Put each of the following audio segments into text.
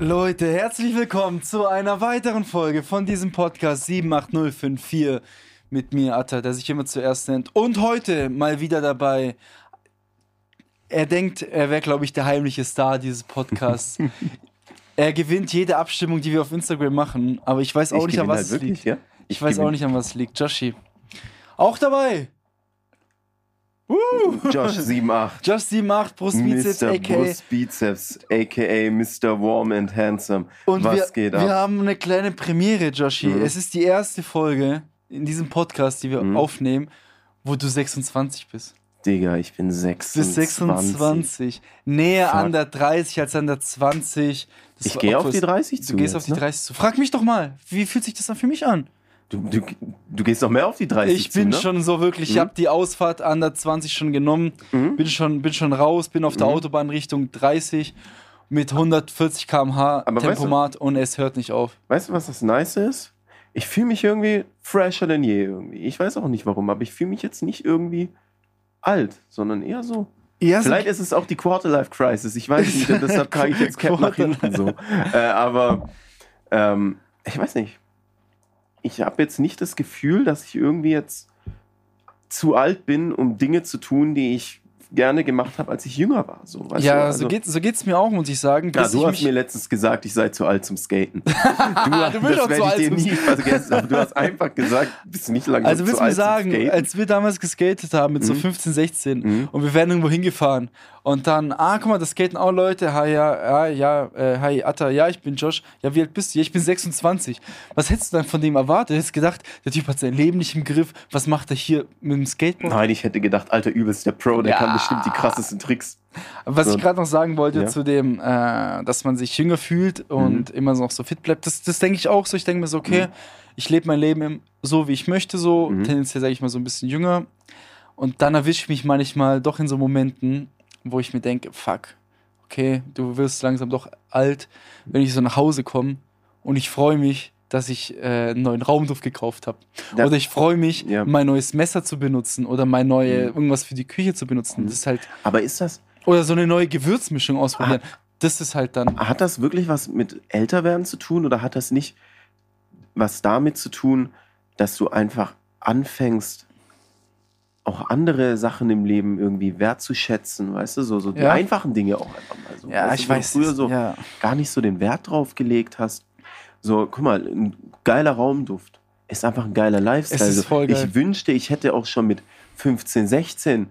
Leute, herzlich willkommen zu einer weiteren Folge von diesem Podcast 78054 mit mir, Atta, der sich immer zuerst nennt. Und heute mal wieder dabei. Er denkt, er wäre, glaube ich, der heimliche Star dieses Podcasts. er gewinnt jede Abstimmung, die wir auf Instagram machen, aber ich weiß auch Ich nicht, an was halt es wirklich, liegt. ja? Ich, Ich weiß auch gewinne. nicht, an was es liegt. Joshi. Auch dabei. Josh 78. Josh 78, Brustbizeps, Mr. aka. Brustbizeps, aka Mr. Warm and Handsome. Und Was wir, geht wir ab? haben eine kleine Premiere, Joshi. Mhm. Es ist die erste Folge in diesem Podcast, die wir Mhm. aufnehmen, wo du 26 bist. Digga, ich bin Du 26. bist 26. Näher Fuck. an der 30 als an der 20. Das Ich gehe auf die es- 30 Du zu. gehst jetzt, auf die ne? 30 zu. Frag mich doch mal, wie fühlt sich das dann für mich an? Du, du, du gehst doch mehr auf die 30 Ich zu, bin ne? schon so wirklich, ich Mhm. habe die Ausfahrt an der 20 schon genommen, Mhm. bin, schon, bin schon raus, bin auf der Mhm. Autobahn Richtung 30 mit 140 km/h Aber weißt du- Tempomat und es hört nicht auf. Weißt du, was das Nice ist? Ich fühle mich irgendwie fresher denn je irgendwie. Ich weiß auch nicht warum, aber ich fühle mich jetzt nicht irgendwie alt, sondern eher so. Ja, so- Vielleicht ist es auch die Quarterlife-Crisis. Ich weiß nicht, und deshalb trage ich jetzt Cap nach hinten so. Äh, aber ähm, ich weiß nicht. Ich habe jetzt nicht das Gefühl, dass ich irgendwie jetzt zu alt bin, um Dinge zu tun, die ich gerne gemacht habe, als ich jünger war. So, ja du? Also- so geht es so geht's mir auch, muss ich sagen. Ja, du ich hast mir letztens gesagt, ich sei zu alt zum Skaten. Du, Du bist auch zu alt dir zum nie vergessen. Aber du hast einfach gesagt, bist du nicht lange Also zu willst du mir alt sagen, als wir damals geskatet haben mit so Mhm. 15, 16 Mhm. und wir werden irgendwo hingefahren und dann, ah, guck mal, das skaten auch Leute, hi, ja, ja, ja, äh, hi, Atta, ja, ich bin Josh, ja, wie alt bist du? Ja, ich bin 26. Was hättest du dann von dem erwartet? Hättest gedacht, der Typ hat sein Leben nicht im Griff, was macht er hier mit dem Skateboard? Nein, ich hätte gedacht, alter, übelst der Pro, der Ja. kann bestimmt die krassesten Tricks. Was So. ich gerade noch sagen wollte Ja. zu dem, äh, dass man sich jünger fühlt und Mhm. immer noch so fit bleibt, das, das denke ich auch so. Ich denke mir so, okay, ich lebe mein Leben so, wie ich möchte, so, Mhm. tendenziell sage ich mal so ein bisschen jünger. Und dann erwische ich mich manchmal doch in so Momenten, wo ich mir denke, fuck, okay, du wirst langsam doch alt, wenn ich so nach Hause komme und ich freue mich, dass ich äh, einen neuen Raumduft gekauft habe. Oder ich freue mich, Ja. mein neues Messer zu benutzen oder mein neue, Mhm. irgendwas für die Küche zu benutzen. Mhm. Das ist halt, Aber ist das, oder so eine neue Gewürzmischung ausprobieren. Das ist halt dann. hat das wirklich was mit Älterwerden zu tun oder hat das nicht was damit zu tun, dass du einfach anfängst, auch andere Sachen im Leben irgendwie wertzuschätzen, weißt du, so, so die Ja. einfachen Dinge auch einfach mal so. Ja, weißt ich du, weiß. früher so ja. gar nicht so den Wert drauf gelegt hast. So, guck mal, ein geiler Raumduft ist einfach ein geiler Lifestyle. Es ist voll geil. Ich wünschte, ich hätte auch schon mit 15, 16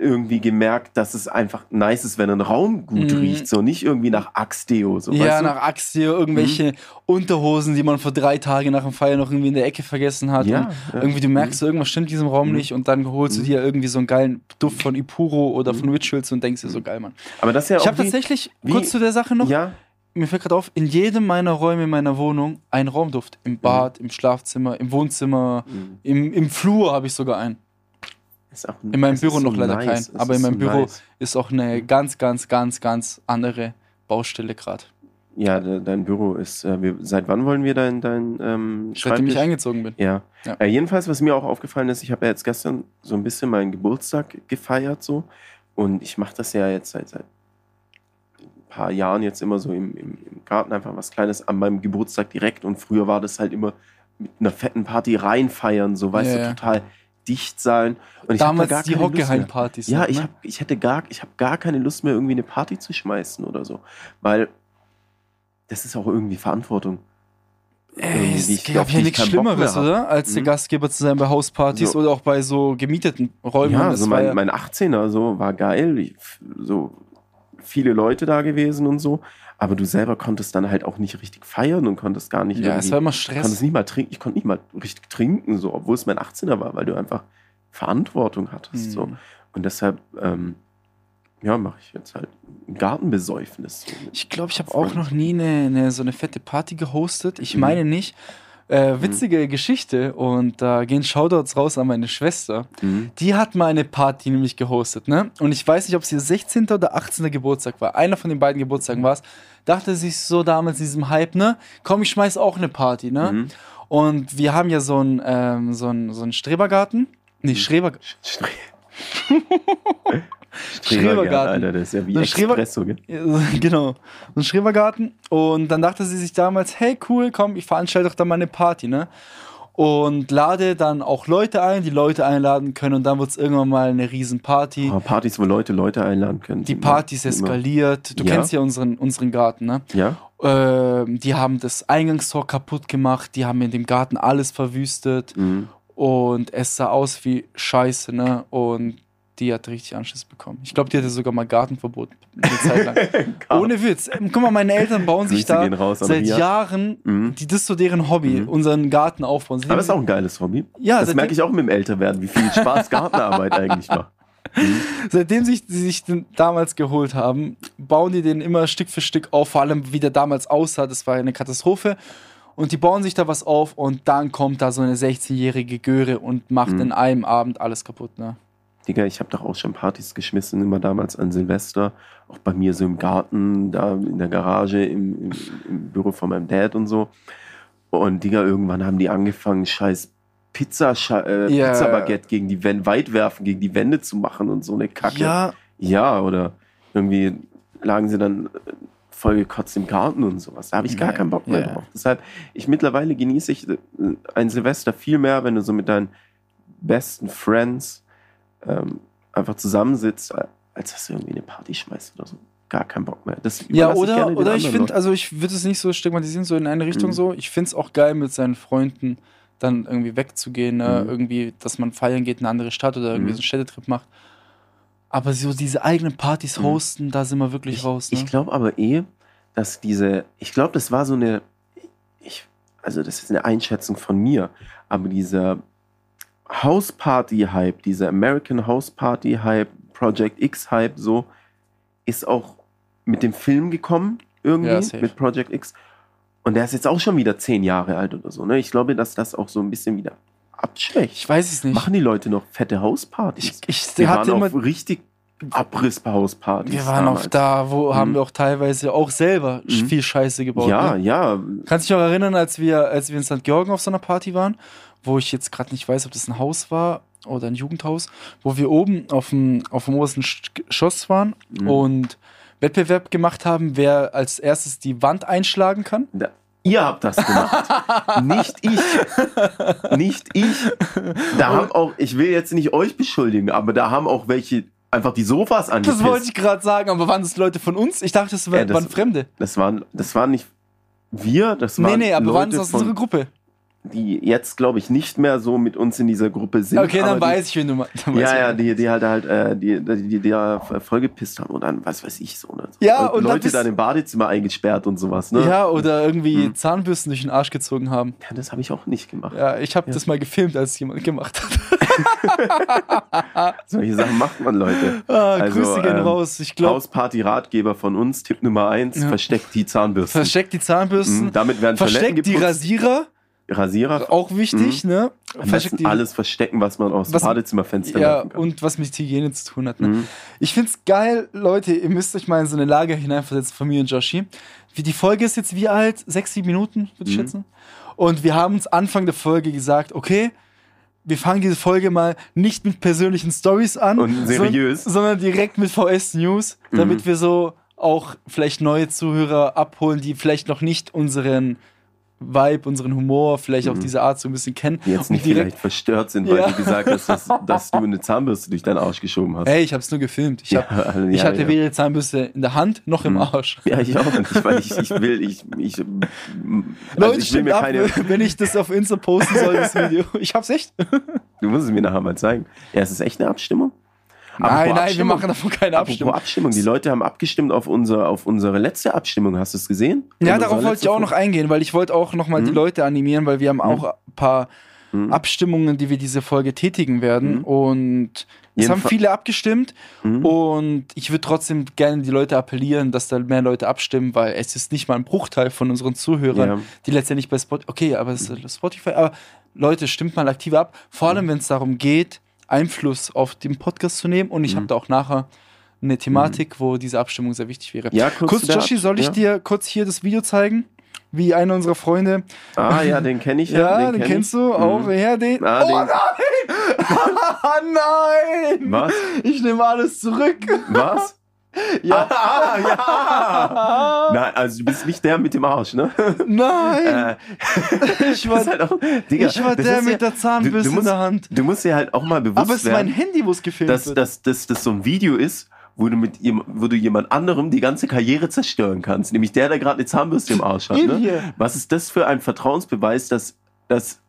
irgendwie gemerkt, dass es einfach nice ist, wenn ein Raum gut Mhm. riecht. So nicht irgendwie nach Axteo. So, ja, nach Axio, irgendwelche Unterhosen, die man vor drei Tagen nach dem Feier noch irgendwie in der Ecke vergessen hat. Ja, ja. irgendwie du merkst, irgendwas stimmt in diesem Raum Mhm. nicht und dann holst du Mhm. dir irgendwie so einen geilen Duft von Ipuro oder Mhm. von Rituals und denkst dir so geil, Mann. Aber das ist ja Ich auch habe wie, tatsächlich, wie- kurz zu der Sache noch, ja, mir fällt gerade auf, in jedem meiner Räume in meiner Wohnung ein Raumduft. Im Bad, im Schlafzimmer, im Wohnzimmer, Mhm. im, im Flur habe ich sogar einen. Ist auch, In meinem Büro noch so leider nice. keinen, Es aber in meinem so Büro nice. ist auch eine ganz, ganz, ganz, ganz andere Baustelle gerade. Ja, de, dein Büro ist. Äh, wir, seit wann wollen wir dein, dein ähm, Seitdem ich Schreibtisch- eingezogen bin. Ja. Ja. Äh, jedenfalls, was mir auch aufgefallen ist, ich habe ja jetzt gestern so ein bisschen meinen Geburtstag gefeiert so und ich mache das ja jetzt seit, seit ein paar Jahren jetzt immer so im, im, im Garten einfach was Kleines an meinem Geburtstag direkt und früher war das halt immer mit einer fetten Party reinfeiern, so weißt Ja, du, total dicht sein. Und ich Damals gar die. Hockeheim-Partys. Ja, ich, ne? hab, ich hätte gar, ich habe gar keine Lust mehr, irgendwie eine Party zu schmeißen oder so. Weil das ist auch irgendwie Verantwortung. Ey, es ich- gab auf ja ich nichts Schlimmeres, oder? Als der Mhm. Gastgeber zu sein bei Hauspartys So. oder auch bei so gemieteten Räumen. Ja, Das so war mein, mein 18er so war geil. Ich, so viele Leute da gewesen und so. Aber du selber konntest dann halt auch nicht richtig feiern und konntest gar nicht ja, es war immer konntest Stress. nicht mal trinken. Ich konnte nicht mal richtig trinken, so, obwohl es mein 18er war, weil du einfach Verantwortung hattest. So. Mhm. Und deshalb, ähm, ja, mache ich jetzt halt ein Gartenbesäufnis. So Ich glaube, ich habe auch noch nie eine, eine, so eine fette Party gehostet. Ich Mhm. meine nicht. Äh, witzige Geschichte und da gehen Shoutouts raus an meine Schwester. Mhm. Die hat mal eine Party nämlich gehostet, ne? Und ich weiß nicht, ob es ihr 16. oder 18. Geburtstag war. Einer von den beiden Geburtstagen war es. Dachte sich so damals in diesem Hype, ne? Komm, ich schmeiß auch eine Party, ne? Mhm. Und wir haben ja so einen ähm, so einen- so einen Strebergarten. Nee, Schreber. Stre- Schrebergarten. Alter, das ist ja wie So Espresso. gell? Genau, so ein Schrebergarten. Und dann dachte sie sich damals, hey cool, komm, ich veranstalte doch da mal eine Party, ne? Und lade dann auch Leute ein, die Leute einladen können. Und dann wird es irgendwann mal eine Riesenparty. Aber Partys, wo Leute Leute einladen können. Die sind Party ist immer- eskaliert. Du Ja. kennst ja unseren, unseren Garten, ne? Ja? Ähm, die haben das Eingangstor kaputt gemacht, die haben in dem Garten alles verwüstet Mhm. und es sah aus wie Scheiße, ne? Und die hat richtig Anschiss bekommen. Ich glaube, die hatte sogar mal Gartenverbot eine Zeit lang. Ohne Witz. Ähm, Guck mal, meine Eltern bauen sich da seit Ria. Jahren, Mhm. die, das ist so deren Hobby, Mhm. unseren Garten aufbauen. Aber das ist auch ein geiles Hobby. ja, das seitdem, merke ich auch mit dem Älterwerden, wie viel Spaß Gartenarbeit eigentlich macht. seitdem sich, sie sich den damals geholt haben, bauen die den immer Stück für Stück auf, vor allem wie der damals aussah, das war eine Katastrophe. Und die bauen sich da was auf und dann kommt da so eine 16-jährige Göre und macht Mhm. in einem Abend alles kaputt, ne? Digga, ich habe doch auch schon Partys geschmissen, immer damals an Silvester. Auch bei mir so im Garten, da in der Garage, im, im, im Büro von meinem Dad und so. Und Digga, irgendwann haben die angefangen, scheiß Pizza, äh, Ja. Pizzabaguette gegen die Wände, weit werfen, gegen die Wände zu machen und so eine Kacke. Ja, Ja, oder irgendwie lagen sie dann äh, voll gekotzt im Garten und sowas. Da habe ich gar keinen Bock mehr ja. drauf. Deshalb, ich mittlerweile genieße ich äh, ein Silvester viel mehr, wenn du so mit deinen besten Friends ähm, einfach zusammensitzt, als dass du irgendwie eine Party schmeißt oder so. Gar keinen Bock mehr. Das ja oder, den oder ich finde, also ich würde es nicht so stigmatisieren, so in eine Richtung Mhm. so. Ich finde es auch geil, mit seinen Freunden dann irgendwie wegzugehen, ne? Mhm. irgendwie, dass man feiern geht in eine andere Stadt oder irgendwie Mhm. so einen Städtetrip macht. Aber so diese eigenen Partys Mhm. hosten, da sind wir wirklich ich, raus. Ne? Ich glaube aber eh, dass diese, ich glaube, das war so eine, ich, also das ist eine Einschätzung von mir, aber dieser House Party Hype, dieser American House Party Hype, Project X Hype, so, ist auch mit dem Film gekommen, irgendwie, Ja, mit Project X. Und der ist jetzt auch schon wieder zehn Jahre alt oder so. Ne? Ich glaube, dass das auch so ein bisschen wieder abschwächt. ich weiß es nicht. Machen die Leute noch fette Hauspartys? ich ich Wir hatte waren immer, auf richtig Abriss-Hauspartys. wir waren damals. auch da, wo haben Mhm. wir auch teilweise auch selber Mhm. viel Scheiße gebaut. Ja, ne? ja. Kannst du dich auch erinnern, als wir, als wir in St. Georgen auf so einer Party waren, wo ich jetzt gerade nicht weiß, ob das ein Haus war oder ein Jugendhaus, wo wir oben auf dem, auf dem obersten Sch- Geschoss waren Mhm. und Wettbewerb gemacht haben, wer als erstes die Wand einschlagen kann. Da, ihr habt das gemacht. nicht ich. Nicht ich. Da haben auch, ich will jetzt nicht euch beschuldigen, aber da haben auch welche einfach die Sofas angepisst. Das wollte ich gerade sagen, aber waren das Leute von uns? Ich dachte, das, war, Ja, das- waren Fremde. Das waren, das waren nicht wir, das Nee, waren nee, aber waren Leute das aus unserer Gruppe? Die jetzt, glaube ich, nicht mehr so mit uns in dieser Gruppe sind. Okay, dann die, weiß ich, wen du meinst. Ja, ja, die, die halt halt, äh, die, die, die, die da vollgepisst haben und dann, was weiß ich, so. Ne? Ja, und dann Leute dann im Badezimmer eingesperrt und sowas, ne? Ja, oder irgendwie Mhm. Zahnbürsten durch den Arsch gezogen haben. Ja, das habe ich auch nicht gemacht. Ja, ich habe Ja. das mal gefilmt, als es jemand gemacht hat. Solche Sachen macht man, Leute. Ah, Also, Grüße gehen ähm, raus. Ich glaube, Hausparty-Ratgeber von uns, Tipp Nummer eins, Ja. versteckt die Zahnbürsten. versteckt die Zahnbürsten, Mhm, damit werden versteckt die geputzt. Rasierer, Rasierer. auch wichtig, ne? Am besten Versteckt alles verstecken, was man aus dem Was- Badezimmerfenster Ja, und was mit Hygiene zu tun hat. Ne? Mhm. Ich find's geil, Leute, ihr müsst euch mal in so eine Lage hineinversetzen von mir und Joshi. Wie die Folge ist jetzt wie alt? Sechs, sieben Minuten, würde ich Mhm. schätzen. Und wir haben uns Anfang der Folge gesagt, okay, wir fangen diese Folge mal nicht mit persönlichen Stories an, Und seriös. son- sondern direkt mit VS News, damit Mhm. wir so auch vielleicht neue Zuhörer abholen, die vielleicht noch nicht unseren Vibe, unseren Humor, vielleicht auch Mhm. diese Art so ein bisschen kennen. Die jetzt nicht direkt- vielleicht verstört sind, weil Ja. du gesagt hast, dass, dass du eine Zahnbürste durch deinen Arsch geschoben hast. Ey, ich hab's nur gefilmt. Ich, hab, also, ich ja, hatte ja. weder die Zahnbürste in der Hand noch im Mhm. Arsch. Ja, ich auch nicht, weil ich, ich will, ich, ich, also Leute, ich will mir ab, keine, wenn ich das auf Insta posten soll, das Video. Ich hab's echt. du musst es mir nachher mal zeigen. Ja, es ist echt eine Abstimmung. Nein, Apropos nein, wir machen davon keine Abstimmung. Abstimmung. Die Leute haben abgestimmt auf, unser, auf unsere letzte Abstimmung. Hast du es gesehen? Ja, Unsere darauf wollte ich auch noch eingehen, weil ich wollte auch nochmal die Mhm. Leute animieren, weil wir haben auch ein paar Mhm. Abstimmungen, die wir diese Folge tätigen werden. Mhm. Und es haben viele abgestimmt. Mhm. Und ich würde trotzdem gerne die Leute appellieren, dass da mehr Leute abstimmen, weil es ist nicht mal ein Bruchteil von unseren Zuhörern, Ja. die letztendlich bei Spotify. Okay, aber es ist Spotify. Aber Leute, stimmt mal aktiv ab. Vor allem, wenn es darum geht, Einfluss auf den Podcast zu nehmen. Und ich Mhm. habe da auch nachher eine Thematik, wo diese Abstimmung sehr wichtig wäre. Ja, kurz, Kurz, Joshi, soll ich ja. dir kurz hier das Video zeigen? Wie einer unserer Freunde. Ah, ja, den kenne ich ja. Ja, den, kenn kennst ich. du auch. Mhm. Ja, den. Ah, oh den- nein! Nein! Was? Ich nehme alles zurück. Was? Ja. Ah, ja. Nein, also du bist nicht der mit dem Arsch, ne? Nein! Äh, ich war, halt auch, Digga, ich war der mit ja, der Zahnbürste du- du in musst- der Hand. Du musst dir halt auch mal bewusst Aber es ist mein werden, Handy, wo es gefilmt dass, wird. dass, das so ein Video ist, wo du, mit wo du jemand anderem die ganze Karriere zerstören kannst. Nämlich der, der gerade eine Zahnbürste im Arsch hat. Ne? Was ist das für ein Vertrauensbeweis, dass, dass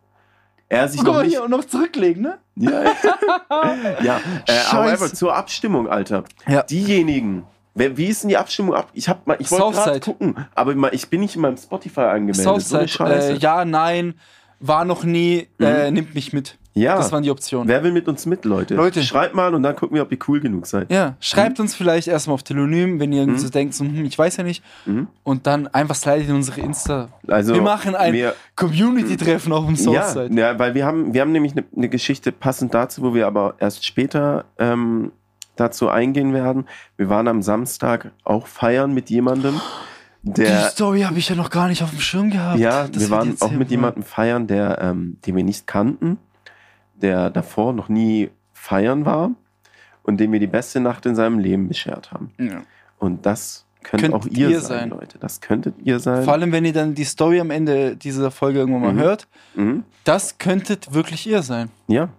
er sich Oh, Guck noch mal nicht... hier noch zurücklegen, ne? Ja, ja. Äh, Scheiße. however, zur Abstimmung, Alter. Ja. Diejenigen... Wer, wie ist denn die Abstimmung ab? Ich, hab mal, ich wollte gerade gucken, aber ich bin nicht in meinem Spotify angemeldet. So eine Southside, Scheiße. äh, ja, nein, war noch nie, äh, nimmt mich mit. ja. Das waren die Optionen. Wer will mit uns mit, Leute? Leute. Schreibt mal und dann gucken wir, ob ihr cool genug seid. Ja, schreibt uns vielleicht erstmal auf Telonym, wenn ihr Mhm. so denkt, so, hm, ich weiß ja nicht. Mhm. Und dann einfach slidet in unsere Insta. Also, wir machen ein Community-Treffen auf dem ja, Southside. ja, weil wir haben, wir haben nämlich eine ne Geschichte passend dazu, wo wir aber erst später ähm, dazu eingehen werden. Wir waren am Samstag auch feiern mit jemandem, Die der Story habe ich ja noch gar nicht auf dem Schirm gehabt. Ja, Das wir waren auch mit wohl- jemandem feiern, der, ähm, den wir nicht kannten, der davor noch nie feiern war und dem wir die beste Nacht in seinem Leben beschert haben. Ja. Und das könnt Könnt auch ihr, ihr sein, sein. Leute. Das könntet ihr sein. Vor allem, wenn ihr dann die Story am Ende dieser Folge irgendwann mal Mhm. hört, Mhm. das könntet wirklich ihr sein. Ja,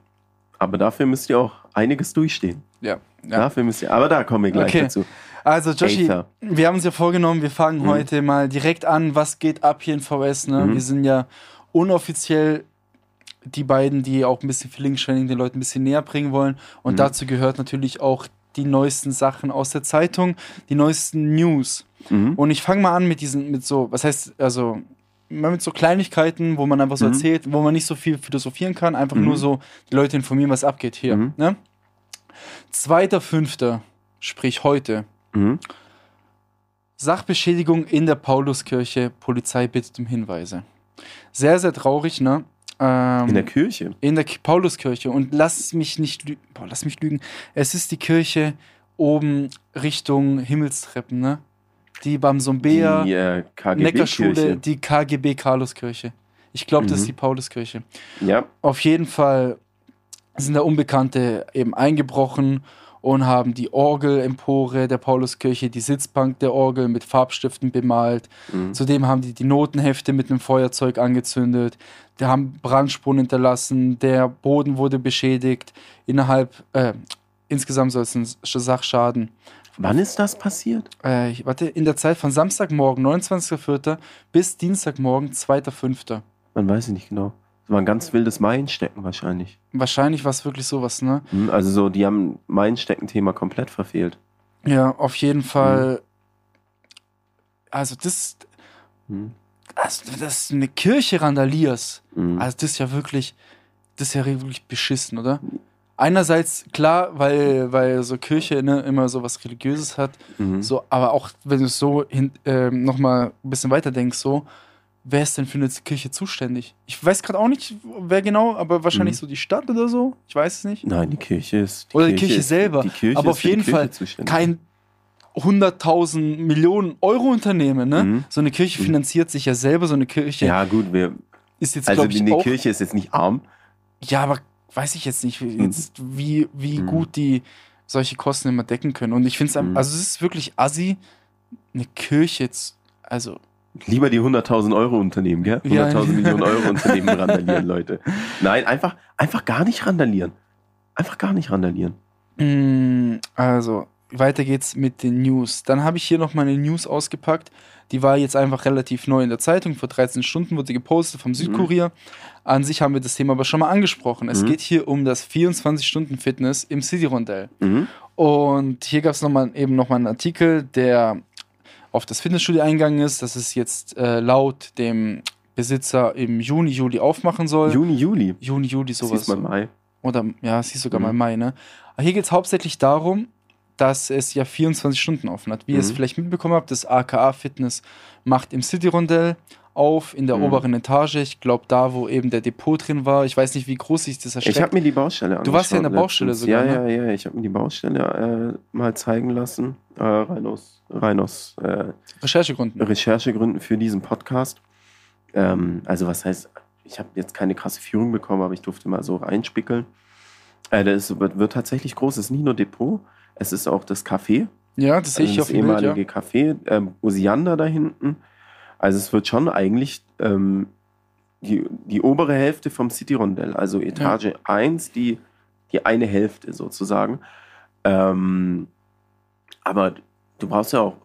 aber dafür müsst ihr auch einiges durchstehen. Ja. ja. Dafür müsst ihr, aber da kommen wir gleich Okay. dazu. Also, Joshi, Aether. wir haben uns ja vorgenommen, wir fangen Mhm. heute mal direkt an. Was geht ab hier in VS? Ne? Mhm. Wir sind ja unoffiziell die beiden, die auch ein bisschen Feeling-Training den Leuten ein bisschen näher bringen wollen. Und Mhm. dazu gehört natürlich auch die neuesten Sachen aus der Zeitung, die neuesten News. Mhm. Und ich fange mal an mit diesen, mit so, was heißt, also mit so Kleinigkeiten, wo man einfach so Mhm. erzählt, wo man nicht so viel philosophieren kann, einfach Mhm. nur so die Leute informieren, was abgeht hier. Mhm. Ne? Zweiter, fünfter, sprich heute. Mhm. Sachbeschädigung in der Pauluskirche, Polizei bittet um Hinweise. Sehr, sehr traurig, ne? Ähm, In der Kirche. in der Ki- Pauluskirche. Und lass mich nicht lügen. Boah, lass mich lügen. Es ist die Kirche oben Richtung Himmelstreppen, ne? Die Bamsombea, Die äh, Neckarschule, KGB-Kirche. die KGB Carloskirche. Ich glaube, das ist Mhm. die Pauluskirche. Ja. Auf jeden Fall sind da Unbekannte eben eingebrochen und haben die Orgelempore der Pauluskirche, die Sitzbank der Orgel mit Farbstiften bemalt. Mhm. Zudem haben die die Notenhefte mit einem Feuerzeug angezündet. Die haben Brandspuren hinterlassen. Der Boden wurde beschädigt. Innerhalb, äh, insgesamt soll es ein Sachschaden. Wann ist das passiert? Äh, ich- warte, in der Zeit von Samstagmorgen, 29.04. bis Dienstagmorgen, 2.05. Man weiß es nicht genau. Das war ein ganz wildes Maienstecken wahrscheinlich. Wahrscheinlich war es wirklich sowas, ne? Hm, Also so, die haben Maienstecken-Thema komplett verfehlt. Ja, auf jeden Fall. Also, das, Hm. also, dass du eine Kirche randalierst, Hm. also, das ist ja wirklich, das ist ja wirklich beschissen, oder? Einerseits, klar, weil, weil so Kirche ne, immer so was Religiöses hat, Mhm. so, aber auch wenn du es so hin, ähm, nochmal ein bisschen weiter denkst, so, wer ist denn für eine Kirche zuständig? Ich weiß gerade auch nicht, wer genau, aber wahrscheinlich Mhm. so die Stadt oder so, ich weiß es nicht. Nein, die Kirche ist. Oder die Kirche ist- selber. Die Kirche Aber ist auf die jeden Kirche Fall kein 100.000 Millionen Euro Unternehmen, ne? Mhm. So eine Kirche Mhm. finanziert sich ja selber, so eine Kirche Ja, gut, wir, ist jetzt, also ich, die auch. Kirche ist jetzt nicht arm. Ja, aber weiß ich jetzt nicht, wie, jetzt, wie, wie Mhm. gut die solche Kosten immer decken können. Und ich finde es, Mhm. also es ist wirklich assi, eine Kirche jetzt, also Lieber die 100.000 Euro Unternehmen, gell? Ja. 100.000 Millionen Euro Unternehmen randalieren, Leute. Nein, einfach, einfach gar nicht randalieren. Einfach gar nicht randalieren. Mm, Also, weiter geht's mit den News. Dann habe ich hier noch meine News ausgepackt. Die war jetzt einfach relativ neu in der Zeitung. Vor 13 Stunden wurde die gepostet vom Südkurier. An sich haben wir das Thema aber schon mal angesprochen. Es Mhm. geht hier um das 24-Stunden-Fitness im City-Rondell. Mhm. Und hier gab es noch mal, eben nochmal einen Artikel, der auf das Fitnessstudio eingegangen ist, dass es jetzt äh, laut dem Besitzer im Juni, Juli aufmachen soll. Juni, Juli. Juni, Juli, Das sowas. hieß mal Mai. Oder ja, es hieß sogar Mhm. mal Mai, ne? Aber hier geht es hauptsächlich darum, dass es ja 24 Stunden offen hat. Wie ihr es Mhm. vielleicht mitbekommen habt, das AKA Fitness macht im City-Rondell auf, in der Mhm. oberen Etage. Ich glaube, da, wo eben der Depot drin war. Ich weiß nicht, wie groß sich das erstreckt. Ich habe mir die Baustelle angeschaut. Du warst ja in der Baustelle letztens. sogar, Ja, ne? ja, ja. Ich habe mir die Baustelle äh, mal zeigen lassen. Äh, rein aus, rein aus äh, Recherchegründen. Recherchegründen für diesen Podcast. Ähm, also was heißt, ich habe jetzt keine krasse Führung bekommen, aber ich durfte mal so reinspickeln. Äh, das wird, wird tatsächlich groß. Es ist nicht nur Depot, es ist auch das Café. Ja, das sehe ich also auf das dem Bild, ehemalige ja. Café, ähm, Osiander da hinten. Also es wird schon eigentlich ähm, die, die obere Hälfte vom City Rondell, also Etage 1, die, die eine Hälfte sozusagen. Ähm, aber du brauchst ja auch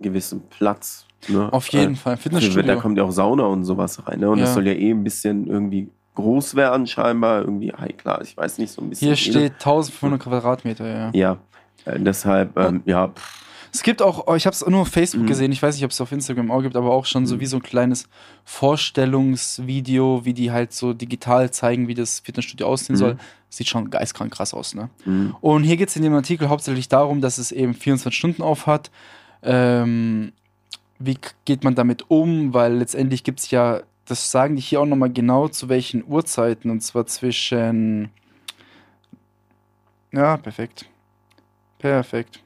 gewissen Platz. Ne? Auf jeden Äh, Fall. Da Fitnessstudio. kommt ja auch Sauna und sowas rein. Ne? Und Ja. das soll ja eh ein bisschen irgendwie groß werden, scheinbar. Irgendwie high class. Ich weiß nicht, so ein bisschen. Hier steht 1500 Quadratmeter, ja. Ja, äh, deshalb, ähm, ja, Es gibt auch, oh, ich habe es nur auf Facebook Mhm. gesehen, ich weiß nicht, ob es auf Instagram auch gibt, aber auch schon so Mhm. wie so ein kleines Vorstellungsvideo, wie die halt so digital zeigen, wie das Fitnessstudio aussehen Mhm. soll. Sieht schon geistkrank krass aus, ne? mh, Und hier geht es in dem Artikel hauptsächlich darum, dass es eben 24 Stunden auf hat. Ähm, wie geht man damit um? Weil letztendlich gibt es ja, das sagen die hier auch nochmal genau, zu welchen Uhrzeiten. Und zwar zwischen. Ja, perfekt. Perfekt.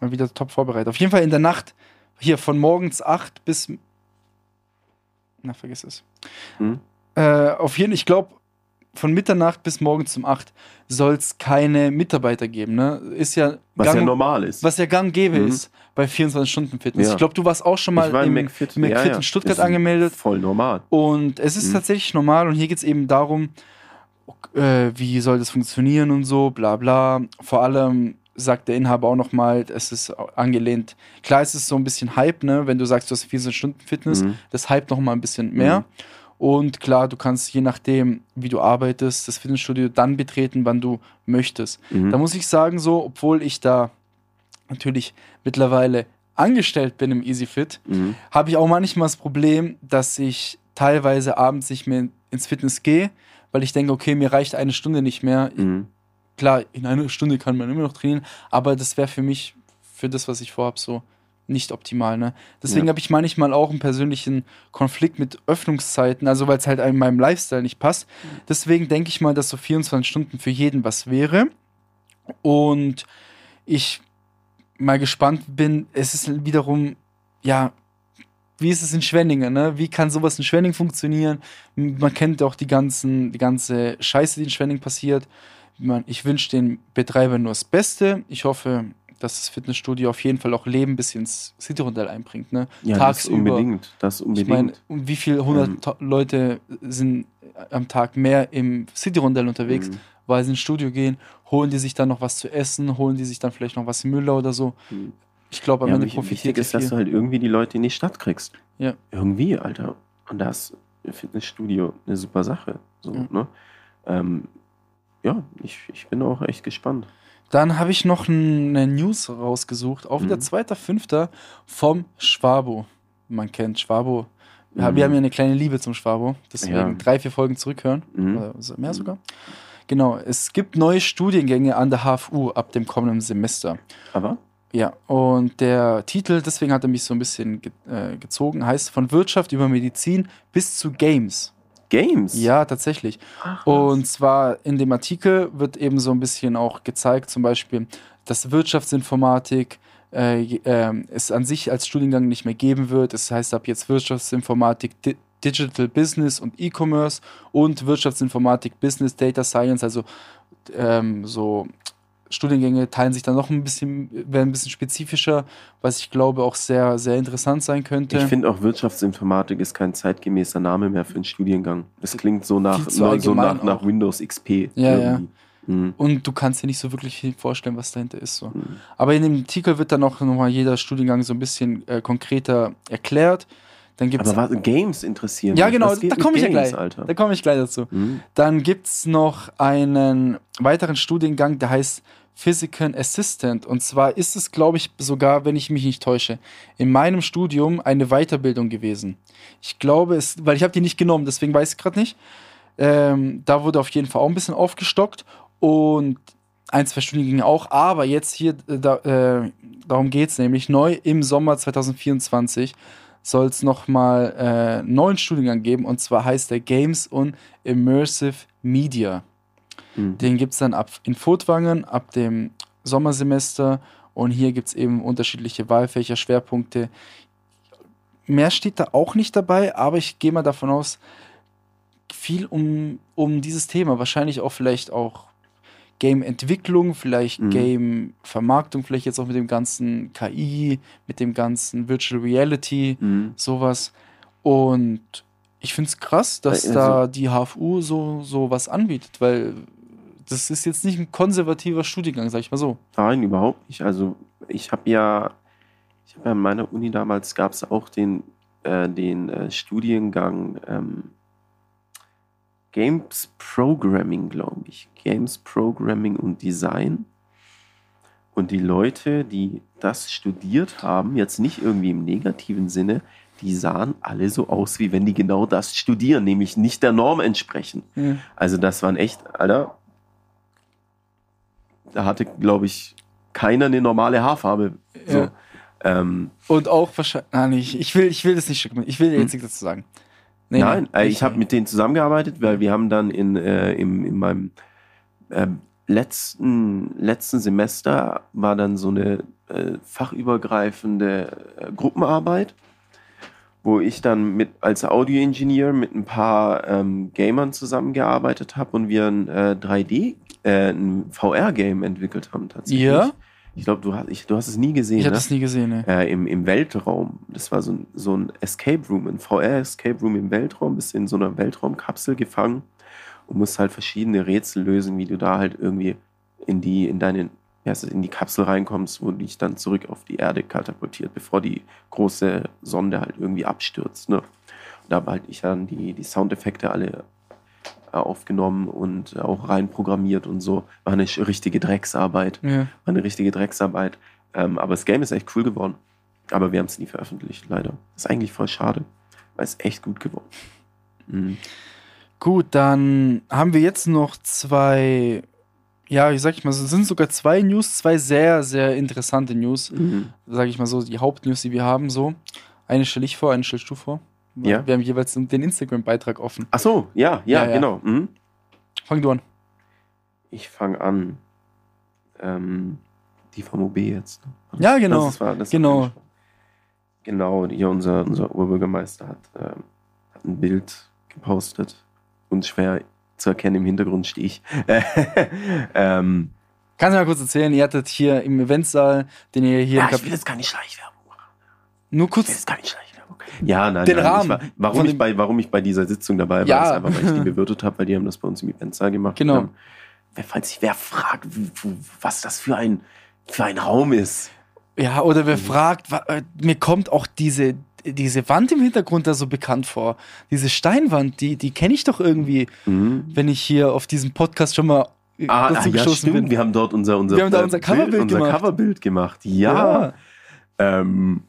Mal wieder top vorbereitet. Auf jeden Fall in der Nacht, hier von morgens 8 bis. Na, vergiss es. mh. Äh, auf jeden ich glaube, von Mitternacht bis morgens um 8 soll es keine Mitarbeiter geben. Ne? Ist ja was gang, ja normal ist. was ja gang gäbe Mhm. ist bei 24-Stunden-Fitness. Ja. Ich glaube, du warst auch schon mal ich war im, McFit, McFit in Stuttgart Ist angemeldet. Voll normal. Und es ist Mhm. tatsächlich normal und hier geht es eben darum, äh, wie soll das funktionieren und so, bla bla. Vor allem sagt der Inhaber auch nochmal, es ist angelehnt. Klar, es ist so ein bisschen Hype, ne? Wenn du sagst, du hast 24 Stunden Fitness, Mhm. das hype noch mal ein bisschen mehr. Mhm. Und klar, du kannst je nachdem, wie du arbeitest, das Fitnessstudio dann betreten, wann du möchtest. Mhm. Da muss ich sagen, so, obwohl ich da natürlich mittlerweile angestellt bin im EasyFit, Mhm. habe ich auch manchmal das Problem, dass ich teilweise abends nicht mehr ins Fitness gehe, weil ich denke, okay, mir reicht eine Stunde nicht mehr. Mhm. Klar, in einer Stunde kann man immer noch trainieren, aber das wäre für mich, für das, was ich vorhabe, so nicht optimal. Ne? Deswegen Ja. habe ich manchmal auch einen persönlichen Konflikt mit Öffnungszeiten, also weil es halt in meinem Lifestyle nicht passt. Deswegen denke ich mal, dass so 24 Stunden für jeden was wäre. Und ich mal gespannt bin, es ist wiederum, ja, wie ist es in Schwenningen, ne? Wie kann sowas in Schwenningen funktionieren? Man kennt auch die ganzen, die ganze Scheiße, die in Schwenningen passiert. Man, ich wünsche den Betreibern nur das Beste. Ich hoffe, dass das Fitnessstudio auf jeden Fall auch Leben bis ins City-Rondell einbringt, ne? Ja, das Tagsüber. unbedingt. Das Ich unbedingt. meine, um wie viele hundert Ähm. Leute sind am Tag mehr im City-Rondell unterwegs, Mhm. weil sie ins Studio gehen, holen die sich dann noch was zu essen, holen die sich dann vielleicht noch was im Müller oder so. Mhm. Ich glaube, am Ja, Ende profitiert wichtig ist, dass du halt irgendwie die Leute in die Stadt kriegst. Ja. Irgendwie, Alter. Und da ist Fitnessstudio eine super Sache. So, Ja. ne? ähm, ja, ich, ich bin auch echt gespannt. Dann habe ich noch eine News rausgesucht, auch wieder Mhm. 2.5. vom Schwabo. Man kennt Schwabo. Wir, Mhm. wir haben ja eine kleine Liebe zum Schwabo, deswegen Ja. drei, vier Folgen zurückhören. Mhm. Mehr sogar. Genau, es gibt neue Studiengänge an der HFU ab dem kommenden Semester. Aber Ja, und der Titel, deswegen hat er mich so ein bisschen ge äh, gezogen, heißt von Wirtschaft über Medizin bis zu Games. Games. Ja, tatsächlich. Ach. Und zwar in dem Artikel wird eben so ein bisschen auch gezeigt, zum Beispiel, dass Wirtschaftsinformatik äh, ähm, es an sich als Studiengang nicht mehr geben wird. Das heißt ab jetzt Wirtschaftsinformatik, Di Digital Business und E-Commerce und Wirtschaftsinformatik, Business, Data Science, also ähm, so Studiengänge teilen sich dann noch ein bisschen, werden ein bisschen spezifischer, was ich glaube auch sehr, sehr interessant sein könnte. Ich finde auch Wirtschaftsinformatik ist kein zeitgemäßer Name mehr für einen Studiengang. Das klingt so nach, so nach, nach. Windows XP. Ja, irgendwie. Mhm. und du kannst dir nicht so wirklich viel vorstellen, was dahinter ist. So. Mhm. Aber in dem Artikel wird dann auch nochmal jeder Studiengang so ein bisschen äh, konkreter erklärt. Dann gibt es. Aber was, Games interessieren Ja, genau, da komme ich ja Games, gleich. Alter? Da komme ich gleich dazu. Mhm. Dann gibt es noch einen weiteren Studiengang, der heißt Physical Assistant. Und zwar ist es, glaube ich, sogar, wenn ich mich nicht täusche, in meinem Studium eine Weiterbildung gewesen. Ich glaube es, weil ich habe die nicht genommen, deswegen weiß ich gerade nicht. Ähm, da wurde auf jeden Fall auch ein bisschen aufgestockt und ein, zwei Studiengänge auch. Aber jetzt hier, äh, da, äh, darum geht es nämlich, neu im Sommer 2024 soll es nochmal äh, neuen Studiengang geben. Und zwar heißt der Games und Immersive Media. Mhm. Den gibt es dann ab in Furtwangen ab dem Sommersemester. Und hier gibt es eben unterschiedliche Wahlfächer, Schwerpunkte. Mehr steht da auch nicht dabei, aber ich gehe mal davon aus, viel um, um dieses Thema. Wahrscheinlich auch vielleicht auch Game-Entwicklung, vielleicht Mhm. Game-Vermarktung, vielleicht jetzt auch mit dem ganzen KI, mit dem ganzen Virtual Reality, Mhm. sowas. Und ich finde es krass, dass Also- da die HFU so, so was anbietet, weil das ist jetzt nicht ein konservativer Studiengang, sag ich mal so. Nein, überhaupt nicht. Also ich habe ja, ich habe ja an meiner Uni damals gab es auch den, äh, den äh, Studiengang ähm, Games Programming, glaube ich. Games Programming und Design. Und die Leute, die das studiert haben, jetzt nicht irgendwie im negativen Sinne, die sahen alle so aus, wie wenn die genau das studieren, nämlich nicht der Norm entsprechen. Also das waren echt, Alter, da hatte, glaube ich, keiner eine normale Haarfarbe. So. Ja. Ähm, Und auch wahrscheinlich. Nein, ich, ich, will, ich will das nicht schicken. Ich will Hm. jetzt nichts dazu sagen. Nee, nein, nee, ich habe mit denen zusammengearbeitet, weil wir haben dann in, äh, im, in meinem äh, letzten, letzten Semester war dann so eine äh, fachübergreifende äh, Gruppenarbeit, wo ich dann mit als Audioingenieur mit ein paar ähm, Gamern zusammengearbeitet habe und wir ein äh, 3D, äh, ein VR-Game entwickelt haben tatsächlich. Ja? Ich glaube, du hast, ich, du hast es nie gesehen. Ich habe ne? das nie gesehen, ne? äh, im, im Weltraum. Das war so ein, so ein Escape Room, ein VR-Escape Room im Weltraum. Bist in so einer Weltraumkapsel gefangen und musst halt verschiedene Rätsel lösen, wie du da halt irgendwie in die, in deine, das, in die Kapsel reinkommst, wo dich dann zurück auf die Erde katapultiert, bevor die große Sonde halt irgendwie abstürzt. Ne? Da habe halt ich dann die, die Soundeffekte alle äh, aufgenommen und auch reinprogrammiert und so. War eine richtige Drecksarbeit Ja. war eine richtige Drecksarbeit. Ähm, aber das Game ist echt cool geworden. Aber wir haben es nie veröffentlicht, leider. ist eigentlich voll schade, weil es echt gut geworden. Mhm. Gut, dann haben wir jetzt noch zwei, ja, ich sag ich mal, es sind sogar zwei News, zwei sehr, sehr interessante News, Mhm. sag ich mal so, die Hauptnews, die wir haben, so. Eine stelle ich vor, eine stellst du vor. Ja. Wir haben jeweils den Instagram-Beitrag offen. Ach so, ja, ja, Ja, ja. genau. Mhm. Fang du an. Ich fange an. Ähm, die vom OB jetzt. ne? Ja, genau. Das war, das Genau. genau, hier unser, unser Urbürgermeister hat, ähm, hat ein Bild gepostet. Unschwer zu erkennen, im Hintergrund stehe ich. ähm, Kannst du mal kurz erzählen, ihr hattet hier im Eventsaal, den ihr hier ja, im ich will jetzt keine Schleichwerbung machen. nur Ich will kurz. jetzt keine Schleichwerbung. Ja, nein, Den nein. Rahmen Ich war, warum, ich bei, warum ich bei dieser Sitzung dabei war, Ja. ist einfach, weil ich die bewirtet habe, weil die haben das bei uns im Eventsaal gemacht. Genau. Ähm, wer, falls sich wer fragt, was das für ein, für ein Raum ist. Ja, oder Mhm. wer fragt, äh, mir kommt auch diese, diese Wand im Hintergrund da so bekannt vor. Diese Steinwand, die, die kenne ich doch irgendwie, Mhm. wenn ich hier auf diesem Podcast schon mal äh, Ah, dazu ah, ja, stimmt. bin. Wir haben dort unser, unser, Wir haben da äh, unser Coverbild unser gemacht. Coverbild gemacht. Ja. Ähm,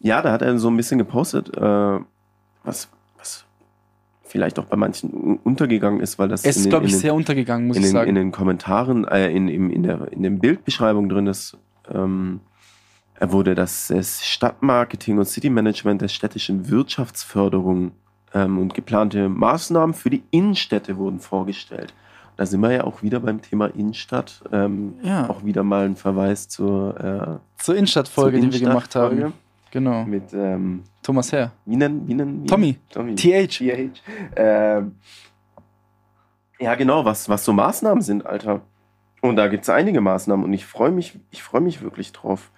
ja, da hat er so ein bisschen gepostet, äh, was, was vielleicht auch bei manchen un- untergegangen ist, weil das Es ist, in glaube ich, in den- sehr untergegangen, muss in ich den, in sagen. den Kommentaren, äh, in, in, in, der, in der Bildbeschreibung drin ist, ähm, er wurde das, Stadtmarketing und Citymanagement der städtischen Wirtschaftsförderung ähm, und geplante Maßnahmen für die Innenstädte wurden vorgestellt. Da sind wir ja auch wieder beim Thema Innenstadt. Ähm, Ja. Auch wieder mal ein Verweis zur, äh, Zur Innenstadtfolge, zur die wir gemacht haben. Genau. Mit, ähm, Thomas Herr. wie nennen, wie nennen, wie Tommy. Tommy. TH. TH. Ähm, ja, genau, was, was so Maßnahmen sind, Alter. Und da gibt es einige Maßnahmen und ich freue mich, ich freue mich wirklich drauf.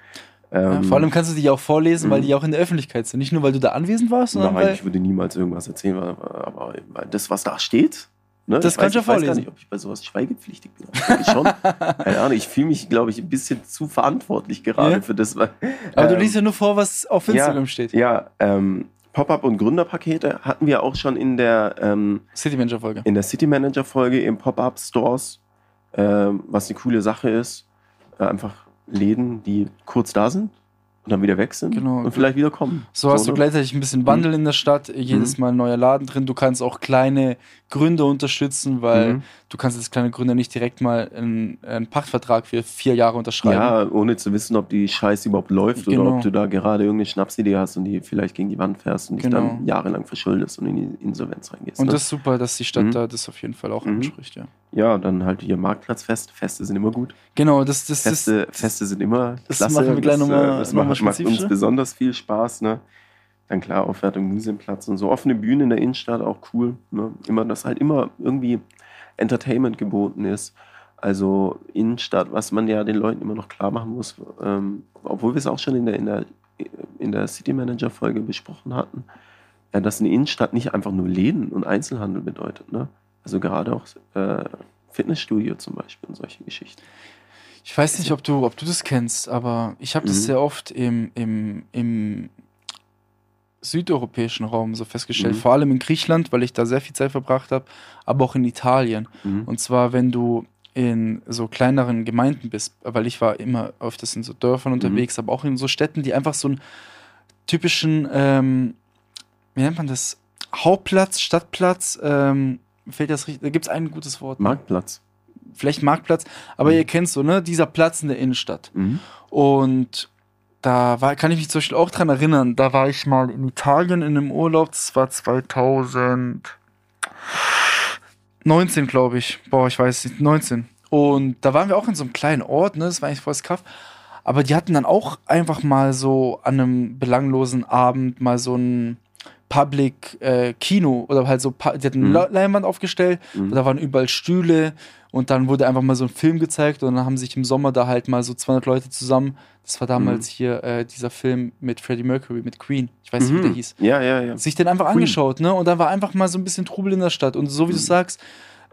Ja, Ähm, vor allem kannst du die auch vorlesen, weil mhm. die auch in der Öffentlichkeit sind. Nicht nur, weil du da anwesend warst, sondern Nein, weil. ich würde niemals irgendwas erzählen, aber, aber das, was da steht, ne, Das ich kannst du weiß, ich weiß gar vorlesen. nicht, ob ich bei sowas schweigepflichtig bin. Ich schon. Keine Ahnung, ich fühle mich, glaube ich, ein bisschen zu verantwortlich gerade Ja. für das. weil- Aber du ähm, liest ja nur vor, was auf Instagram ja, steht. Ja, ähm, Pop-up und Gründerpakete hatten wir auch schon in der ähm, City Manager Folge. in der City Manager Folge im Pop-up Stores, ähm, was eine coole Sache ist. Äh, einfach Läden, die kurz da sind und dann wieder weg sind Genau. und vielleicht wieder kommen. So hast du ne? gleichzeitig ein bisschen Wandel in der Stadt, jedes Mhm. Mal ein neuer Laden drin. Du kannst auch kleine Gründer unterstützen, weil Mhm. Du kannst als kleine Gründer nicht direkt mal einen, einen Pachtvertrag für vier Jahre unterschreiben. Ja, ohne zu wissen, ob die Scheiße überhaupt läuft oder Genau. ob du da gerade irgendeine Schnapsidee hast und die vielleicht gegen die Wand fährst und dich Genau. dann jahrelang verschuldest und in die Insolvenz reingehst. Und ne? das ist super, dass die Stadt Mhm. da das auf jeden Fall auch Mhm. anspricht, ja. ja, dann halt hier Marktplatzfest. Feste sind immer gut. Genau, das, das, das, Feste, Feste sind immer das klasse. machen wir gleich das, äh, das noch mal macht, macht uns besonders viel Spaß. Ne? Dann klar, Aufwertung Museumsplatz und so. Offene Bühne in der Innenstadt, auch cool. Ne? Immer, dass halt immer irgendwie Entertainment geboten ist. Also Innenstadt, was man ja den Leuten immer noch klar machen muss, ähm, obwohl wir es auch schon in der, in der, in der City Manager-Folge besprochen hatten, ja, dass eine Innenstadt nicht einfach nur Läden und Einzelhandel bedeutet. Ne? Also gerade auch äh, Fitnessstudio zum Beispiel und solche Geschichten. Ich weiß nicht, ob du, ob du das kennst, aber ich habe das Mhm. sehr oft im, im, im südeuropäischen Raum so festgestellt, Mhm. vor allem in Griechenland, weil ich da sehr viel Zeit verbracht habe, aber auch in Italien. Mhm. Und zwar, wenn du in so kleineren Gemeinden bist, weil ich war immer öfters in so Dörfern unterwegs, aber auch in so Städten, die einfach so einen typischen, ähm, wie nennt man das? Hauptplatz, Stadtplatz, ähm, fällt das richtig, da gibt es ein gutes Wort. ne? Marktplatz. Vielleicht Marktplatz, aber Mhm. ihr kennt so, ne? Dieser Platz in der Innenstadt. Mhm. Und da war, kann ich mich zum Beispiel auch dran erinnern, da war ich mal in Italien in einem Urlaub, das war 2019, glaube ich. Boah, ich weiß nicht, 19. Und da waren wir auch in so einem kleinen Ort, ne? Das war eigentlich voll das Kaff. Aber die hatten dann auch einfach mal so an einem belanglosen Abend mal so ein Public äh, Kino oder halt so, die hatten Mhm. Leinwand aufgestellt, Mhm. da waren überall Stühle und dann wurde einfach mal so ein Film gezeigt und dann haben sich im Sommer da halt mal so 200 Leute zusammen. Das war damals hier äh, dieser Film mit Freddie Mercury, mit Queen. Ich weiß nicht, wie der Mhm. hieß. Ja, ja, ja. Sich den einfach Queen. angeschaut, ne? Und da war einfach mal so ein bisschen Trubel in der Stadt. Und so wie du Mhm. sagst,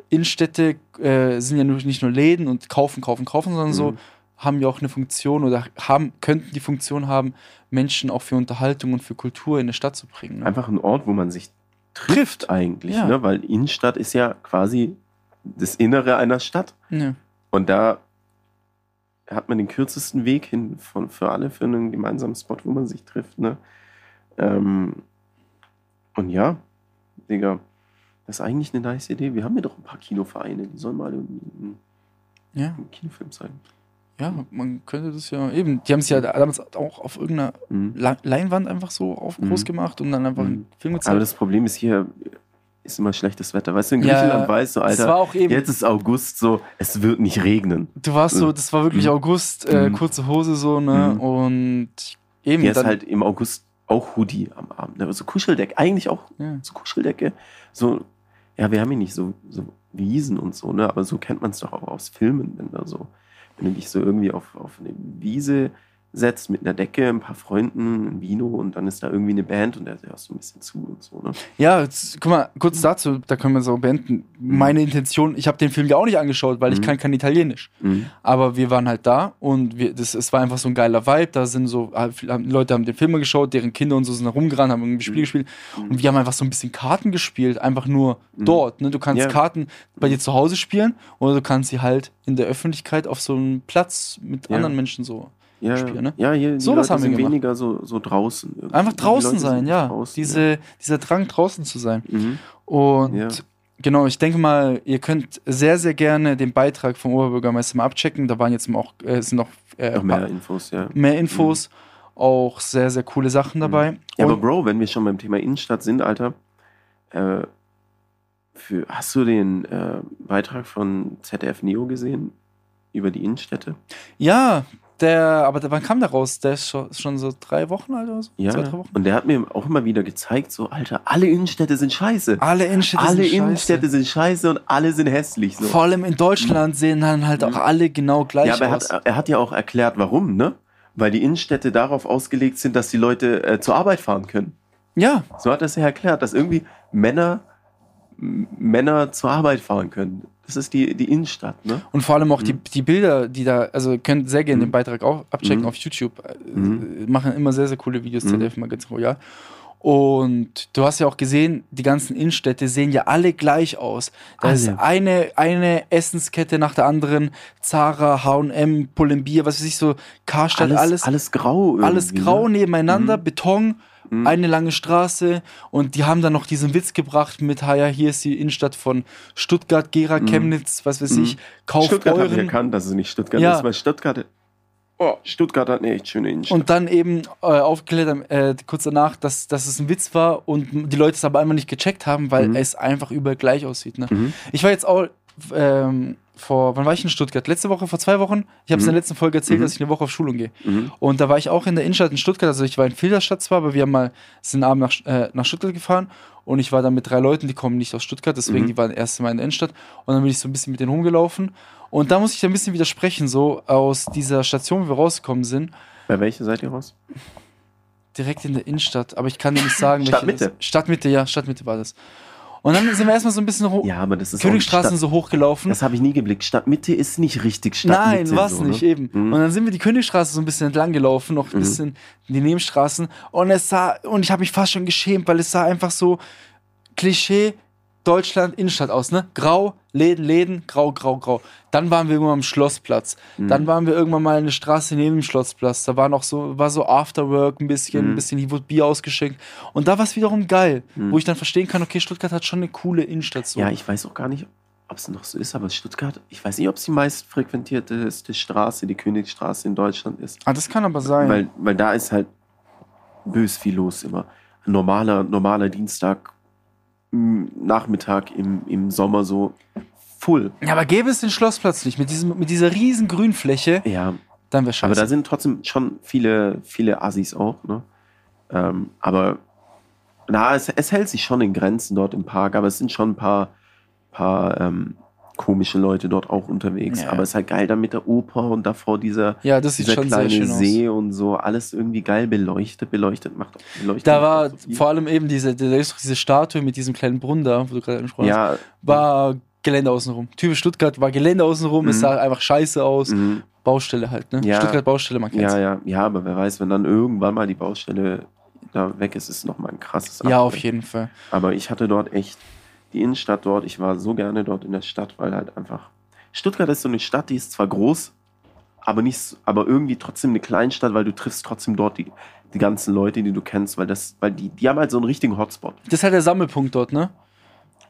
Innenstädte äh, sind ja nicht nur Läden und kaufen, kaufen, kaufen, sondern so Mhm. Haben ja auch eine Funktion oder haben, könnten die Funktion haben, Menschen auch für Unterhaltung und für Kultur in eine Stadt zu bringen. Ne? Einfach ein Ort, wo man sich trifft eigentlich, Ja. ne? weil Innenstadt ist ja quasi das Innere einer Stadt. Ja. Und da hat man den kürzesten Weg hin von, für alle für einen gemeinsamen Spot, wo man sich trifft. Ne? Ähm, und ja, Digga, das ist eigentlich eine nice Idee. Wir haben ja doch ein paar Kinovereine, die sollen mal irgendwie einen, ja, einen Kinofilm zeigen. Ja, man könnte das ja eben. Die haben es ja damals auch auf irgendeiner Mhm. Leinwand einfach so auf groß Mhm. gemacht und dann einfach Mhm. einen Film gezeigt. Aber das Problem ist hier, ist immer schlechtes Wetter. Weißt du, in Ja, Griechenland weißt du, Alter, war auch eben. jetzt ist August so, es wird nicht regnen. Du warst so, das war wirklich Mhm. August, äh, Mhm. kurze Hose so, ne? Mhm. Und eben Hier ist dann, halt im August auch Hoodie am Abend. Ne? So Kuscheldecke, eigentlich auch ja. so Kuscheldecke. So, ja, wir haben hier nicht so, so Wiesen und so, ne? Aber so kennt man es doch auch aus Filmen, wenn da so, wenn du dich so irgendwie auf, auf eine Wiese setzt mit einer Decke, ein paar Freunden, ein Vino und dann ist da irgendwie eine Band und der hörst so ein bisschen zu und so, ne? Ja, jetzt, guck mal, kurz dazu, da können wir so beenden. Meine Intention, ich habe den Film ja auch nicht angeschaut, weil ich Mhm. kann kein Italienisch. Mhm. Aber wir waren halt da und wir, das, es war einfach so ein geiler Vibe. Da sind so, viele haben- Leute haben den Film geschaut, deren Kinder und so sind da rumgerannt, haben irgendwie Spiele Mhm. gespielt. Und wir haben einfach so ein bisschen Karten gespielt, einfach nur Mhm. dort. Ne? Du kannst Ja. Karten bei dir zu Hause spielen oder du kannst sie halt in der Öffentlichkeit auf so einem Platz mit Ja. anderen Menschen so. Ja, Spiel, ne? ja, hier, Sowas Leute haben wir gemacht. weniger so, so draußen. irgendwie. Einfach draußen sein, ja. draußen, Diese, Dieser Drang, draußen zu sein. ja. Mhm. Und Ja. genau, ich denke mal, ihr könnt sehr, sehr gerne den Beitrag vom Oberbürgermeister mal abchecken. Da waren jetzt auch, äh, sind noch, äh, Noch mehr Infos, ja. mehr Infos, auch sehr, sehr coole Sachen dabei. Mhm. Ja, aber Bro, wenn wir schon beim Thema Innenstadt sind, Alter, äh, für, hast du den äh, Beitrag von ZDF Neo gesehen über die Innenstädte? ja, der, aber der, wann kam der raus? Der ist schon, schon so drei Wochen alt oder so? Ja. Zwei, drei Wochen? Und der hat mir auch immer wieder gezeigt, so, Alter, alle Innenstädte sind scheiße. Alle Innenstädte alle sind scheiße. Innenstädte sind scheiße und alle sind hässlich. So. Vor allem in Deutschland sehen dann halt auch Mhm. alle genau gleich Ja, aber er aus. hat, er hat ja auch erklärt, warum, ne? Weil die Innenstädte darauf ausgelegt sind, dass die Leute äh, zur Arbeit fahren können. ja, So hat er es ja erklärt, dass irgendwie Männer, Männer zur Arbeit fahren können. Das ist die, die Innenstadt, ne? und vor allem auch die, Mhm. die Bilder, die da, also ihr könnt sehr gerne den Mhm. Beitrag auch abchecken Mhm. auf YouTube. Äh, Mhm. Machen immer sehr, sehr coole Videos, Mhm. ZDF Magazin Royal. Und du hast ja auch gesehen, die ganzen Innenstädte sehen ja alle gleich aus. Da Alle. ist eine, eine Essenskette nach der anderen, Zara, H&M, Pull&Bear, was weiß ich, so Karstadt, alles, alles, alles grau. irgendwie, grau Ne? nebeneinander, Mhm. Beton, Mhm. eine lange Straße und die haben dann noch diesen Witz gebracht mit, ja, hier ist die Innenstadt von Stuttgart, Gera, Mhm. Chemnitz, was weiß Mhm. ich, kauft Stuttgart habe ich erkannt, dass es nicht Stuttgart Ja. ist, weil Stuttgart, oh, Stuttgart hat eine echt schöne Innenstadt. und dann eben äh, aufgeklärt, äh, kurz danach, dass, dass es ein Witz war und die Leute es aber einfach nicht gecheckt haben, weil Mhm. es einfach überall gleich aussieht. Ne? mhm. Ich war jetzt auch ähm, vor, wann war ich in Stuttgart? Letzte Woche, vor zwei Wochen? Ich habe es in Mhm. der letzten Folge erzählt, Mhm. dass ich eine Woche auf Schulung gehe. Mhm. Und da war ich auch in der Innenstadt in Stuttgart. Also ich war in Filderstadt zwar, aber wir haben mal sind abend nach, äh, nach Stuttgart gefahren und ich war da mit drei Leuten, die kommen nicht aus Stuttgart, deswegen Mhm. die waren erst Mal in der Innenstadt. Und dann bin ich so ein bisschen mit denen rumgelaufen. Und da muss ich ein bisschen widersprechen, so aus dieser Station, wie wir rausgekommen sind, Bei welcher seid ihr raus? direkt in der Innenstadt. Aber ich kann dir nicht sagen, welche Stadtmitte. Stadtmitte, ja, Stadtmitte war das. Und dann sind wir erstmal so ein bisschen hoch, Ja, aber das ist Königstraßen so hochgelaufen. Das habe ich nie geblickt. Stadtmitte ist nicht richtig Stadtmitte. Nein, was so, ne? nicht, eben. Mhm. Und dann sind wir die Königstraße so ein bisschen entlang gelaufen, noch ein Mhm. bisschen in die Nebenstraßen. Und es sah, und ich habe mich fast schon geschämt, weil es sah einfach so Klischee Deutschland Innenstadt aus, ne? Grau, Läden, Läden, grau, grau, grau. Dann waren wir irgendwann am Schlossplatz. Mhm. Dann waren wir irgendwann mal eine Straße neben dem Schlossplatz. Da war noch so, war so Afterwork ein bisschen, Mhm. ein bisschen, hier wurde Bier ausgeschenkt. Und da war es wiederum geil, Mhm. wo ich dann verstehen kann, okay, Stuttgart hat schon eine coole Innenstadt so. Ja, ich weiß auch gar nicht, ob es noch so ist, aber Stuttgart, ich weiß nicht, ob es die meist frequentierteste Straße, die Königsstraße in Deutschland ist. ah, das kann aber sein. Weil, weil da ist halt bös viel los immer. Ein normaler, normaler Dienstag, Nachmittag im, im Sommer so full. ja, aber gäbe es den Schlossplatz nicht mit, diesem, mit dieser riesen Grünfläche, Ja, dann wäre scheiße. aber da sind trotzdem schon viele, viele Assis auch, ne? Ähm, aber na, es, es hält sich schon in Grenzen dort im Park, aber es sind schon ein paar, paar ähm, komische Leute dort auch unterwegs. Ja. Aber es ist halt geil dann mit der Oper und davor dieser, ja, das sieht dieser schon sehr kleine. See und so, alles irgendwie geil beleuchtet, beleuchtet macht beleuchtet. Da war so vor allem eben diese, da diese Statue mit diesem kleinen Brunnen da, wo du gerade angesprochen hast, ja, war Gelände außenrum. Typisch Stuttgart war Gelände außenrum, es Mhm. sah einfach scheiße aus. mhm. Baustelle halt, ne? Ja. Stuttgart Baustelle, man kennt's. ja, ja, ja, aber wer weiß, wenn dann irgendwann mal die Baustelle da weg ist, ist es nochmal ein krasses Ja, auf jeden Fall. Aber ich hatte dort echt die Innenstadt dort. Ich war so gerne dort in der Stadt, weil halt einfach. Stuttgart ist so eine Stadt, die ist zwar groß, aber nicht, aber irgendwie trotzdem eine Kleinstadt, weil du triffst trotzdem dort die, die ganzen Leute, die du kennst, weil das, weil die, die haben halt so einen richtigen Hotspot. Das ist halt der Sammelpunkt dort, ne?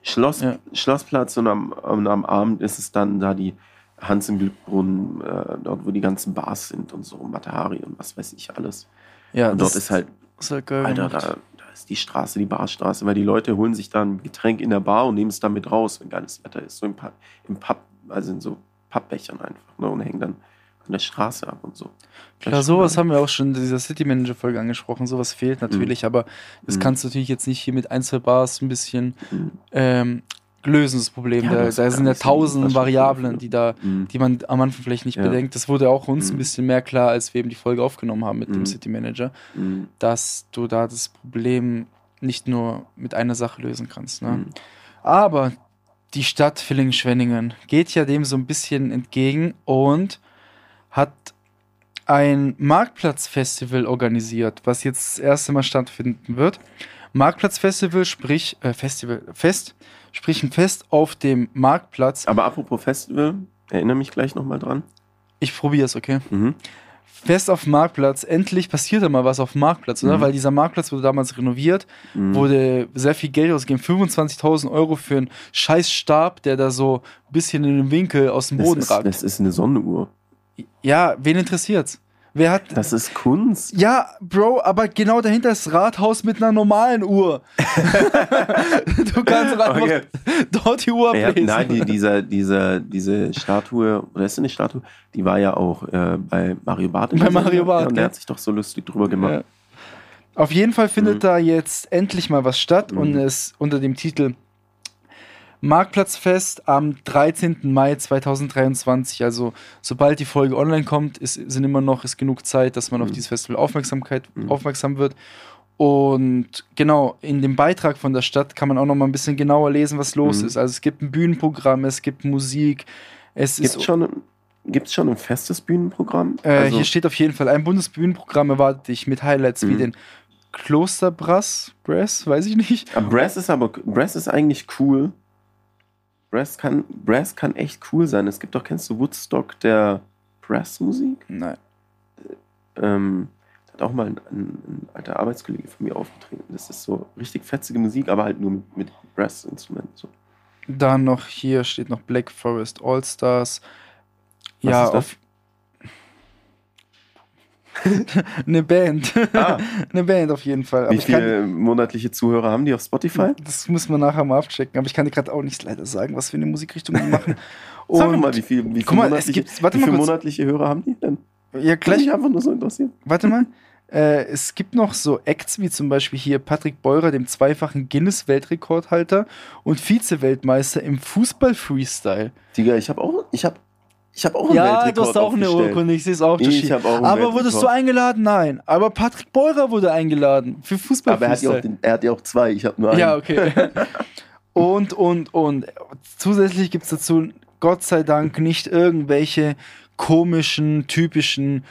Schloss, Ja. Schlossplatz und am, und am Abend ist es dann da die Hans im Glückbrunnen, äh, dort wo die ganzen Bars sind und so, Matahari und was weiß ich alles. Ja, und dort ist halt ist halt geil. Alter, gemacht. da ist die Straße, die Barstraße, weil die Leute holen sich dann ein Getränk in der Bar und nehmen es dann mit raus, wenn geiles Wetter ist. So im, Pub, im Pub, also in so Pappbechern einfach, ne, und hängen dann an der Straße ab und so. Klar, sowas haben wir auch schon in dieser City Manager Folge angesprochen. Sowas fehlt natürlich, aber das Mhm. kannst du natürlich jetzt nicht hier mit ein, zwei Bars ein bisschen Mhm. ähm, lösen, das Problem. Ja, da das da sind ja tausend Variablen, die da Mhm. die man am Anfang vielleicht nicht Ja. bedenkt. Das wurde auch uns ein Mhm. bisschen mehr klar, als wir eben die Folge aufgenommen haben mit dem Mhm. City Manager, Mhm. dass du da das Problem nicht nur mit einer Sache lösen kannst. Ne? Mhm. Aber die Stadt Villingen-Schwenningen geht ja dem so ein bisschen entgegen und hat ein Marktplatzfestival organisiert, was jetzt das erste Mal stattfinden wird. Marktplatzfestival, sprich äh, Festival, Fest, sprich ein Fest auf dem Marktplatz. Aber apropos Festival, erinnere mich gleich nochmal dran. Ich probiere es, okay? Mhm. Fest auf dem Marktplatz. Endlich passiert da mal was auf dem Marktplatz, oder? Mhm. Weil dieser Marktplatz wurde damals renoviert, Mhm. wurde sehr viel Geld ausgegeben. 25.000 Euro für einen scheiß Stab, der da so ein bisschen in den Winkel aus dem das, Boden ist, ragt. das ist eine Sonnenuhr. Ja, wen interessiert's? Wer hat. Das ist Kunst. ja, Bro, aber genau dahinter ist Rathaus mit einer normalen Uhr. du kannst doch einfach Okay. dort die Uhr Ja, ablesen. nein, die, dieser, dieser, diese Statue, oder ist das eine Statue? Die war ja auch äh, bei Mario Barth. Bei. Mario Barth, Ja, und der hat sich doch so lustig drüber gemacht. Ja. Auf jeden Fall findet Mhm. da jetzt endlich mal was statt und Mhm. es unter dem Titel Marktplatzfest am 13. Mai 2023. Also sobald die Folge online kommt, ist, sind immer noch ist genug Zeit, dass man auf Mhm. dieses Festival Aufmerksamkeit Mhm. aufmerksam wird. Und genau, in dem Beitrag von der Stadt kann man auch noch mal ein bisschen genauer lesen, was los Mhm. ist. Also es gibt ein Bühnenprogramm, es gibt Musik, es Gibt es ist schon, gibt's schon ein festes Bühnenprogramm? äh, Also- hier steht auf jeden Fall ein Bundesbühnenprogramm erwartet dich mit Highlights wie Mhm. den Klosterbrass, Brass, weiß ich nicht. Ah, Brass ist aber Brass ist eigentlich cool. Brass kann, Brass kann echt cool sein. Es gibt doch, kennst du Woodstock der Brass-Musik? Nein. Ähm, da hat auch mal ein, ein, ein alter Arbeitskollege von mir aufgetreten. Das ist so richtig fetzige Musik, aber halt nur mit, mit Brass-Instrumenten. So. Dann noch hier steht noch Black Forest All Stars. Was ja, ist das? auf. eine Band. Ah. eine Band auf jeden Fall. Aber Wie ich kann, viele monatliche Zuhörer haben die auf Spotify? das muss man nachher mal abchecken. Aber ich kann dir gerade auch nicht leider sagen, was für eine Musikrichtung die machen. Sag Und- mal, wie viele wie viel Guck mal, es monatliche, gibt- wie monatliche Hörer haben die denn? ja, Kann gleich, mich einfach nur so interessieren. Warte mal. Äh, es gibt noch so Acts wie zum Beispiel hier Patrick Beurer, dem zweifachen Guinness-Weltrekordhalter und Vize-Weltmeister im Fußball-Freestyle. Digga, ich habe auch, ich habe, ich habe auch einen Ja, Weltrekord du hast auch eine. Urkunde, ich sehe es auch. Ich Joshi. hab auch einen Aber wurdest du eingeladen? Nein. Aber Patrick Beurer wurde eingeladen für Aber er hat, ja auch den, er hat ja auch zwei, ich habe nur einen. Ja, okay. und, und, und. Zusätzlich gibt es dazu, Gott sei Dank, nicht irgendwelche komischen, typischen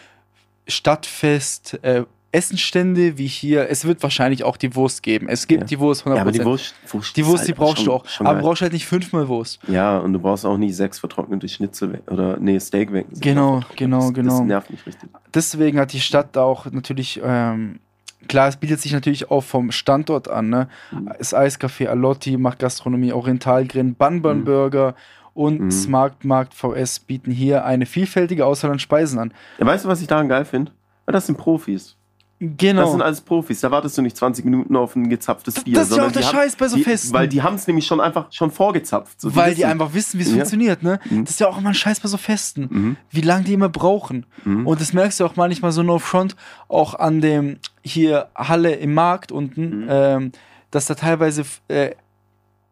Stadtfest, äh, Essenstände wie hier. Es wird wahrscheinlich auch die Wurst geben. Es gibt Ja. die Wurst 100%. Ja, aber die Wurst, Wurst Die Wurst, halt die brauchst schon- du auch. Aber geil. brauchst halt nicht fünfmal Wurst. Ja, und du brauchst auch nicht sechs vertrocknete Schnitzel weg, oder nee, Steak weg. Genau, genau, das, genau. Das nervt mich richtig. Deswegen hat die Stadt da auch natürlich, ähm, klar, es bietet sich natürlich auch vom Standort an. Ne? Mhm. Das Eiscafé Alotti macht Gastronomie, Oriental Grill, Banban Mhm. Burger und Mhm. Smart Markt VS bieten hier eine vielfältige Auswahl an Speisen an. Ja, weißt du, was ich daran geil finde? Ja, das sind Profis. Genau. Das sind alles Profis. Da wartest du nicht 20 Minuten auf ein gezapftes Bier. das ist ja auch der die Scheiß bei so die, Festen. Weil die haben es nämlich schon einfach schon vorgezapft. So, weil die wissen- einfach wissen, wie es Ja. funktioniert, ne? Mhm. Das ist ja auch immer ein Scheiß bei so Festen. Mhm. Wie lange die immer brauchen. Mhm. Und das merkst du auch manchmal so no front, auch an dem hier Halle im Markt unten, Mhm. ähm, dass da teilweise äh,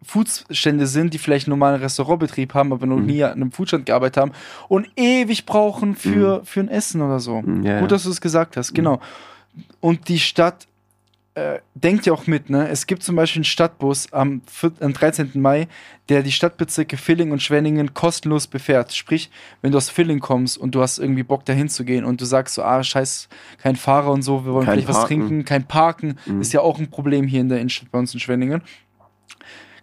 Foodstände sind, die vielleicht einen normalen Restaurantbetrieb haben, aber noch Mhm. nie an einem Foodstand gearbeitet haben und ewig brauchen für, für ein Essen oder so. Mhm, ja, Gut, dass du es gesagt hast, genau. Und die Stadt äh, denkt ja auch mit, ne? Es gibt zum Beispiel einen Stadtbus am, vier- am 13. Mai, der die Stadtbezirke Villing und Schwenningen kostenlos befährt. Sprich, wenn du aus Villing kommst und du hast irgendwie Bock dahin zu gehen und du sagst so, ah, scheiß, kein Fahrer und so, wir wollen Kein vielleicht was Parken. trinken, kein Parken, Mhm. ist ja auch ein Problem hier in der Innenstadt bei uns in Schwenningen.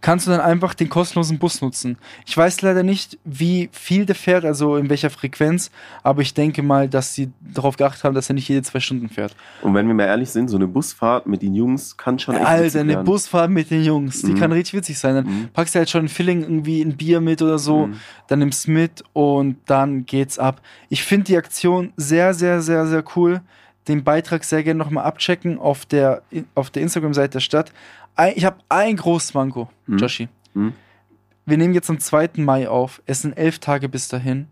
Kannst du dann einfach den kostenlosen Bus nutzen. Ich weiß leider nicht, wie viel der fährt, also in welcher Frequenz, aber ich denke mal, dass sie darauf geachtet haben, dass er nicht jede zwei Stunden fährt. Und wenn wir mal ehrlich sind, so eine Busfahrt mit den Jungs kann schon echt Alter, eine werden. Busfahrt mit den Jungs, die Mhm. kann richtig witzig sein. Dann Mhm. packst du halt schon ein Filling irgendwie ein Bier mit oder so, Mhm. dann nimmst mit und dann geht's ab. Ich finde die Aktion sehr, sehr, sehr, sehr cool. Den Beitrag sehr gerne nochmal abchecken auf der, auf der Instagram-Seite der Stadt. Ein, ich habe ein großes Manko, Mhm. Joshi. Mhm. Wir nehmen jetzt am 2. Mai auf. Es sind elf Tage bis dahin.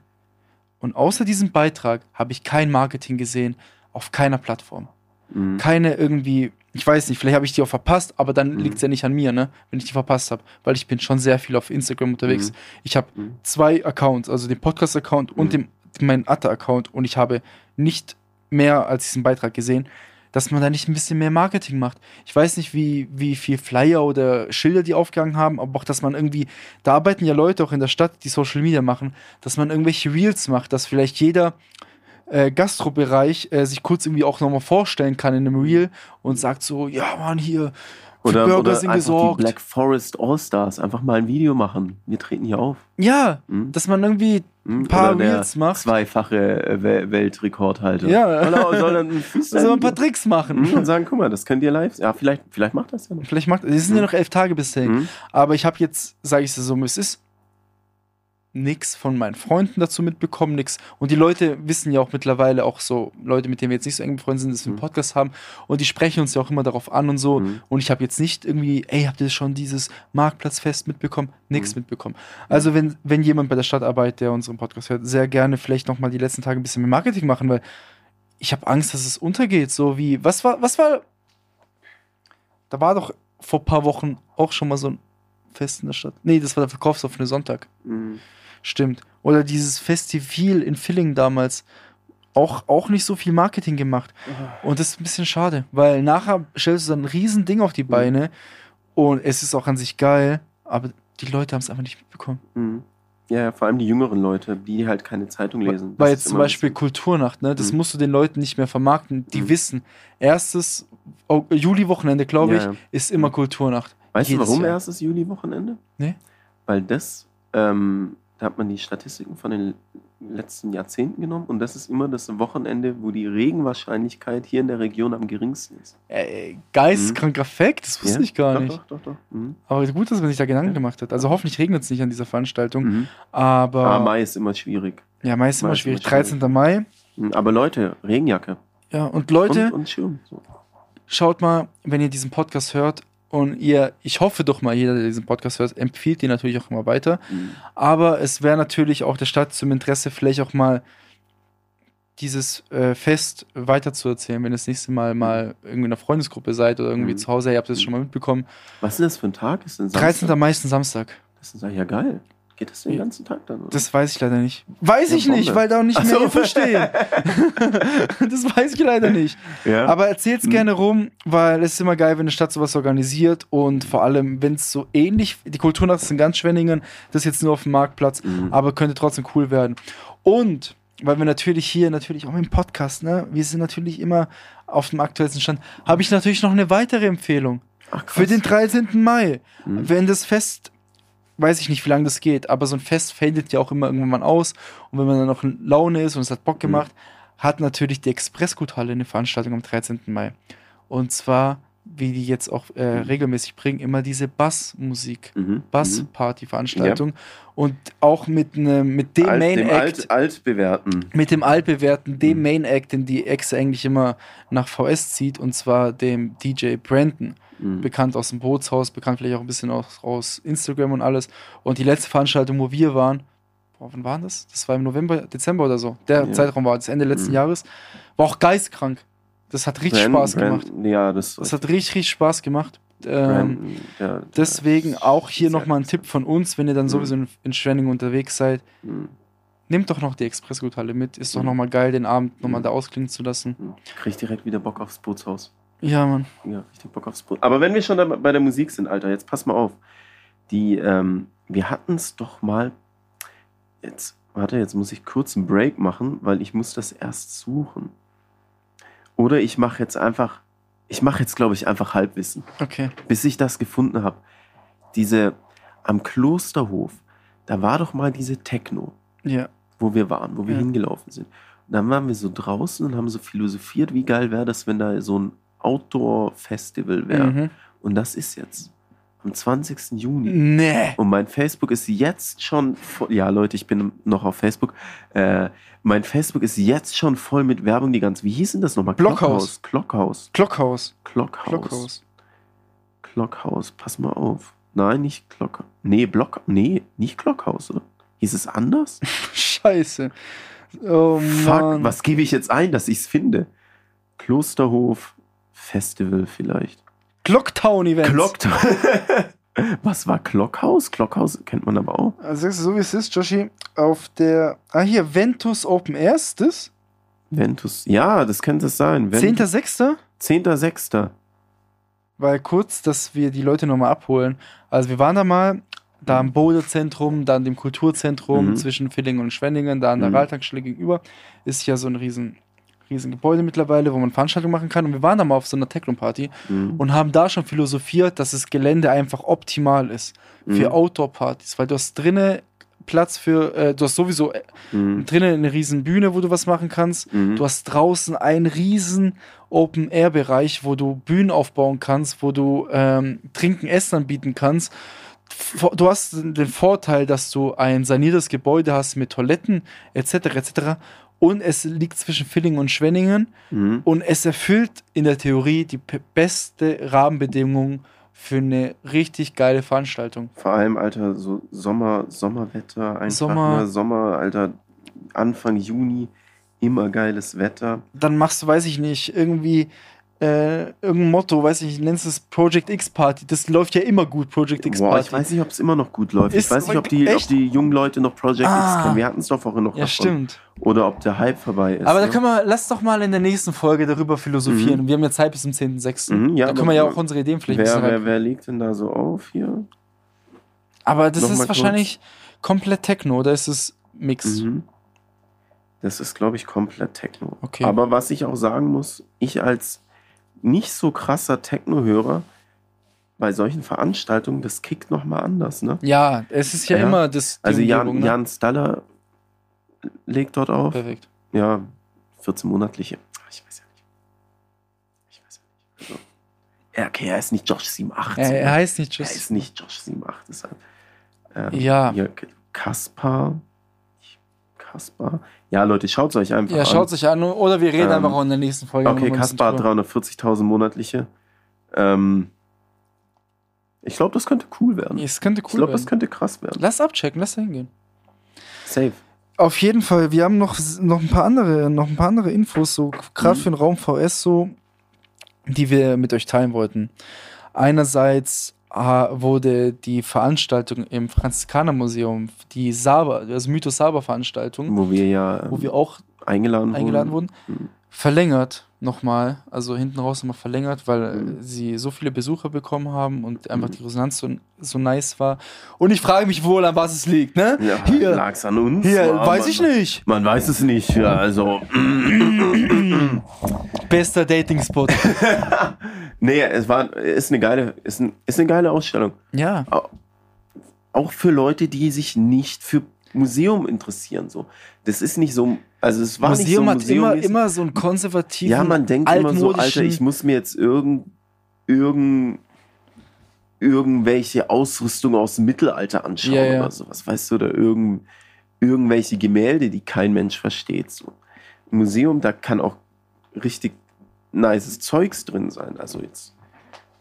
Und außer diesem Beitrag habe ich kein Marketing gesehen auf keiner Plattform Mhm. keine irgendwie, ich weiß nicht, vielleicht habe ich die auch verpasst, aber dann Mhm. liegt es ja nicht an mir, ne, wenn ich die verpasst habe, weil ich bin schon sehr viel auf Instagram unterwegs. Mhm. Ich habe Mhm. zwei Accounts, also den Podcast-Account und Mhm. den, meinen Atta-Account und ich habe nicht mehr als diesen Beitrag gesehen, dass man da nicht ein bisschen mehr Marketing macht. Ich weiß nicht, wie, wie viel Flyer oder Schilder die aufgehangen haben, aber auch, dass man irgendwie, da arbeiten ja Leute auch in der Stadt, die Social Media machen, dass man irgendwelche Reels macht, dass vielleicht jeder äh, Gastrobereich äh, sich kurz irgendwie auch nochmal vorstellen kann in einem Reel und sagt so, ja Mann, hier, Oder, Burger oder sind einfach gesorgt. die Black Forest All-Stars. Einfach mal ein Video machen. Wir treten hier auf. ja, Mhm. dass man irgendwie. Ein paar Oder der Reels macht. Zweifache äh, Wel Weltrekordhalter. Ja. Oder soll dann ein Freestyle so ein paar Tricks machen. Mhm, und sagen, guck mal, das könnt ihr live. Ja, vielleicht, vielleicht macht das ja noch. Vielleicht macht, es sind ja noch elf Tage bis dahin. Mhm. Aber ich habe jetzt, sage ich es so, es ist nix von meinen Freunden dazu mitbekommen, nix. Und die Leute wissen ja auch mittlerweile auch so, Leute, mit denen wir jetzt nicht so eng befreundet sind, dass wir einen Mhm. Podcast haben und die sprechen uns ja auch immer darauf an und so. Mhm. Und ich habe jetzt nicht irgendwie, ey, habt ihr schon dieses Marktplatzfest mitbekommen? Nix Mhm. mitbekommen. Also wenn, wenn jemand bei der Stadtarbeit, der unseren Podcast hört, sehr gerne vielleicht nochmal die letzten Tage ein bisschen mehr Marketing machen, weil ich habe Angst, dass es untergeht. So wie, was war, was war, da war doch vor ein paar Wochen auch schon mal so ein Fest in der Stadt. Nee, das war der verkaufsoffene Sonntag. Mhm. Stimmt. Oder dieses Festival in Villingen damals. Auch, auch nicht so viel Marketing gemacht. Und das ist ein bisschen schade, weil nachher stellst du dann ein riesen Ding auf die Beine und es ist auch an sich geil, aber die Leute haben es einfach nicht mitbekommen. Mhm. Ja, vor allem die jüngeren Leute, die halt keine Zeitung lesen. Weil jetzt zum Beispiel Kulturnacht, ne? Das Mhm. musst du den Leuten nicht mehr vermarkten. Die Mhm. wissen, erstes Au- Juli-Wochenende, glaube ich, Ja, ja. ist immer Kulturnacht. Weißt du, jedes warum Jahr. erstes Juli-Wochenende? Nee. Weil das, ähm, da hat man die Statistiken von den letzten Jahrzehnten genommen und das ist immer das Wochenende, wo die Regenwahrscheinlichkeit hier in der Region am geringsten ist. Äh, geistkranker Fact, das wusste Ja? ich gar doch, nicht. Doch, doch, doch. Mhm. Aber gut, dass man sich da Gedanken Ja. gemacht hat. Also hoffentlich regnet es nicht an dieser Veranstaltung. Mhm. Aber Ah, Mai ist immer schwierig. ja, Mai ist immer Mai ist schwierig. immer schwierig. 13. Mai. Mhm, Aber Leute, Regenjacke. Ja, und Leute, und, und Schirm. So. schaut mal, wenn ihr diesen Podcast hört und ihr, ich hoffe doch mal, jeder, der diesen Podcast hört, empfiehlt ihn natürlich auch immer weiter. Mhm. Aber es wäre natürlich auch der Stadt zum Interesse, vielleicht auch mal dieses äh, Fest weiterzuerzählen, wenn ihr das nächste Mal mal irgendwie in einer Freundesgruppe seid oder irgendwie Mhm. zu Hause, ihr habt das schon mal mitbekommen. Was ist das für ein Tag? Ist denn 13. meisten Samstag. Das ist ja geil. Geht das den ganzen Tag dann? Oder? Das weiß ich leider nicht. Weiß Ja, ich nicht, Bombe. weil da auch nicht mehr so. Info stehen. das weiß ich leider nicht. ja. Aber erzählt's Mhm. gerne rum, weil es ist immer geil, wenn eine Stadt sowas organisiert und vor allem, wenn es so ähnlich, die Kulturnacht ist in ganz Schwenningen, das ist jetzt nur auf dem Marktplatz, Mhm. aber könnte trotzdem cool werden. Und weil wir natürlich hier, natürlich auch im Podcast, ne, wir sind natürlich immer auf dem aktuellsten Stand, habe ich natürlich noch eine weitere Empfehlung. Ach. Für den 13. Mai, Mhm. wenn das Fest, weiß ich nicht, wie lange das geht, aber so ein Fest fadet ja auch immer irgendwann mal aus. Und wenn man dann noch in Laune ist und es hat Bock gemacht, hat natürlich die Expressguthalle eine Veranstaltung am 13. Mai. Und zwar, wie die jetzt auch äh, Mhm. regelmäßig bringen, immer diese Bassmusik. Mhm. Mhm. Bass-Party-Veranstaltung und auch mit, ne, mit dem Alt, Main dem Act, alt, altbewährten. mit dem altbewährten, dem Mhm. Main Act, den die Ex eigentlich immer nach VS zieht, und zwar dem DJ Brandon Mhm. bekannt aus dem Bootshaus, bekannt vielleicht auch ein bisschen aus, aus Instagram und alles. Und die letzte Veranstaltung, wo wir waren, boah, wann war das? Das war im November, Dezember oder so. Der Ja. Zeitraum war das Ende letzten Mhm. Jahres. War auch geistkrank. Das hat richtig Brand- Spaß Brand- gemacht. Ja, das, Das hat richtig, richtig Spaß gemacht. Ähm, Brandon, ja, deswegen auch hier nochmal ein Tipp von uns, wenn ihr dann Mhm. sowieso in, in Schwenning unterwegs seid. Mhm. Nehmt doch noch die Expressguthalle mit. Ist doch Mhm. nochmal geil, den Abend nochmal Mhm. da ausklingen zu lassen. Krieg direkt wieder Bock aufs Bootshaus. Ja, Mann. Ja, richtig Bock aufs Boot. Aber wenn wir schon bei der Musik sind, Alter, jetzt pass mal auf. Die, ähm, wir hatten es doch mal. Jetzt, warte, jetzt muss ich kurz einen Break machen, weil ich muss das erst suchen. Oder ich mache jetzt einfach, ich mache jetzt, glaube ich, einfach Halbwissen, Okay. bis ich das gefunden habe. Diese am Klosterhof, da war doch mal diese Techno, Ja. wo wir waren, wo wir Ja. hingelaufen sind. Und dann waren wir so draußen und haben so philosophiert, wie geil wäre das, wenn da so ein Outdoor-Festival wäre. Mhm. Und das ist jetzt am 20. Juni. Nee. Und mein Facebook ist jetzt schon voll. Ja, Leute, ich bin noch auf Facebook. Äh, mein Facebook ist jetzt schon voll mit Werbung, die ganz. Wie hieß denn das nochmal? Blockhaus. Klockhaus. Glockhaus. Klockhaus. Glockhaus. Klockhaus. Pass mal auf. Nein, nicht Glock. Nee, Block. Nee, nicht Klockhaus, oder? Hieß es anders? Scheiße. Oh Fuck, Mann. was gebe ich jetzt ein, dass ich es finde? Klosterhof Festival vielleicht. Clocktown Events. Clocktown. Was war Klockhaus? Klockhaus kennt man aber auch. Also sagst du so wie es ist, Joshi, auf der. Ah, hier, Ventus Open Air ist das? Ventus. Ja, das könnte es sein. Ven- 10.06. 10.06. Weil kurz, dass wir die Leute nochmal abholen. Also wir waren da mal, da im Bodezentrum, da in dem Kulturzentrum Mhm. zwischen Villingen und Schwenningen, da an der Mhm. Gegenüber, ist ja so ein riesen, riesen Gebäude mittlerweile, wo man Veranstaltungen machen kann. Und wir waren da mal auf so einer Techno-Party Mhm. und haben da schon philosophiert, dass das Gelände einfach optimal ist für Mhm. Outdoor-Partys, weil du hast drinnen Platz für, äh, du hast sowieso äh, Mhm. drinnen eine riesen Bühne, wo du was machen kannst. Mhm. Du hast draußen einen riesen Open-Air-Bereich, wo du Bühnen aufbauen kannst, wo du ähm, Trinken, Essen anbieten kannst. Du hast den Vorteil, dass du ein saniertes Gebäude hast mit Toiletten etc. etc. Und es liegt zwischen Villingen und Schwenningen Mhm. und es erfüllt in der Theorie die beste Rahmenbedingung für eine richtig geile Veranstaltung. Vor allem, Alter, so Sommer, Sommerwetter, einfach Sommer. ne? Sommer, Alter, Anfang Juni, immer geiles Wetter. dann machst du, weiß ich nicht, irgendwie äh, irgendein Motto, weiß ich, nennst es Project X Party. Das läuft ja immer gut, Project X Boah, Party. ich weiß nicht, ob es immer noch gut läuft. Ist- ich weiß nicht, ob die, ob die jungen Leute noch Project Ah. X kennen. Wir hatten es doch vorhin noch ja, davon. stimmt. Oder ob der Hype vorbei ist. Aber da ne? können wir, lass doch mal in der nächsten Folge darüber philosophieren. Wir haben ja Zeit bis zum 10.06. Mhm, ja, da können wir ja auch unsere Ideen vielleicht wer, wer, wer legt denn da so auf hier? Aber das noch ist kurz. wahrscheinlich komplett Techno, oder ist es Mix? Mhm. Das ist, glaube ich, komplett Techno. Okay. Aber was ich auch sagen muss, ich als nicht so krasser Techno-Hörer bei solchen Veranstaltungen, das kickt nochmal anders, ne? Ja, es ist ja, Ja. immer das. Also Jan, ne? Jan Staller legt dort auf. Perfekt. Ja, 14 monatliche. Ich weiß ja nicht. Ich weiß ja nicht. Also, ja, okay, er ist nicht Josh 87. Er, er ne? heißt nicht er Just. ist nicht Josh 78. Deshalb. Ähm, Ja. Hier, Kaspar. Kaspar. Ja, Leute, schaut es euch einfach Ja, an. schaut sich an. Oder wir reden Ähm, einfach auch in der nächsten Folge. Okay, Kaspar hat drüber. 340.000 monatliche. Ähm, ich glaube, das könnte cool werden. Es könnte ich cool glaube, das könnte krass werden. Lass abchecken, lass da hingehen. Safe. Auf jeden Fall, wir haben noch, noch ein paar andere, noch ein paar andere Infos, so gerade Mhm. für den Raum VS, so, die wir mit euch teilen wollten. Einerseits wurde die Veranstaltung im Franziskanermuseum, die Saba, also Mythos Saba Veranstaltung, Wo wir ja wo ähm, wir auch eingeladen, eingeladen wurden, Mhm. verlängert nochmal, also hinten raus nochmal verlängert, weil Mhm. sie so viele Besucher bekommen haben und einfach die Resonanz so, so nice war. Und ich frage mich wohl, an was es liegt, ne? Ja, Hier. lag's an uns? Hier, Ja, weiß man, ich nicht. Man weiß es nicht. Ja, also. Bester Dating-Spot. nee, es war, ist eine geile, ist, ein, ist eine geile Ausstellung. ja. Auch für Leute, die sich nicht für Museum interessieren. So. Das ist nicht so. Also es war Museum nicht hat so immer, museummäßig. immer so einen konservativen, Ja, man denkt immer so, Alter, ich muss mir jetzt irgend, irgend, irgendwelche Ausrüstung aus dem Mittelalter anschauen Ja, ja. oder sowas, weißt du, oder irgend, irgendwelche Gemälde, die kein Mensch versteht. So. Im Museum, da kann auch richtig nices Zeugs drin sein. Also jetzt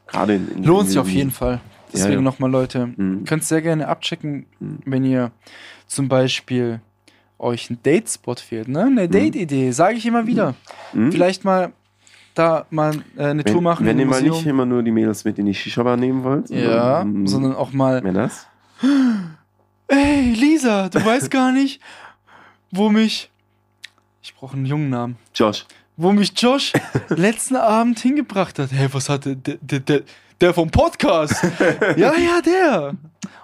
gerade in, in Lohnt sich auf in- jeden Fall. Ja, Deswegen ja. nochmal, Leute, Mhm. könnt sehr gerne abchecken, Mhm. wenn ihr zum Beispiel euch ein Date-Spot fehlt, ne? Eine Date-Idee, sage ich immer wieder. Mhm. Vielleicht mal da mal äh, eine Tour wenn, machen wenn ihr mal nicht immer nur die Mädels mit in die Shisha-Bar nehmen wollt. ja, mhm. sondern auch mal, das? ey, Lisa, du weißt gar nicht, wo mich, ich brauche einen jungen Namen, Josh. wo mich Josh letzten Abend hingebracht hat. Hey, was hatte der, der, der, der vom Podcast? ja, ja, der.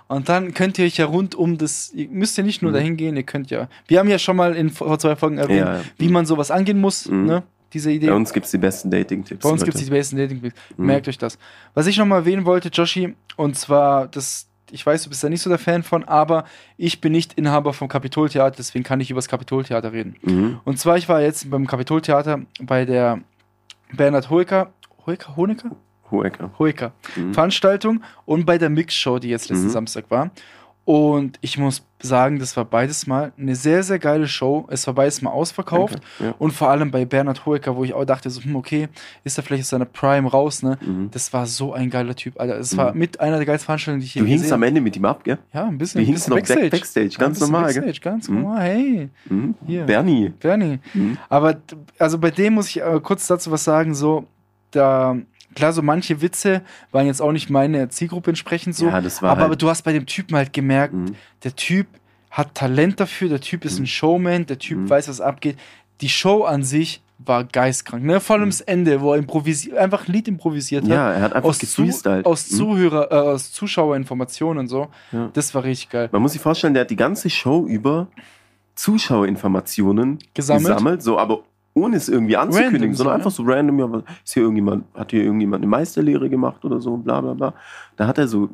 Und dann könnt ihr euch ja rund um das, ihr müsst ja nicht nur Mhm. dahin gehen, ihr könnt ja, wir haben ja schon mal in vor zwei Folgen erwähnt, Ja, ja. wie man sowas angehen muss, Mhm. ne? Diese Idee. Bei uns gibt es die besten Dating-Tipps. Bei uns gibt es die besten dating -Tipps. Mhm. Merkt euch das. Was ich nochmal erwähnen wollte, Joshi, und zwar, das, ich weiß, du bist da nicht so der Fan von, aber ich bin nicht Inhaber vom Kapitoltheater, deswegen kann ich über das Kapitoltheater reden. Mhm. Und zwar, ich war jetzt beim Kapitoltheater bei der Bernhard Hoeker, Hoeker, Honecker? Hohecker. Hoeker Mhm. Veranstaltung und bei der Mixshow, die jetzt letzten Mhm. Samstag war. Und ich muss sagen, das war beides mal eine sehr, sehr geile Show. Es war beides mal ausverkauft. Danke. Ja. Und vor allem bei Bernhard Hoeker, wo ich auch dachte, so, hm, okay, ist er vielleicht aus seiner Prime raus, ne? Mhm. Das war so ein geiler Typ, Alter. Es war Mhm. mit einer der geilsten Veranstaltungen, die ich je Du hingst am Ende mit ihm ab, gell? Ja, ein bisschen, ein hingst noch back, Backstage, ein ganz normal, gell? Backstage, ganz Mhm. normal, hey, Mhm. Hier. Bernie. Bernie. Mhm. Aber also bei dem muss ich äh, kurz dazu was sagen, so, da, klar, so manche Witze waren jetzt auch nicht meine Zielgruppe entsprechend so, Ja, das war aber, aber halt, du hast bei dem Typen halt gemerkt, Mhm. der Typ hat Talent dafür, der Typ ist ein Mhm. Showman, der Typ Mhm. weiß, was abgeht. Die Show an sich war geistkrank, ne? Vor allem Mhm. das Ende, wo er improvisiert, einfach ein Lied improvisiert hat. Ja, er hat einfach aus, Zu, gefreestylt. aus Mhm. Zuhörer, äh, aus Zuschauerinformationen und so. Ja. Das war richtig geil. Man muss sich vorstellen, der hat die ganze Show über Zuschauerinformationen Gesammelt? gesammelt, so, aber ohne es irgendwie anzukündigen, Random so, sondern ne? einfach so random, ja, ist hier irgendjemand, hat hier irgendjemand eine Meisterlehre gemacht oder so, bla bla bla. Da hat er so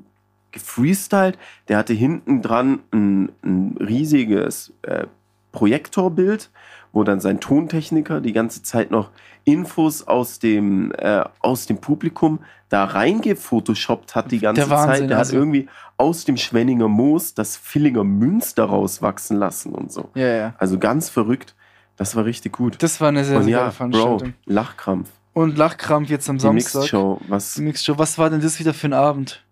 gefreestylt, der hatte hinten dran ein, ein riesiges äh, Projektorbild, wo dann sein Tontechniker die ganze Zeit noch Infos aus dem, äh, aus dem Publikum da reingefotoshoppt hat die ganze Der Wahnsinn, Zeit. Der also. hat irgendwie aus dem Schwenninger Moos das Villinger Münster rauswachsen lassen und so. Ja, ja. Also ganz verrückt. Das war richtig gut. Das war eine sehr, und sehr ja, geile Bro, Veranstaltung. Lachkrampf. Und Lachkrampf jetzt am Die Samstag. Mixed-Show. Was, Mixshow. Was war denn das wieder für ein Abend?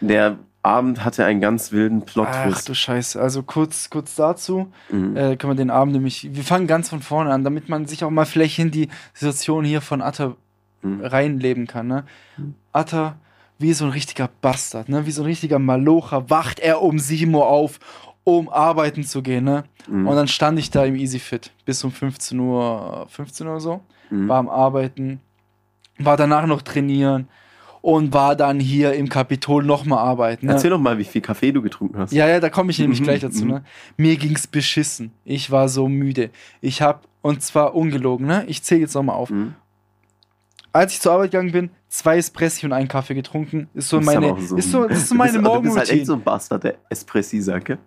der Abend hatte einen ganz wilden Ach Plot-Twist. du Scheiße. Also kurz, kurz dazu Mhm. äh, können wir den Abend nämlich. Wir fangen ganz von vorne an, damit man sich auch mal vielleicht in die Situation hier von Atta Mhm. reinleben kann. Ne? Mhm. Atta, wie so ein richtiger Bastard, ne? wie so ein richtiger Malocher, wacht er um 7 Uhr auf, um arbeiten zu gehen. Ne? Mhm. Und dann stand ich da im EasyFit bis um 15 Uhr, 15 Uhr so, Mhm. war am Arbeiten, war danach noch trainieren und war dann hier im Kapitol nochmal arbeiten. Ne? Erzähl doch mal, wie viel Kaffee du getrunken hast. Ja, ja, da komme ich nämlich Mhm, gleich dazu. mhm. Ne? Mir ging's beschissen. Ich war so müde. Ich habe, und zwar ungelogen, ne? ich zähle jetzt nochmal auf. Mhm. Als ich zur Arbeit gegangen bin, zwei Espressi und einen Kaffee getrunken. Ist so meine, so- ist so, das ist so meine bist, du bist halt echt Morgenroutine. so ein Bastard, der Espressi sagt, gell?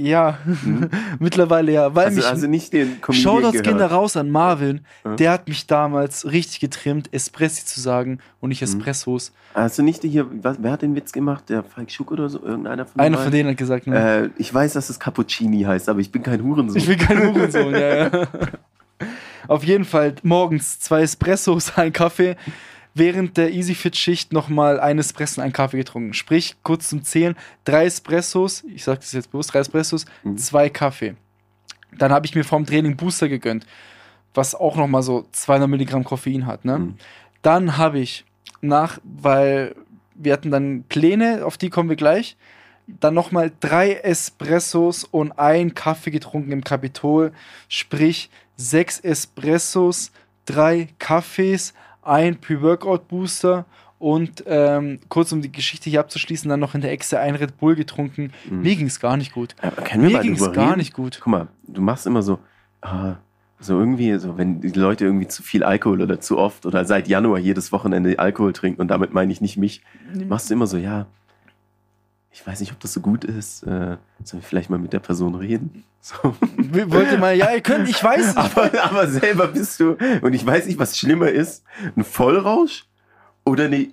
Ja, mittlerweile ja. Weil Also, mich, also nicht den Comedian Shoutouts gehört. gehen da raus an Marvin. Ja. Der hat mich damals richtig getrimmt, Espressi zu sagen und nicht Espressos. Also nicht hier, was, wer hat den Witz gemacht? Der Falk Schuck oder so? Irgendeiner von Einer beiden? von denen hat gesagt, ne? Äh, ich weiß, dass es Cappuccini heißt, aber ich bin kein Hurensohn. ich will kein Hurensohn, ja, ja. Auf jeden Fall morgens zwei Espressos, ein Kaffee. Während der EasyFit-Schicht nochmal ein Espresso und ein Kaffee getrunken. Sprich, kurz zum Zählen, drei Espressos, ich sage das jetzt bewusst, drei Espressos, Mhm. zwei Kaffee. Dann habe ich mir vorm Training Booster gegönnt, was auch nochmal so 200 Milligramm Koffein hat. Ne? Mhm. Dann habe ich nach, weil wir hatten dann Pläne, auf die kommen wir gleich, dann nochmal drei Espressos und ein Kaffee getrunken im Kapitol. Sprich, sechs Espressos, drei Kaffees, ein Pre-Workout-Booster und ähm, kurz um die Geschichte hier abzuschließen, dann noch in der Echse ein Red Bull getrunken. Mhm. Mir ging es gar nicht gut. Aber können wir Mir ging es gar nicht gut. Guck mal, du machst immer so, ah, so irgendwie, so wenn die Leute irgendwie zu viel Alkohol oder zu oft oder seit Januar jedes Wochenende Alkohol trinken und damit meine ich nicht mich, machst du immer so, ja, ich weiß nicht, ob das so gut ist, äh, sollen wir vielleicht mal mit der Person reden? So. Wollte mal, ja, ihr könnt, ich weiß, aber, aber selber bist du, und ich weiß nicht, was schlimmer ist, ein Vollrausch oder eine,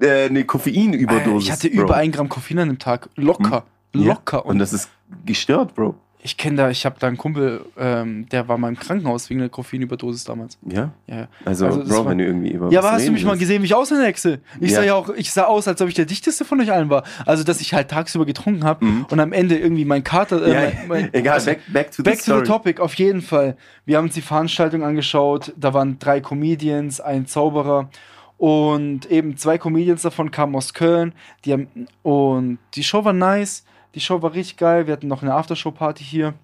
äh, eine Koffeinüberdosis. ich hatte Bro. über ein Gramm Koffein an dem Tag. Locker. Ja. Locker. Und das ist gestört, Bro. Ich kenne da, ich habe da einen Kumpel, ähm, der war mal im Krankenhaus wegen einer Koffeinüberdosis damals. Ja? Ja, Also, Also Bro, war- wenn du irgendwie über ja aber hast du mich mal willst. gesehen, wie ich aussehe, Hexe? Ich Ja. sah ja auch, ich sah aus, als ob ich der dichteste von euch allen war. Also, dass ich halt tagsüber getrunken habe Mhm. und am Ende irgendwie mein Kater. Äh, Ja, mein, mein, egal, also, back, back to Back the to the topic, auf jeden Fall. Wir haben uns die Veranstaltung angeschaut. Da waren drei Comedians, ein Zauberer und eben zwei Comedians davon kamen aus Köln. Die haben, und die Show war nice. Die Show war richtig geil. Wir hatten noch eine Aftershow-Party hier.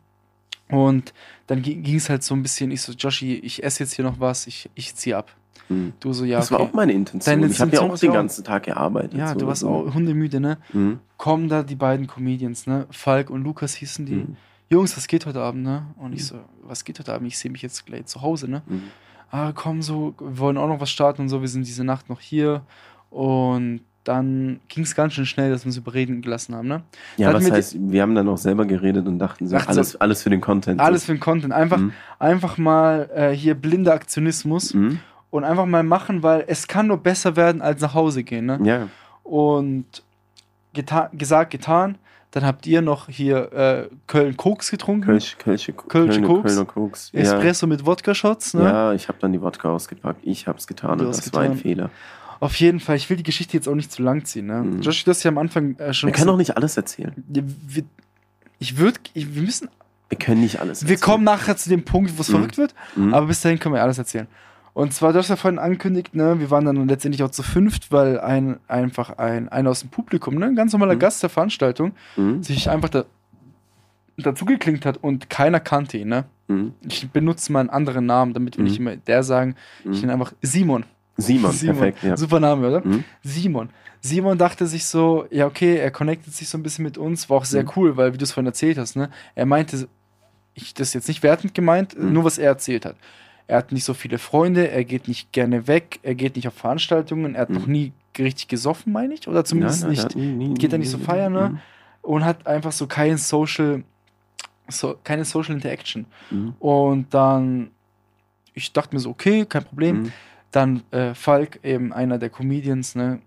Und dann ging es halt so ein bisschen. Ich so, Joshi, ich esse jetzt hier noch was. Ich, ich zieh ab. Mhm. Du so, ja. Das war okay. auch meine Intention. Deine ich habe ja auch den ganzen Tag gearbeitet. Ja, so du warst so. auch hundemüde, ne? Mhm. Kommen da die beiden Comedians, ne? Falk und Lukas hießen die. Mhm. Jungs, was geht heute Abend, ne? Und ich so, was geht heute Abend? Ich sehe mich jetzt gleich zu Hause, ne? Mhm. ah, komm, so, wir wollen auch noch was starten und so, wir sind diese Nacht noch hier. Und dann ging es ganz schön schnell, dass wir uns überreden gelassen haben, ne? Ja, was wir heißt, wir haben dann auch selber geredet und dachten so, Dachten so, alles, alles für den Content. Alles für den Content. Einfach, Mhm. einfach mal äh, hier blinder Aktionismus Mhm. und einfach mal machen, weil es kann nur besser werden, als nach Hause gehen, ne? Ja, Und geta gesagt, getan. Dann habt ihr noch hier äh, Köln-Koks getrunken. Kölsch, Kölsche, Kölsche Kölner, Koks. Kölner Koks. Ja. Espresso mit Wodka-Shots, ne? Ja, ich habe dann die Wodka ausgepackt. Ich habe es getan Du und das war ein getan. Fehler. Auf jeden Fall. Ich will die Geschichte jetzt auch nicht zu lang ziehen, ne? Mhm. Josh, du hast ja am Anfang äh, schon Wir können doch nicht alles erzählen. Wir, ich würde, wir müssen, Wir können nicht alles wir erzählen. kommen nachher zu dem Punkt, wo es Mhm. verrückt wird, Mhm. aber bis dahin können wir alles erzählen. Und zwar, du hast ja vorhin angekündigt, ne, wir waren dann letztendlich auch zu fünft, weil ein, einfach ein, einer aus dem Publikum, ne, ein ganz normaler Mhm. Gast der Veranstaltung, Mhm. sich einfach da, dazu geklinkt hat und keiner kannte ihn, ne. Mhm. Ich benutze mal einen anderen Namen, damit wir nicht immer der sagen. Ich nenne einfach Simon. Simon, perfekt, ja. Super Name, oder? Mhm. Simon. Simon dachte sich so, ja, okay, er connectet sich so ein bisschen mit uns, war auch sehr Mhm. cool, weil, wie du es vorhin erzählt hast, ne, er meinte, ich das jetzt nicht wertend gemeint, Mhm. nur was er erzählt hat. Er hat nicht so viele Freunde, er geht nicht gerne weg, er geht nicht auf Veranstaltungen, er hat Mhm. noch nie richtig gesoffen, meine ich, oder zumindest Nein, nein, nicht. nein, geht er nicht so feiern, ne? Mhm. Und hat einfach so kein Social, so, keine Social Interaction. Mhm. Und dann, ich dachte mir so, okay, kein Problem. Mhm. Dann äh, Falk, eben einer der Comedians, ne?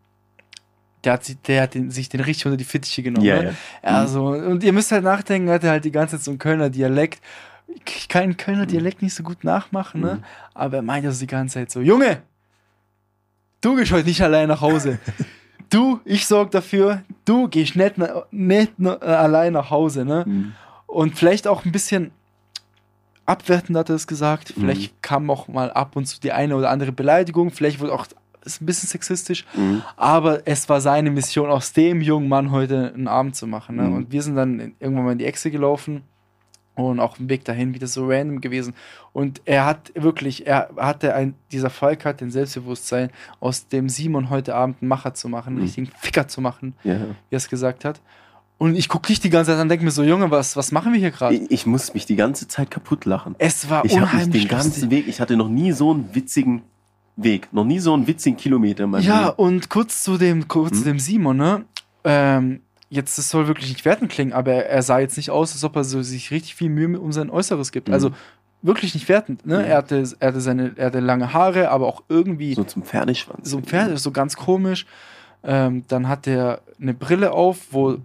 Der hat, sich- der hat den, sich den richtig unter die Fittiche genommen. Ja, ne? ja. Also, und ihr müsst halt nachdenken, er hatte halt die ganze Zeit so einen Kölner Dialekt. Ich kann einen Kölner Dialekt nicht so gut nachmachen, ne? Mhm. Aber er meinte so die ganze Zeit so: Junge, du gehst heute nicht allein nach Hause. du, ich sorge dafür, du gehst nicht, nicht äh, allein nach Hause, ne? Mhm. Und vielleicht auch ein bisschen abwertend hat er es gesagt. Mhm. Vielleicht kam auch mal ab und zu die eine oder andere Beleidigung. Vielleicht wurde auch ist ein bisschen sexistisch. Mhm. Aber es war seine Mission, aus dem jungen Mann heute einen Abend zu machen. Ne? Mhm. Und wir sind dann irgendwann mal in die Echse gelaufen und auch im Weg dahin wieder so random gewesen. Und er hat wirklich, er hatte ein, dieser Falk hat den Selbstbewusstsein, aus dem Simon heute Abend einen Macher zu machen, einen Mhm. richtigen Ficker zu machen, Ja. wie er es gesagt hat. Und ich gucke dich die ganze Zeit an und denke mir so, Junge, was, was machen wir hier gerade? Ich, ich muss mich die ganze Zeit kaputt lachen. Es war Ich habe mich unheimlich den ganzen lustig. Weg, ich hatte noch nie so einen witzigen Weg, noch nie so einen witzigen Kilometer in meinem Ja, Leben. und kurz zu dem, kurz Mhm. zu dem Simon, ne? Ähm, jetzt, das soll wirklich nicht werten klingen, aber er, er sah jetzt nicht aus, als ob er so sich richtig viel Mühe um sein Äußeres gibt. Mhm. Also wirklich nicht wertend. Ne? Mhm. Er, hatte, er, hatte seine, er hatte lange Haare, aber auch irgendwie So zum Pferdeschwanz. so ein Pferd, so ganz komisch. Ähm, dann hat er eine Brille auf, wo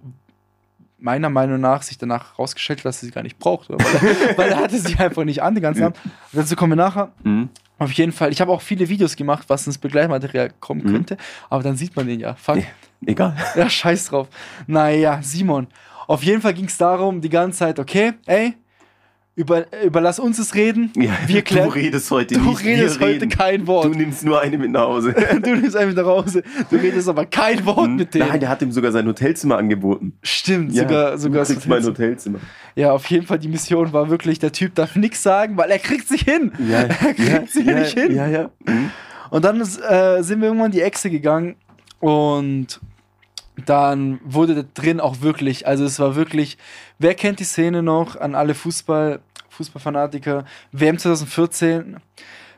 meiner Meinung nach sich danach rausgestellt hat, dass er sie gar nicht braucht. Weil er, weil er hatte sie einfach nicht an den ganzen Ja. Abend. Dazu kommen wir nachher. Mhm. Auf jeden Fall. Ich habe auch viele Videos gemacht, was ins Begleitmaterial kommen Mhm. könnte. Aber dann sieht man den ja. Fuck. Nee. Egal. Ja, scheiß drauf. Naja, Simon. Auf jeden Fall ging es darum, die ganze Zeit, okay, ey, über, überlass uns das Reden. Ja, Wir klären- du redest heute Du nicht. redest wir heute reden. kein Wort. Du nimmst nur eine mit nach Hause. Du nimmst einfach nach Hause. Du redest aber kein Wort mit dem. Nein, der hat ihm sogar sein Hotelzimmer angeboten. Stimmt, Ja, sogar, sogar du kriegst mein Hotelzimmer. Ja, auf jeden Fall, die Mission war wirklich, der Typ darf nichts sagen, weil er kriegt sich hin. Ja, Er kriegt sie ja, nicht hin. Ja, ja. Mhm. Und dann ist, äh, sind wir irgendwann die Echse gegangen und dann wurde da drin auch wirklich, also es war wirklich, wer kennt die Szene noch an alle Fußball, Fußballfanatiker? WM 2014,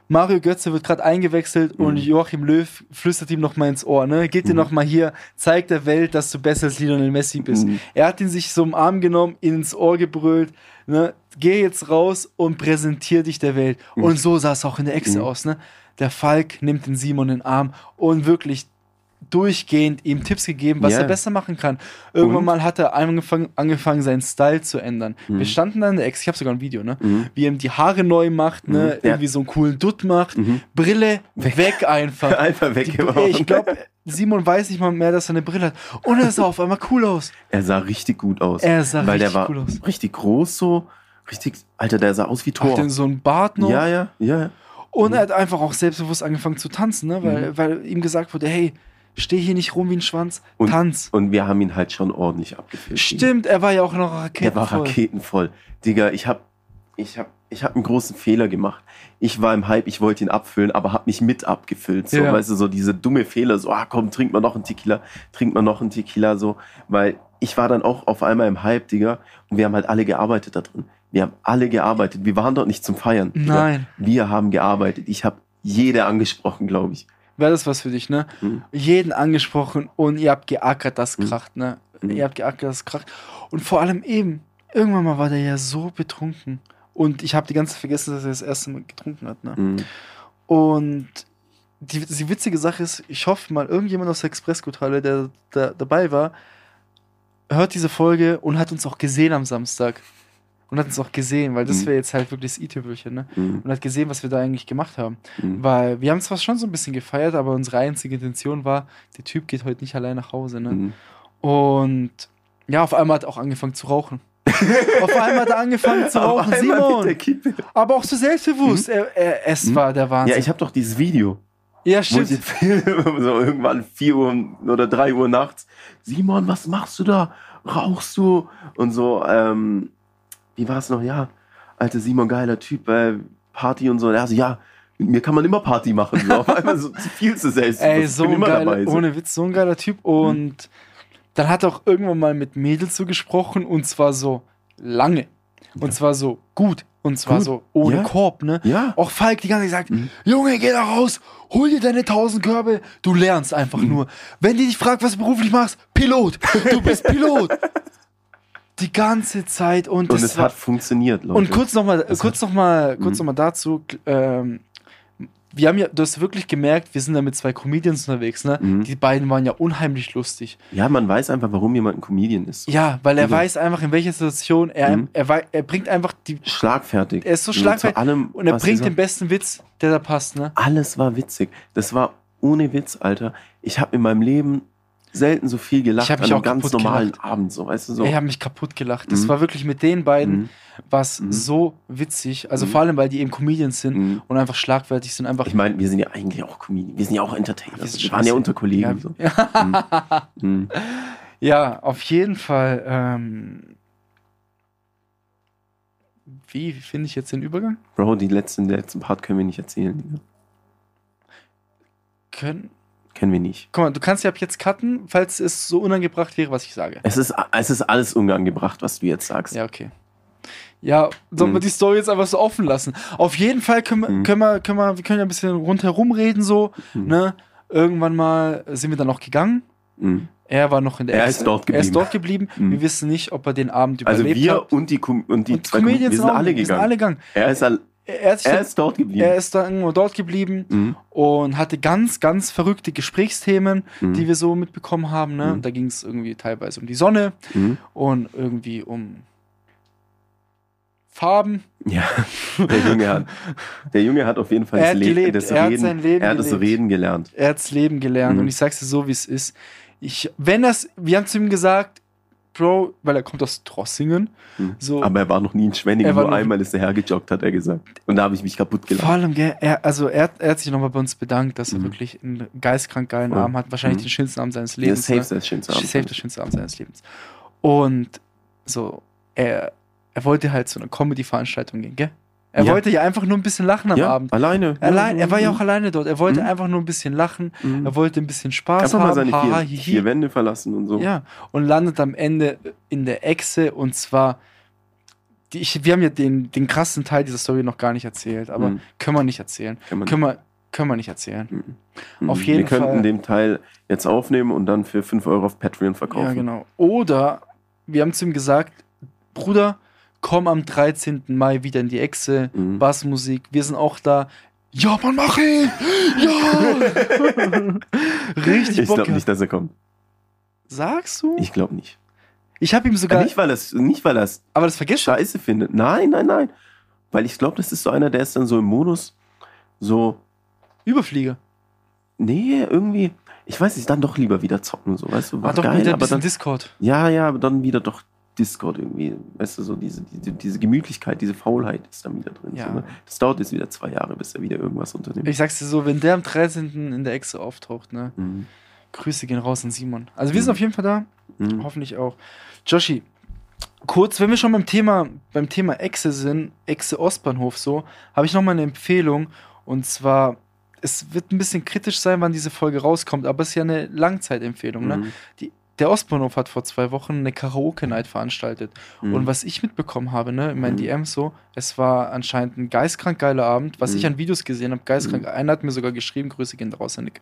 Mario Götze wird gerade eingewechselt und Mhm. Joachim Löw flüstert ihm noch mal ins Ohr, ne? Geht dir Mhm. noch mal hier, zeig der Welt, dass du besser als Lionel Messi bist. Mhm. Er hat ihn sich so im Arm genommen, ihn ins Ohr gebrüllt, ne? Geh jetzt raus und präsentier dich der Welt. Mhm. Und so sah es auch in der Echse Mhm. aus, ne? Der Falk nimmt den Simon in den Arm und wirklich durchgehend ihm Tipps gegeben, was Ja. er besser machen kann. Irgendwann Und? mal hat er angefangen, angefangen seinen Style zu ändern. Mhm. Wir standen dann in der Ex, ich habe sogar ein Video, ne? Mhm. Wie er ihm die Haare neu macht, ne? Mhm. Ja. Irgendwie so einen coolen Dutt macht. Mhm. Brille weg, einfach. Einfach Die, weggeworfen. ich glaube, Simon weiß nicht mal mehr, dass er eine Brille hat. Und er sah auf einmal cool aus. Er sah richtig gut aus. Er sah weil richtig der war cool aus. richtig groß so. Richtig, Alter, der sah aus wie Hat Thor. denn so einen Bart noch. Ja, ja, ja. Und Mhm. er hat einfach auch selbstbewusst angefangen zu tanzen, ne? weil, Mhm. weil ihm gesagt wurde, hey, steh hier nicht rum wie ein Schwanz, Und- tanz. Und wir haben ihn halt schon ordentlich abgefilmt. Stimmt, er war ja auch noch Der Raketen. war raketenvoll. Digga, ich hab, ich hab, ich hab einen großen Fehler gemacht. Ich war im Hype, ich wollte ihn abfüllen, aber hab nicht mit abgefüllt. So, Ja. weißt du, so diese dumme Fehler, so, ah komm, trink mal noch einen Tequila, trink mal noch einen Tequila, so. Weil ich war dann auch auf einmal im Hype, Digga, und wir haben halt alle gearbeitet da drin. Wir haben alle gearbeitet. Wir waren dort nicht zum Feiern. Digga. Nein. Wir haben gearbeitet. Ich habe jede angesprochen, glaube ich. Wäre das was für dich, ne? Mhm. Jeden angesprochen und ihr habt geackert, das Mhm. kracht, ne? Mhm. Ihr habt geackert, das kracht. Und vor allem eben, irgendwann mal war der ja so betrunken. Und ich habe die ganze Zeit vergessen, dass er das erste Mal getrunken hat, ne? Mhm. Und die, die witzige Sache ist, ich hoffe mal, irgendjemand aus der Expressguthalle, der da dabei war, hört diese Folge und hat uns auch gesehen am Samstag. Und hat uns auch gesehen, weil das Mhm. wäre jetzt halt wirklich das i-Tüpfelchen, ne? Mhm. Und hat gesehen, was wir da eigentlich gemacht haben. Mhm. Weil wir haben zwar schon so ein bisschen gefeiert, aber unsere einzige Intention war, der Typ geht heute nicht allein nach Hause, ne? Mhm. Und ja, auf einmal hat er auch angefangen zu rauchen. auf einmal hat er angefangen zu rauchen, Simon. Aber auch so selbstbewusst. Er, er, es Mhm. war der Wahnsinn. Ja, ich habe doch dieses Video. ja stimmt. so irgendwann 4 Uhr oder 3 Uhr nachts. Simon, was machst du da? Rauchst du? Und so, ähm, wie war es noch? Ja, alter Simon, geiler Typ, äh, Party und so. Er so, ja, mit mir kann man immer Party machen. So, auf einmal so viel zu selbst. Ey, so ein immer geiler, dabei. So. ohne Witz, so ein geiler Typ. Und dann hat er auch irgendwann mal mit Mädels so gesprochen und zwar so lange. Und zwar so gut. Und zwar Gut. so ohne Ja. Korb, ne? Ja, Auch Falk die ganze Zeit gesagt, Mhm. Junge, geh da raus, hol dir deine tausend Körbe, du lernst einfach Mhm. nur. Wenn die dich fragt, was du beruflich machst, Pilot, du bist Pilot. die ganze Zeit und, und es hat funktioniert, Leute. und kurz nochmal, kurz noch mal, kurz Mhm. noch mal dazu, ähm, wir haben ja, du hast wirklich gemerkt, wir sind da mit zwei Comedians unterwegs, ne? Mhm. Die beiden waren ja unheimlich lustig. ja, man weiß einfach, warum jemand ein Comedian ist. Ja, weil er Digga. weiß einfach, in welcher Situation er, Mhm. er, er bringt einfach die, Schlagfertig. er ist so schlagfertig allem, und er bringt den besten Witz, der da passt, ne? Alles war witzig. Das war ohne Witz, Alter. Ich habe in meinem Leben selten so viel gelacht Ich an einem ganz normalen gelacht. Abend, so, weißt du so. Ich habe mich kaputt gelacht. Das Mhm. war wirklich mit den beiden Mhm. was Mhm. so witzig. Also Mhm. vor allem, weil die eben Comedians sind Mhm. und einfach schlagfertig sind. Einfach Ich meine, wir sind ja eigentlich auch Comedian. Wir sind ja auch Entertainer. Wir Wir, waren ja unter Kollegen. ja, So. ja. Mhm. auf jeden Fall. Ähm, wie finde ich jetzt den Übergang? Bro, die letzten, den letzten Part können wir nicht erzählen. Können. Können wir nicht. Guck mal, du kannst ja ab jetzt cutten, falls es so unangebracht wäre, was ich sage. Es ist, es ist alles unangebracht, was du jetzt sagst. Ja, okay. Ja, sollen wir Mhm. die Story jetzt einfach so offen lassen? Auf jeden Fall können wir, Mhm. können wir, können wir, wir können ja ein bisschen rundherum reden, so, Mhm. ne? Irgendwann mal sind wir dann auch gegangen. Mhm. Er war noch in der Er ist dort Er ist geblieben. dort geblieben. Mhm. Wir wissen nicht, ob er den Abend Also überlebt wir hat. und die, Com und die Und zwei Comedians wir sind auch, alle wir sind gegangen. alle gegangen. Er ist, Er, hat sich er ist dort geblieben. er ist da irgendwo dort geblieben mhm. und hatte ganz, ganz verrückte Gesprächsthemen, Mhm. die wir so mitbekommen haben. Ne? Mhm. Da ging es irgendwie teilweise um die Sonne Mhm. und irgendwie um Farben. Ja, der Junge hat, der Junge hat auf jeden Fall Er das, hat Le das Er hat Reden, sein Leben er hat das gelebt. Reden gelernt. Er hat's Leben gelernt Mhm. und ich sag's dir so, wie es ist. Ich, wenn das, wir haben zu ihm gesagt, Bro, weil er kommt aus Trossingen, Mhm. so. Aber er war noch nie in Schwenningen, nur einmal ist er hergejoggt, hat er gesagt. Und da habe ich mich kaputt Vor gelacht. allem, gell, er, also er, er hat sich nochmal bei uns bedankt, dass er Mhm. wirklich einen geistkrank geilen Ja. Abend hat. Wahrscheinlich Mhm. den schönsten Abend seines Lebens. safe ne? schönste Abend. Safe der schönste Abend seines Lebens. Und so, er, er wollte halt zu einer Comedy-Veranstaltung gehen, gell? Er Ja. wollte ja einfach nur ein bisschen lachen am ja, Abend. alleine. Allein, er war ja auch Mhm. alleine dort. Er wollte Mhm. einfach nur ein bisschen lachen. Mhm. Er wollte ein bisschen Spaß Einfach mal haben. seine ha, ha, vier, hi, hi. vier Wände verlassen und so. Ja, und landet am Ende in der Echse und zwar, die, ich, wir haben ja den, den krassen Teil dieser Story noch gar nicht erzählt, aber Mhm. können wir nicht erzählen. Kann man, Können wir, können wir nicht erzählen. Mhm. auf Mhm. jeden Wir könnten Fall- den Teil jetzt aufnehmen und dann für 5 Euro auf Patreon verkaufen. Ja, genau. Oder wir haben zu ihm gesagt, Bruder, komm am 13. Mai wieder in die Echse, Mhm. Bassmusik, wir sind auch da. Ja, Mann, mach ihn! Ja! Richtig Ich glaube nicht, dass er kommt. Sagst du? Ich glaube nicht. Ich habe ihm sogar, nicht, weil er es nicht, weil es aber das vergisst scheiße findet. Nein, nein, nein. Weil ich glaube, das ist so einer, der ist dann so im Modus, so, Überflieger. nee, irgendwie, ich weiß nicht, dann doch lieber wieder zocken, so, weißt du, war War doch geil, wieder aber dann, Discord. ja, ja, aber dann wieder doch Discord irgendwie, weißt du, so diese, diese, diese Gemütlichkeit, diese Faulheit ist dann wieder drin. Ja. So, ne? Das dauert jetzt wieder zwei Jahre, bis er wieder irgendwas unternimmt. Ich sag's dir so, wenn der am 13. in der Echse auftaucht, ne? Mhm. Grüße gehen raus an Simon. Also wir Mhm. sind auf jeden Fall da. Mhm. Hoffentlich auch. Joshi, kurz, wenn wir schon beim Thema, beim Thema Echse sind, Echse Ostbahnhof so, habe ich noch mal eine Empfehlung. Und zwar, es wird ein bisschen kritisch sein, wann diese Folge rauskommt, aber es ist ja eine Langzeitempfehlung. Ne? Mhm. Der Ostbahnhof hat vor zwei Wochen eine Karaoke-Night veranstaltet. Mhm. Und was ich mitbekommen habe, ne, in meinen Mhm. DMs so, es war anscheinend ein geistkrank geiler Abend, was Mhm. ich an Videos gesehen habe, geistkrank. Mhm. Einer hat mir sogar geschrieben, Grüße gehen raus, Nick,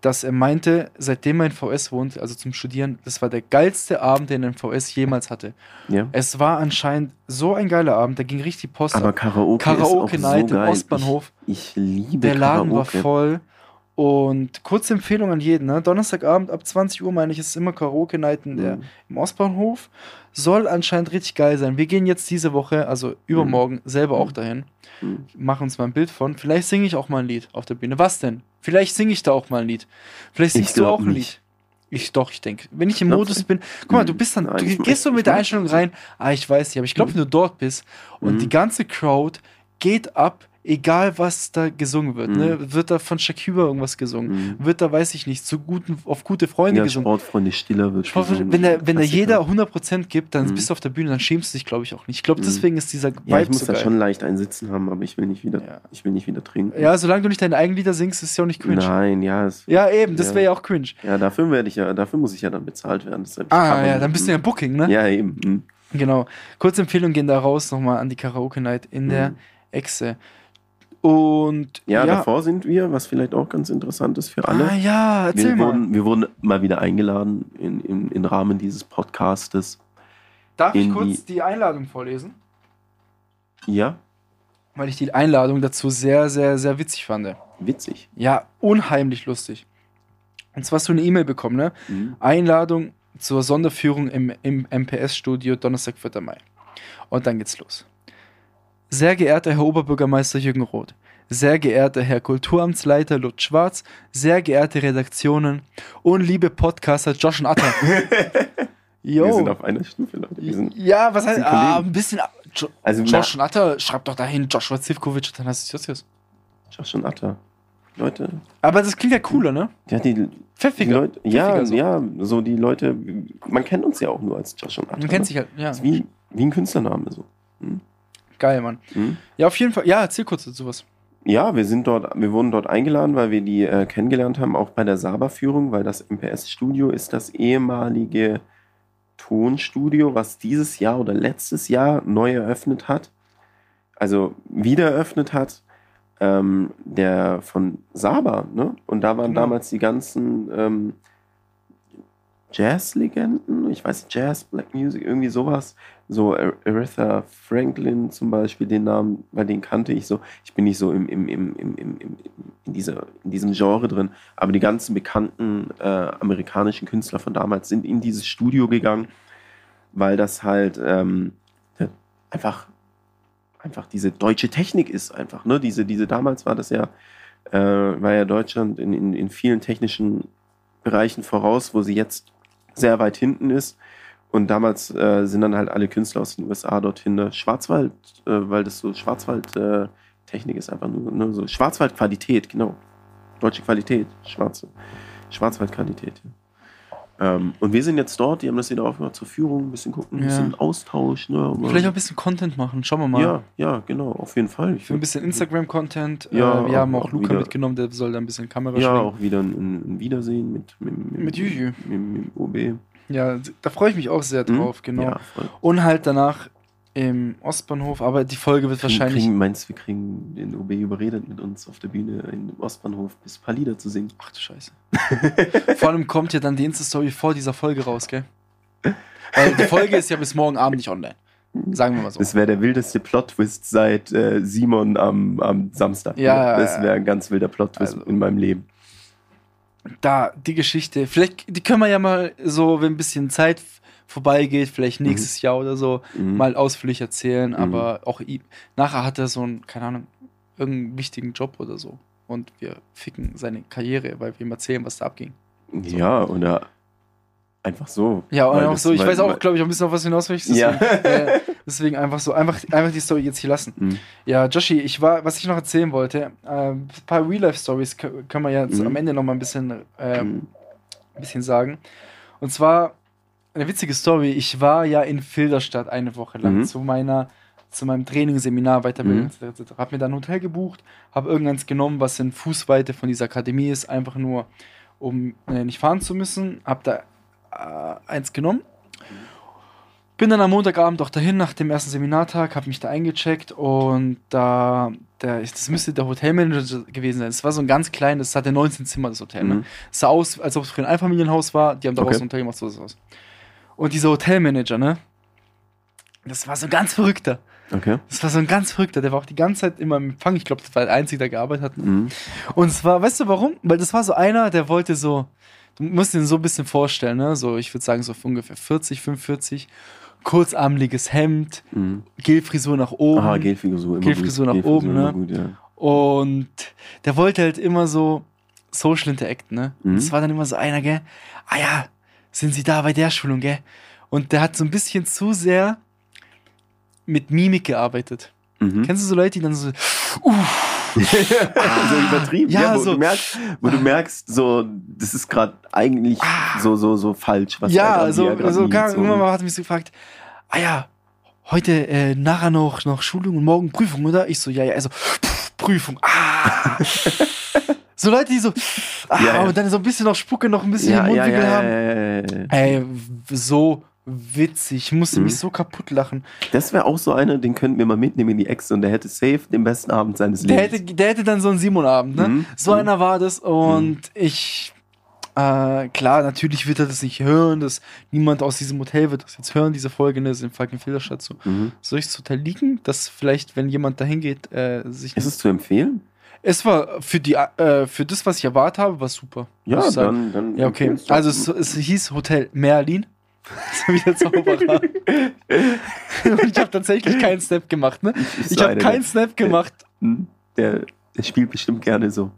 dass er meinte, seitdem er in VS wohnt, also zum Studieren, das war der geilste Abend, den er in VS jemals hatte. ja. Es war anscheinend so ein geiler Abend, da ging richtig Post Aber ab. Karaoke, Karaoke ist auch Night so im geil. Ostbahnhof. Ich, ich liebe Der Laden Karaoke. war voll. Und kurze Empfehlung an jeden, ne? Donnerstagabend ab 20 Uhr, meine ich, ist immer Karaoke-Night in der Mhm. im Ostbahnhof. Soll anscheinend richtig geil sein. Wir gehen jetzt diese Woche, also übermorgen, selber auch dahin. Mhm. Machen uns mal ein Bild von. Vielleicht singe ich auch mal ein Lied auf der Bühne. Was denn? Vielleicht singe ich da auch mal ein Lied. Vielleicht Ich singst du auch ein. Lied. Ich doch, ich denke. Wenn ich im Modus du? bin. Guck mal, du bist dann. Du gehst so mit der Einstellung rein. Ah, ich weiß nicht, aber ich glaube, Mhm. wenn du dort bist und Mhm. die ganze Crowd geht ab, egal was da gesungen wird. Mhm. Ne? Wird da von Shakira irgendwas gesungen? Mhm. Wird da, weiß ich nicht, zu guten, auf gute Freunde Ja, gesungen? Sportfreunde Stiller wird gesungen. wenn der, wenn Klassiker. jeder 100% gibt, dann Mhm. bist du auf der Bühne, dann schämst du dich, glaube ich, auch nicht. Ich glaube, Mhm. deswegen ist dieser Vibe Ja, ich muss so da schon leicht ein Sitzen haben, aber ich will nicht wieder, Ja. ich will nicht wieder trinken. Ja, solange du nicht deine eigenen Lieder singst, ist es ja auch nicht cringe. Nein, ja, es, Ja, eben, das Ja. wäre ja auch cringe. ja, dafür werde ich ja, dafür muss ich ja dann bezahlt werden. Ah, ja, nicht- dann bist du ja Booking, ne? Ja, eben. mhm. Genau. Kurze Empfehlung gehen da raus nochmal an die Karaoke-Night in der Mhm. Echse. Und Ja, davor sind wir, was vielleicht auch ganz interessant ist für alle. Ah ja, erzähl wir, mal. wurden, wir wurden mal wieder eingeladen in, in, im Rahmen dieses Podcastes. Darf ich kurz die Einladung vorlesen? Ja, Weil ich die Einladung dazu sehr, sehr, sehr witzig fand. witzig. Ja, unheimlich lustig. Und zwar hast du eine E-Mail bekommen, ne? Mhm. Einladung zur Sonderführung im, im MPS-Studio Donnerstag, 4. Mai. Und dann geht's los. Sehr geehrter Herr Oberbürgermeister Jürgen Roth, sehr geehrter Herr Kulturamtsleiter Lutz Schwarz, sehr geehrte Redaktionen und liebe Podcaster Josh und Atta. Yo. Wir sind auf einer Stufe, Leute. Wir sind, ja, was heißt, ah, ein bisschen, jo also Josh und Atta, schreib doch dahin, Joshua Zivkovic und Jossius. Josh und Atta. Leute, Aber das klingt ja cooler, ne? ja, die, die Pfeffiger. Leute, ja, so. ja, so die Leute, man kennt uns ja auch nur als Josh und Atta. Man kennt ne? sich halt, ja. Das ist wie, wie ein Künstlername so. Geil, Mann. Mhm. Ja, auf jeden Fall. Ja, erzähl kurz dazu was. Ja, wir sind dort, wir wurden dort eingeladen, weil wir die äh, kennengelernt haben, auch bei der Saba-Führung, weil das MPS-Studio ist das ehemalige Tonstudio, was dieses Jahr oder letztes Jahr neu eröffnet hat. Also wieder eröffnet hat. Ähm, der von Saba, ne? Und da waren Genau. damals die ganzen, ähm, Jazz-Legenden, ich weiß Jazz, Black Music, irgendwie sowas. So Aretha Franklin zum Beispiel, den Namen, weil den kannte ich so. Ich bin nicht so im, im, im, im, im, im, in, dieser, in diesem Genre drin, aber die ganzen bekannten äh, amerikanischen Künstler von damals sind in dieses Studio gegangen, weil das halt ähm, einfach, einfach diese deutsche Technik ist einfach. Ne? Diese, diese damals war das ja, äh, war ja Deutschland in, in, in vielen technischen Bereichen voraus, wo sie jetzt sehr weit hinten ist. Und damals äh, sind dann halt alle Künstler aus den USA dorthin. Ne? Schwarzwald, äh, weil das so Schwarzwald-Technik äh, ist einfach nur, nur so. Schwarzwald-Qualität, genau. Deutsche Qualität, schwarze. Schwarzwald-Qualität. Ja. Ähm, und wir sind jetzt dort, die haben das wieder aufgemacht zur Führung, ein bisschen gucken, ein bisschen Austausch. Ne, Vielleicht auch ein bisschen Content machen, schauen wir mal. Ja, ja, genau, auf jeden Fall. Ich Für ein bisschen Instagram-Content. Ja, äh, wir haben auch Luca wieder, mitgenommen, der soll da ein bisschen Kamera Ja, schwingen. auch wieder ein, ein, Wiedersehen mit, mit, mit, mit Juju. Mit, mit, OB. Ja, da freue ich mich auch sehr hm? drauf, mhm? genau. Ja, und halt danach im Ostbahnhof, aber die Folge wird kriegen, wahrscheinlich. Kriegen, meinst wir kriegen den OB überredet, mit uns auf der Bühne im Ostbahnhof bis ein paar Lieder zu singen? Ach du Scheiße. Vor allem kommt ja dann die Insta-Story vor dieser Folge raus, gell? Weil die Folge ist ja bis morgen Abend nicht online. Sagen wir mal so. Das wäre der wildeste Plot-Twist seit äh, Simon am, am Samstag. Ja, das wäre ein ganz wilder Plot-Twist also, in meinem Leben. Da, die Geschichte. Vielleicht, die können wir ja mal so, wenn ein bisschen Zeit vorbeigeht, vielleicht mhm. nächstes mhm. Jahr oder so, mhm. mal ausführlich erzählen. Mhm. Aber auch ihm, nachher hat er so einen, keine Ahnung, irgendeinen wichtigen Job oder so. Und wir ficken seine Karriere, weil wir ihm erzählen, was da abging. So. Ja, oder einfach so. Ja, und auch so. Ich weiß auch, glaube ich, ein bisschen auf was hinaus möchtest. Ja. Äh, deswegen einfach so, einfach, einfach die Story jetzt hier lassen. Mhm. Ja, Joshi, ich war, was ich noch erzählen wollte, äh, ein paar Real-Life-Stories können wir jetzt mhm. am Ende noch mal ein bisschen, äh, mhm. ein bisschen sagen. Und zwar eine witzige Story. Ich war ja in Filderstadt eine Woche lang mhm. zu meiner zu meinem Training, Seminar, Weiterbildung mhm. etc. Hab mir dann ein Hotel gebucht, habe irgendeins genommen, was in Fußweite von dieser Akademie ist, einfach nur, um äh, nicht fahren zu müssen. Hab da äh, eins genommen. Bin dann am Montagabend auch dahin nach dem ersten Seminartag, habe mich da eingecheckt und da, der, das müsste der Hotelmanager gewesen sein. Es war so ein ganz kleines, das hatte 19 Zimmer, das Hotel. Ne? Mhm. Ne? Es sah aus, als ob es für ein Einfamilienhaus war. Die haben daraus okay. ein Hotel gemacht, so was. Und dieser Hotelmanager, ne? Das war so ein ganz verrückter. Okay. Das war so ein ganz verrückter, der war auch die ganze Zeit immer im Empfang. Ich glaube, das war der Einzige, der gearbeitet hat. Mhm. Und es war, weißt du warum? Weil das war so einer, der wollte so, du musst ihn so ein bisschen vorstellen, ne? So, ich würde sagen, so ungefähr 40, 45. Kurzarmliges Hemd, mhm. Gelfrisur nach oben. Aha, Gelfrisur, immer Gelfrisur nach Gelfrisur oben, ne? Gut, ja. Und der wollte halt immer so Social Interact, ne? Mhm. Das war dann immer so einer, gell? Ah ja, sind Sie da bei der Schulung, gell? Und der hat so ein bisschen zu sehr mit Mimik gearbeitet. Mhm. Kennst du so Leute, die dann so, uff, ah, so übertrieben, ja, ja wo, so, du merkst, wo du merkst, so, das ist gerade eigentlich ah, so, so, so falsch, was Ja, so, so, gar, so. irgendwann mal hat mich so gefragt, ah ja, heute äh, nachher noch, noch Schulung und morgen Prüfung, oder? Ich so, ja, ja, also, Prüfung, ah. So Leute, die so, ah, ja, ja. dann so ein bisschen noch Spucke, noch ein bisschen ja, im Mundwinkel haben. Ey, so witzig. Ich musste mhm. mich so kaputt lachen. Das wäre auch so einer, den könnten wir mal mitnehmen in die Ex und der hätte safe den besten Abend seines Lebens. Der hätte, der hätte dann so einen Simon-Abend, ne? Mhm. So mhm. einer war das und mhm. ich. Äh, klar, natürlich wird er das nicht hören, dass niemand aus diesem Hotel wird das jetzt hören, diese Folge, ne, ist in fucking Filderstadt so. Mhm. Soll ich das Hotel liegen, dass vielleicht, wenn jemand dahin geht, äh, sich. Ist es zu empfehlen? Es war für die äh, für das, was ich erwartet habe, war super. Ja, dann, dann. Ja, okay. Also es, es hieß Hotel Merlin. so wie der Zauberer. Und ich habe tatsächlich keinen Snap gemacht, ne? Ich, ich habe keinen Snap gemacht. Hm? Der, der, spielt bestimmt gerne so,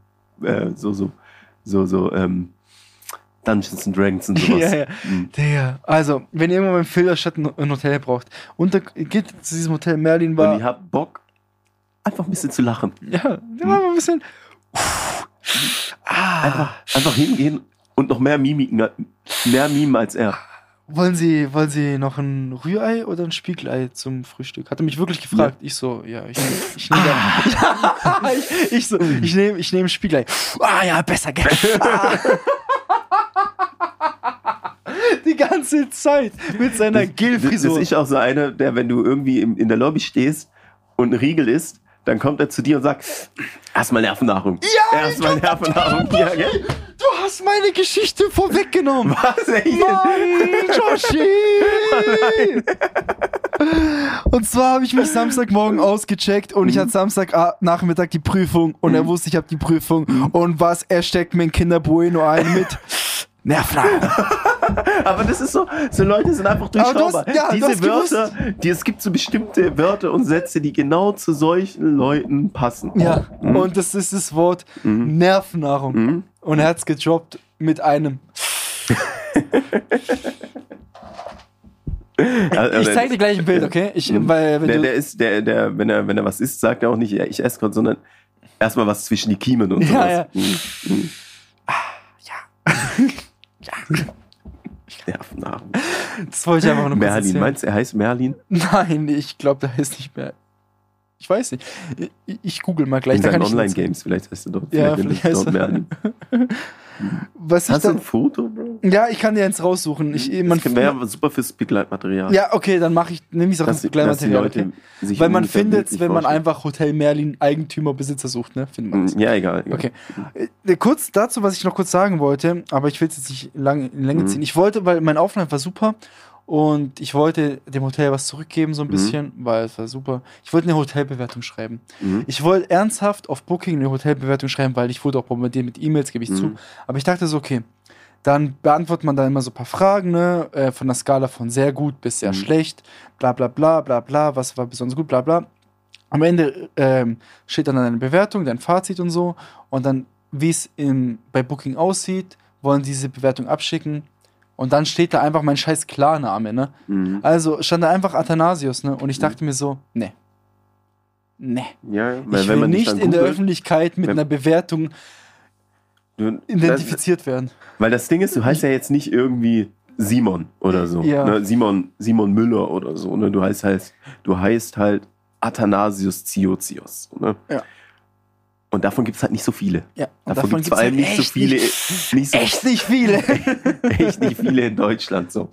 äh, so, so, so, so, ähm, Dungeons and Dragons und sowas. ja, ja. Mhm. Der, also, wenn ihr irgendwann beim Filderstadt ein Hotel braucht, und da geht zu diesem Hotel Merlin war. Und ihr habt Bock, einfach ein bisschen zu lachen. Ja, mhm. ein bisschen. Ah. Einfach, einfach hingehen und noch mehr Mimiken, mehr Mime als er. Wollen Sie, wollen Sie noch ein Rührei oder ein Spiegelei zum Frühstück? Hat er mich wirklich gefragt. Ja. Ich so, ja, ich, ich nehme ah. ich, ich so, ich nehme ich nehm Spiegelei. Ah ja, besser, gell? Die ganze Zeit mit seiner Gelfrisur. Das ist ich auch so einer, der, wenn du irgendwie in der Lobby stehst und ein Riegel isst, dann kommt er zu dir und sagt, erstmal Nervennahrung. Ja, Erstmal Nervennahrung. Ja, gell? Du hast meine Geschichte vorweggenommen. Was, ey? Nein, Joshi! Und zwar habe ich mich Samstagmorgen ausgecheckt und ich hatte Samstagnachmittag die Prüfung und er wusste, ich habe die Prüfung. Und was, er steckt mir ein Kinder Bueno ein mit Nervennahrung. Aber das ist so, so Leute sind einfach durchschaubar. hast- ja, Diese. Wörter, die, es gibt so bestimmte Wörter und Sätze, die genau zu solchen Leuten passen. Ja, und das ist das Wort Nervennahrung. Mhm. Und er hat es gedroppt mit einem. Also, Ich zeig dir gleich ein Bild, okay? Ich, weil, wenn der, der ist, der, der, wenn er, wenn er was isst, sagt er auch nicht, ja, ich esse gerade, sondern erstmal was zwischen die Kiemen und sowas. Ja, ja. Mhm. Nervennahrung. das wollte ich einfach nur Merlin, meinst du, er heißt Merlin? Nein, ich glaube, da ist nicht mehr. Ich weiß nicht. Ich, ich google mal gleich. In seinen Online-Games, vielleicht heißt er dort, Ja, vielleicht vielleicht dort Merlin. Was Hast du ein Foto, Bro? ja, ich kann dir eins raussuchen. Ich, man, das wäre super fürs Begleitmaterial. ja, okay, dann mache ich, nehme ich es auch ins Begleitmaterial. Okay? Weil man findet bildlich wenn man vorstellen. einfach Hotel Merlin Eigentümer, Besitzer sucht, ne? Findet man es. Ja, egal. egal. Okay. Äh, Kurz dazu, was ich noch kurz sagen wollte, aber ich will es jetzt nicht lang in Länge Mhm. ziehen. Ich wollte, weil mein Aufenthalt war super und ich wollte dem Hotel was zurückgeben, so ein Mhm. bisschen, weil es war super. Ich wollte eine Hotelbewertung schreiben. Mhm. Ich wollte ernsthaft auf Booking eine Hotelbewertung schreiben, weil ich wurde auch bombardiert mit E-Mails, gebe ich zu. Mhm. Aber ich dachte so, okay, dann beantwortet man da immer so ein paar Fragen, ne? Äh, von der Skala von sehr gut bis sehr Mhm. schlecht, bla bla bla bla bla, was war besonders gut, bla bla. Am Ende ähm, steht dann deine Bewertung, dein Fazit und so. Und dann, wie es bei Booking aussieht, wollen diese Bewertung abschicken. Und dann steht da einfach mein scheiß Klarname, ne? Mhm. Also stand da einfach Athanasius, ne? Und ich dachte mir so, ne. Ne. Ja, Ich will nicht in der Öffentlichkeit mit einer Bewertung du, identifiziert werden. Das, weil das Ding ist, du heißt ja jetzt nicht irgendwie Simon oder so. Ja. Ne? Simon, Simon Müller oder so. Ne? Du heißt halt, du heißt halt Athanasius Ziozios. Ne? Ja. Und davon gibt es halt nicht so viele. Ja, Davon, davon gibt es vor allem halt nicht so viele. Nicht, Nicht so, echt nicht viele. echt nicht viele in Deutschland. So.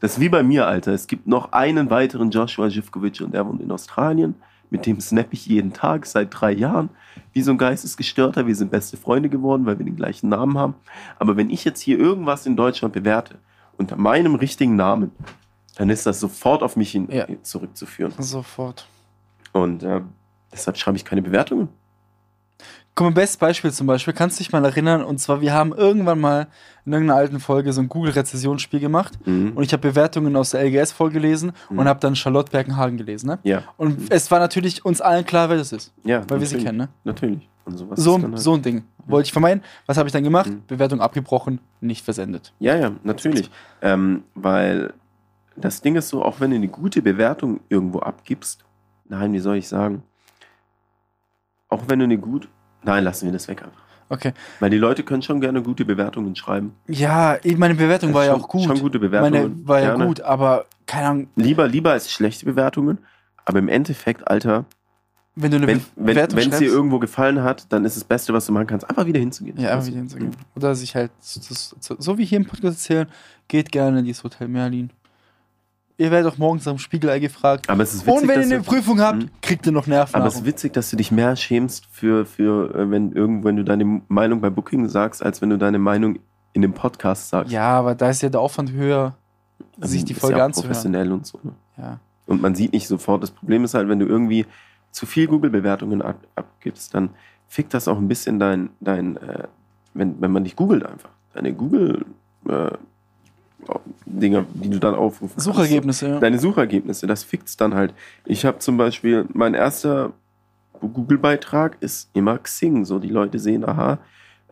Das ist wie bei mir, Alter. Es gibt noch einen weiteren Joshua Živkovic und der wohnt in Australien. Mit dem snap ich jeden Tag seit drei Jahren. Wie so ein Geistesgestörter. Wir sind beste Freunde geworden, weil wir den gleichen Namen haben. Aber wenn ich jetzt hier irgendwas in Deutschland bewerte, unter meinem richtigen Namen, dann ist das sofort auf mich hin Ja. zurückzuführen. Sofort. Und äh, deshalb schreibe ich keine Bewertungen. Guck mal, bestes Beispiel zum Beispiel, kannst du dich mal erinnern, und zwar, wir haben irgendwann mal in irgendeiner alten Folge so ein Google-Rezessionsspiel gemacht Mhm. und ich habe Bewertungen aus der LGS vorgelesen Mhm. und habe dann Charlotte Bergenhagen gelesen, ne? Ja, Und es war natürlich uns allen klar, wer das ist, ja. weil wir sie kennen, ne? Natürlich. Und sowas So, halt- so ein Ding. Wollte ich vermeiden. Was habe ich dann gemacht? Mhm. Bewertung abgebrochen, nicht versendet. Ja, ja, natürlich. Ähm, weil das Ding ist so, auch wenn du eine gute Bewertung irgendwo abgibst, nein, wie soll ich sagen? Auch wenn du eine gut. Nein, lassen wir das weg einfach. Okay. Weil die Leute können schon gerne gute Bewertungen schreiben. Ja, meine Bewertung war ja auch gut. Schon gute Bewertungen. Meine war ja gerne. gut, aber keine Ahnung, Lieber, lieber als schlechte Bewertungen. Aber im Endeffekt, Alter, wenn du eine wenn Be wenn Bewertung wenn es dir irgendwo gefallen hat, dann ist das Beste, was du machen kannst, einfach wieder hinzugehen. Ja, einfach wieder hinzugehen. Oder sich halt, so, so, so wie hier im Podcast erzählen, geht gerne in dieses Hotel Merlin. Ihr werdet auch morgens am Spiegelei gefragt. Aber es ist witzig, Und wenn ihr eine Prüfung habt, Mhm. kriegt ihr noch Nerven. Aber es ist witzig, dass du dich mehr schämst für, für äh, wenn irgendwo, wenn du deine Meinung bei Booking sagst, als wenn du deine Meinung in dem Podcast sagst. ja, aber da ist ja der Aufwand höher, Also sich die ist Folge ja anzuhören. professionell und so. Ne? Ja. Und man sieht nicht sofort. Das Problem ist halt, wenn du irgendwie zu viel Google-Bewertungen ab, abgibst, dann fickt das auch ein bisschen dein, dein äh, wenn, wenn man dich googelt einfach. Deine Google äh, Dinger, die du dann aufrufen kannst. Suchergebnisse, ja. Deine Suchergebnisse, das fickt's dann halt. Ich habe zum Beispiel, mein erster Google-Beitrag ist immer Xing. So, die Leute sehen, aha,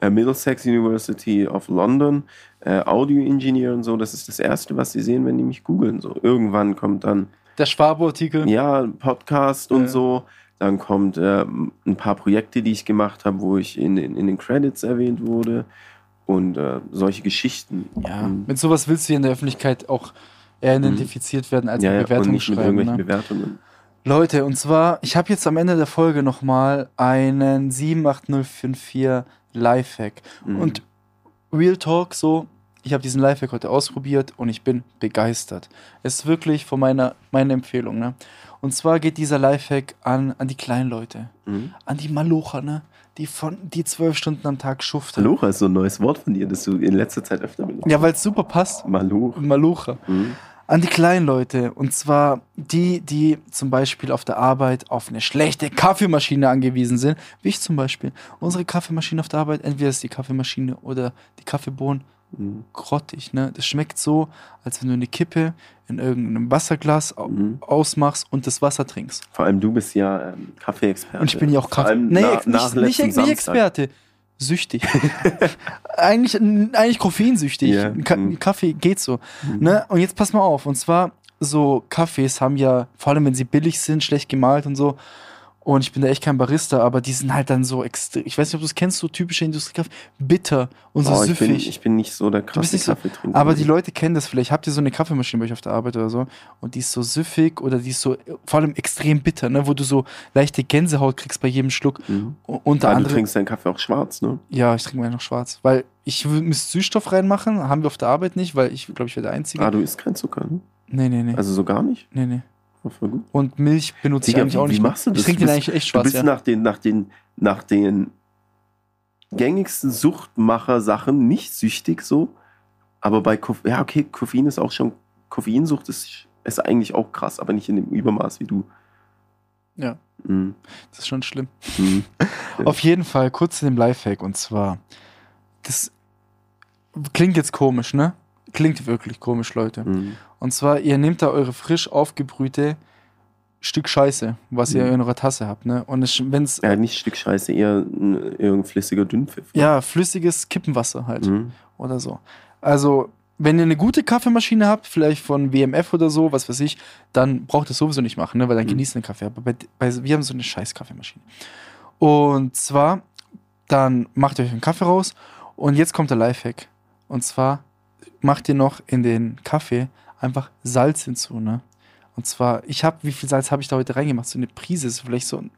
äh, Middlesex University of London, äh, Audio Engineer und so, das ist das Erste, was sie sehen, wenn die mich googeln. So, irgendwann kommt dann, Der Schwabo-Artikel. ja, Podcast und Ja. so. Dann kommt äh, ein paar Projekte, die ich gemacht habe, wo ich in, in, in den Credits erwähnt wurde. Und äh, solche Geschichten. Ja, Mhm. mit sowas willst du in der Öffentlichkeit auch eher identifiziert werden als ja, eine ja, und nicht mit schreiben. irgendwelchen Ne? Bewertungen. Leute, und zwar, ich habe jetzt am Ende der Folge nochmal einen 78054 Lifehack. Mhm. Und Real Talk, so, ich habe diesen Lifehack heute ausprobiert und ich bin begeistert. Es ist wirklich von meiner, meine Empfehlung. Ne? Und Und zwar geht dieser Lifehack an, an die kleinen Leute, Mhm. an die Malocher, ne? Die von die zwölf Stunden am Tag schuften. Malocha ist so ein neues Wort von dir, das du in letzter Zeit öfter benutzt. Ja, weil es super passt. Maloch. Malocher. Mhm. An die kleinen Leute. Und zwar die, die zum Beispiel auf der Arbeit auf eine schlechte Kaffeemaschine angewiesen sind. Wie ich zum Beispiel. Unsere Kaffeemaschine auf der Arbeit, entweder ist die Kaffeemaschine oder die Kaffeebohnen Mhm. grottig. Ne? Das schmeckt so, als wenn du eine Kippe in irgendeinem Wasserglas Mhm. ausmachst und das Wasser trinkst. Vor allem du bist ja ähm, Kaffee-Experte. Und ich bin ja auch Kaffee. Nee, nach, nicht, nach nicht, nicht Samstag. Experte. Süchtig. eigentlich, eigentlich koffeinsüchtig. Ja, Ka mhm. Kaffee geht so. Mhm. Ne? Und jetzt pass mal auf. Und zwar, so Kaffees haben ja, vor allem wenn sie billig sind, schlecht gemalt und so. Und ich bin da echt kein Barista, aber die sind halt dann so extrem. Ich weiß nicht, ob du es kennst, so typische Industriekaffee. Bitter und so Boah, ich, bin, süffig. ich bin nicht so der krasse so- Kaffeetrinker. Aber die Leute kennen das vielleicht. Habt ihr so eine Kaffeemaschine bei euch auf der Arbeit oder so? Und die ist so süffig oder die ist so vor allem extrem bitter, ne? Wo du so leichte Gänsehaut kriegst bei jedem Schluck. Mhm. Unter Ah, du trinkst deinen Kaffee auch schwarz, ne? Ja, ich trinke meinen noch schwarz. Weil ich müsste Süßstoff reinmachen. Haben wir auf der Arbeit nicht, weil ich glaube, ich wäre der Einzige. Ah, du isst kein Zucker, ne? nee, nee, nee. Also so gar nicht? nee, nee. Und Milch benutze ich eigentlich wie- auch wie nicht. machst du Ich das? trinke Du den eigentlich echt Du schwarz, bist ja. nach den, nach den, nach den gängigsten Suchtmacher-Sachen nicht süchtig so. Aber bei Koffein, ja, okay, Koffein ist auch schon, Koffeinsucht ist, ist eigentlich auch krass, aber nicht in dem Übermaß wie du. Ja. Mhm. Das ist schon schlimm. Mhm. Auf jeden Fall kurz zu dem Lifehack. Und zwar, das klingt jetzt komisch, ne? Klingt wirklich komisch, Leute. Mhm. Und zwar, ihr nehmt da eure frisch aufgebrühte Stück Scheiße, was ihr Mhm. in eurer Tasse habt, ne? Und es Ja, nicht Stück Scheiße, eher ein, irgendein flüssiger Dünnpfiff. ja flüssiges Kippenwasser halt Mhm. oder so. Also, wenn ihr eine gute Kaffeemaschine habt, vielleicht von WMF oder so, was weiß ich, dann braucht ihr es sowieso nicht machen, ne? weil dann Mhm. genießt ihr den Kaffee. Aber bei, bei, wir haben so eine scheiß Kaffeemaschine. Und zwar, dann macht ihr euch einen Kaffee raus und jetzt kommt der Lifehack. Und zwar macht ihr noch in den Kaffee einfach Salz hinzu, ne? Und zwar, ich habe, wie viel Salz habe ich da heute reingemacht? So eine Prise, so vielleicht so ein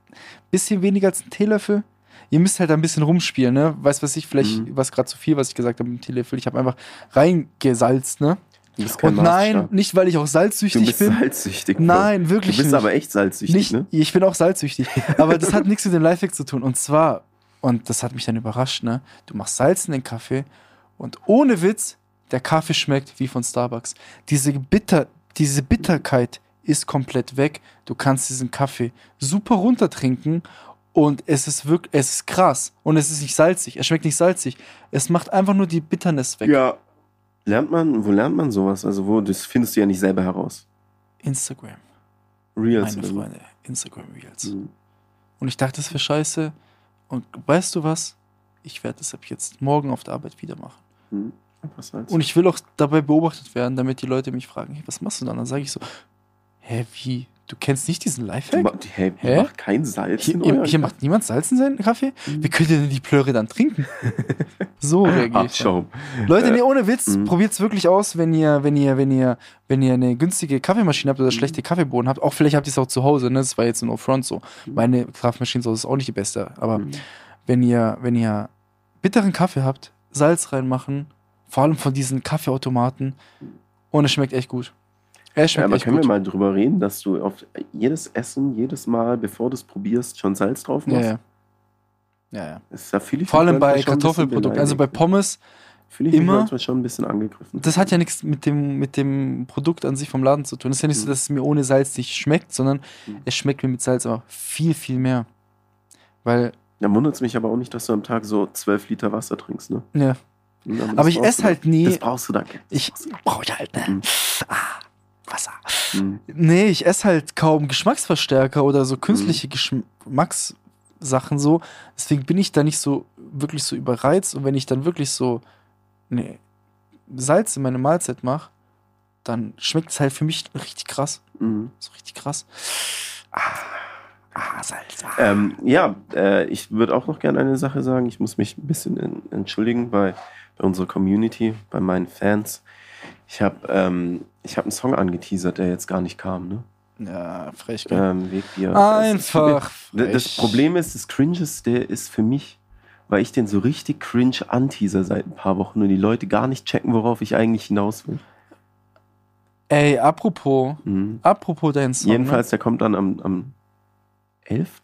bisschen weniger als ein Teelöffel. Ihr müsst halt ein bisschen rumspielen, ne? Weiß was ich, vielleicht Mhm. war es gerade zu viel, was ich gesagt habe mit dem Teelöffel. Ich habe einfach reingesalzt, ne? Du bist kein Und nein, Maßstab. nicht weil ich auch Du salzsüchtig bist bin. salzsüchtig. Bro. Nein, Du wirklich bist nicht. aber echt salzsüchtig, nicht, ne? Ich bin auch salzsüchtig. Aber das hat nichts mit dem Lifehack zu tun. Und zwar, und das hat mich dann überrascht, ne? Du machst Salz in den Kaffee und ohne Witz, der Kaffee schmeckt wie von Starbucks. Diese, Bitter, diese Bitterkeit ist komplett weg. Du kannst diesen Kaffee super runtertrinken und es ist wirklich, es ist krass. Und es ist nicht salzig. Es schmeckt nicht salzig. Es macht einfach nur die Bitterness weg. Ja. Lernt man, wo lernt man sowas? Also wo, das findest du ja nicht selber heraus. Instagram, Reels. meine? Freunde. Instagram Reels. Mhm. Und ich dachte, das wäre scheiße. Und weißt du was? Ich werde das ab jetzt morgen auf der Arbeit wieder machen. Mhm. Salz. Und ich will auch dabei beobachtet werden, damit die Leute mich fragen, hey, was machst du dann? Dann sage ich so, hä, wie? Du kennst nicht diesen Lifehack? ma- Hey, Hä? macht kein Salz Hier, in hier, hier macht niemand Salz in seinen Kaffee? Mhm. Wie könnt ihr denn die Plöre dann trinken? so reagiere ich. dann. Abschaum. Leute, Äh, nee, ohne Witz, mhm. probiert's wirklich aus, wenn ihr, wenn ihr, wenn ihr, wenn ihr eine günstige Kaffeemaschine habt oder Mhm. schlechte Kaffeebohnen habt. Auch vielleicht habt ihr es auch zu Hause, ne? Das war jetzt nur Front so. Mhm. Meine Kaffeemaschine ist auch nicht die beste, aber Mhm. wenn ihr, wenn ihr bitteren Kaffee habt, Salz reinmachen, vor allem von diesen Kaffeeautomaten, und es schmeckt echt gut. Es Ja, schmeckt aber echt können gut. wir mal drüber reden, dass du auf jedes Essen, jedes Mal, bevor du es probierst, schon Salz drauf ja, machst? ja. ja, ja. Das ist fühle ich Vor mich allem bei Kartoffelprodukten, also bei. Pommes, Fühle ich mich immer- manchmal schon ein bisschen angegriffen. das hat ja nichts mit dem, mit dem Produkt an sich vom Laden zu tun. Es ist ja nicht so, Mhm. dass es mir ohne Salz nicht schmeckt, sondern Mhm. es schmeckt mir mit Salz aber viel, viel mehr. Weil, Da wundert es mich aber auch nicht, dass du am Tag so 12 Liter Wasser trinkst, ne? ja. Aber ich esse halt nie. Das brauchst du dann. Ich brauche ich halt, ne? Mhm. Ah, Wasser. Mhm. Nee, ich esse halt kaum Geschmacksverstärker oder so künstliche Geschmackssachen so. Deswegen bin ich da nicht so wirklich so überreizt. Und wenn ich dann wirklich so nee, Salz in meine Mahlzeit mache, dann schmeckt es halt für mich richtig krass. Mhm. So richtig krass. Ah, ah Salz. Ah. Ähm, ja, äh, ich würde auch noch gerne eine Sache sagen. Ich muss mich ein bisschen en entschuldigen bei, bei unserer Community, bei meinen Fans. Ich habe ähm, ich hab einen Song angeteasert, der jetzt gar nicht kam, ne? Ja, frech, gell? Ähm, Weg dir. Einfach. Das, das. Problem ist, das Cringeste ist für mich, weil ich den so richtig cringe anteaser seit ein paar Wochen und die Leute gar nicht checken, worauf ich eigentlich hinaus will. Ey, apropos, Mhm. apropos dein Song. Jedenfalls, der kommt dann am, am 11.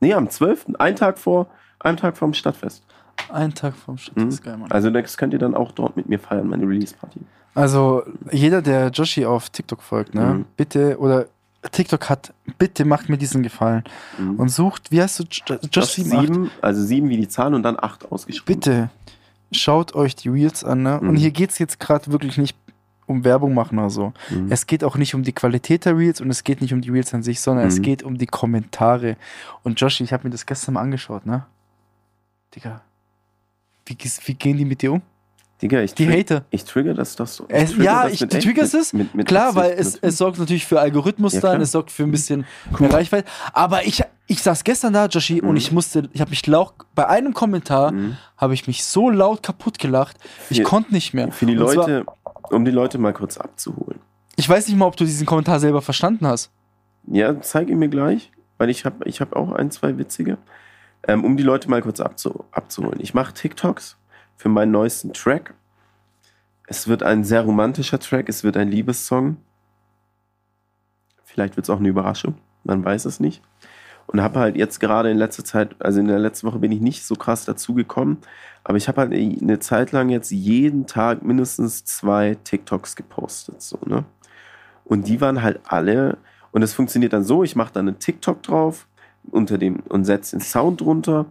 Nee, am 12. Ein Tag vor, einen Tag vorm Stadtfest. Ne? Ein Tag vom Shit, Mhm. ist geil, Mann. Also das könnt ihr dann auch dort mit mir feiern, meine Release-Party. Also, jeder, der Joshi auf TikTok folgt, ne, Mhm. bitte, oder TikTok hat, bitte macht mir diesen Gefallen Mhm. und sucht, wie heißt du, Jo- Das Josh 78? sieben, also sieben wie die Zahl und dann acht ausgeschrieben. Bitte, schaut euch die Reels an, ne? Und Mhm. hier geht es jetzt gerade wirklich nicht um Werbung machen oder so. Mhm. Es geht auch nicht um die Qualität der Reels und es geht nicht um die Reels an sich, sondern es Mhm. geht um die Kommentare. Und Joshi, ich habe mir das gestern mal angeschaut, ne? Digga, wie, wie gehen die mit dir um? Digga, ich, Die Hater. ich trigger das doch so. Ich trigger ja, das ich- du triggerst mit- es? Mit, mit Klar, Absicht, weil es, natürlich. es sorgt natürlich für Algorithmus Ja, dann, klar. es sorgt für ein bisschen mehr Reichweite. Aber ich, ich saß gestern da, Joshi, und Mhm. ich musste, ich habe mich laut, bei einem Kommentar Mhm. habe ich mich so laut kaputt gelacht, ich konnte nicht mehr. Für die Und zwar- Leute, um die Leute mal kurz abzuholen. Ich weiß nicht mal, ob du diesen Kommentar selber verstanden hast. Ja, zeig ihn mir gleich, weil ich habe ich hab auch ein, zwei witzige. Ähm, um die Leute mal kurz abzu, abzuholen. Ich mache TikToks für meinen neuesten Track. Es wird ein sehr romantischer Track, es wird ein Liebessong. Vielleicht wird es auch eine Überraschung, man weiß es nicht. Und habe halt jetzt gerade in letzter Zeit, also in der letzten Woche bin ich nicht so krass dazu gekommen, aber ich habe halt eine Zeit lang jetzt jeden Tag mindestens zwei TikToks gepostet. So, ne? Und die waren halt alle, und es funktioniert dann so, ich mache dann einen TikTok drauf unter dem und setze den Sound drunter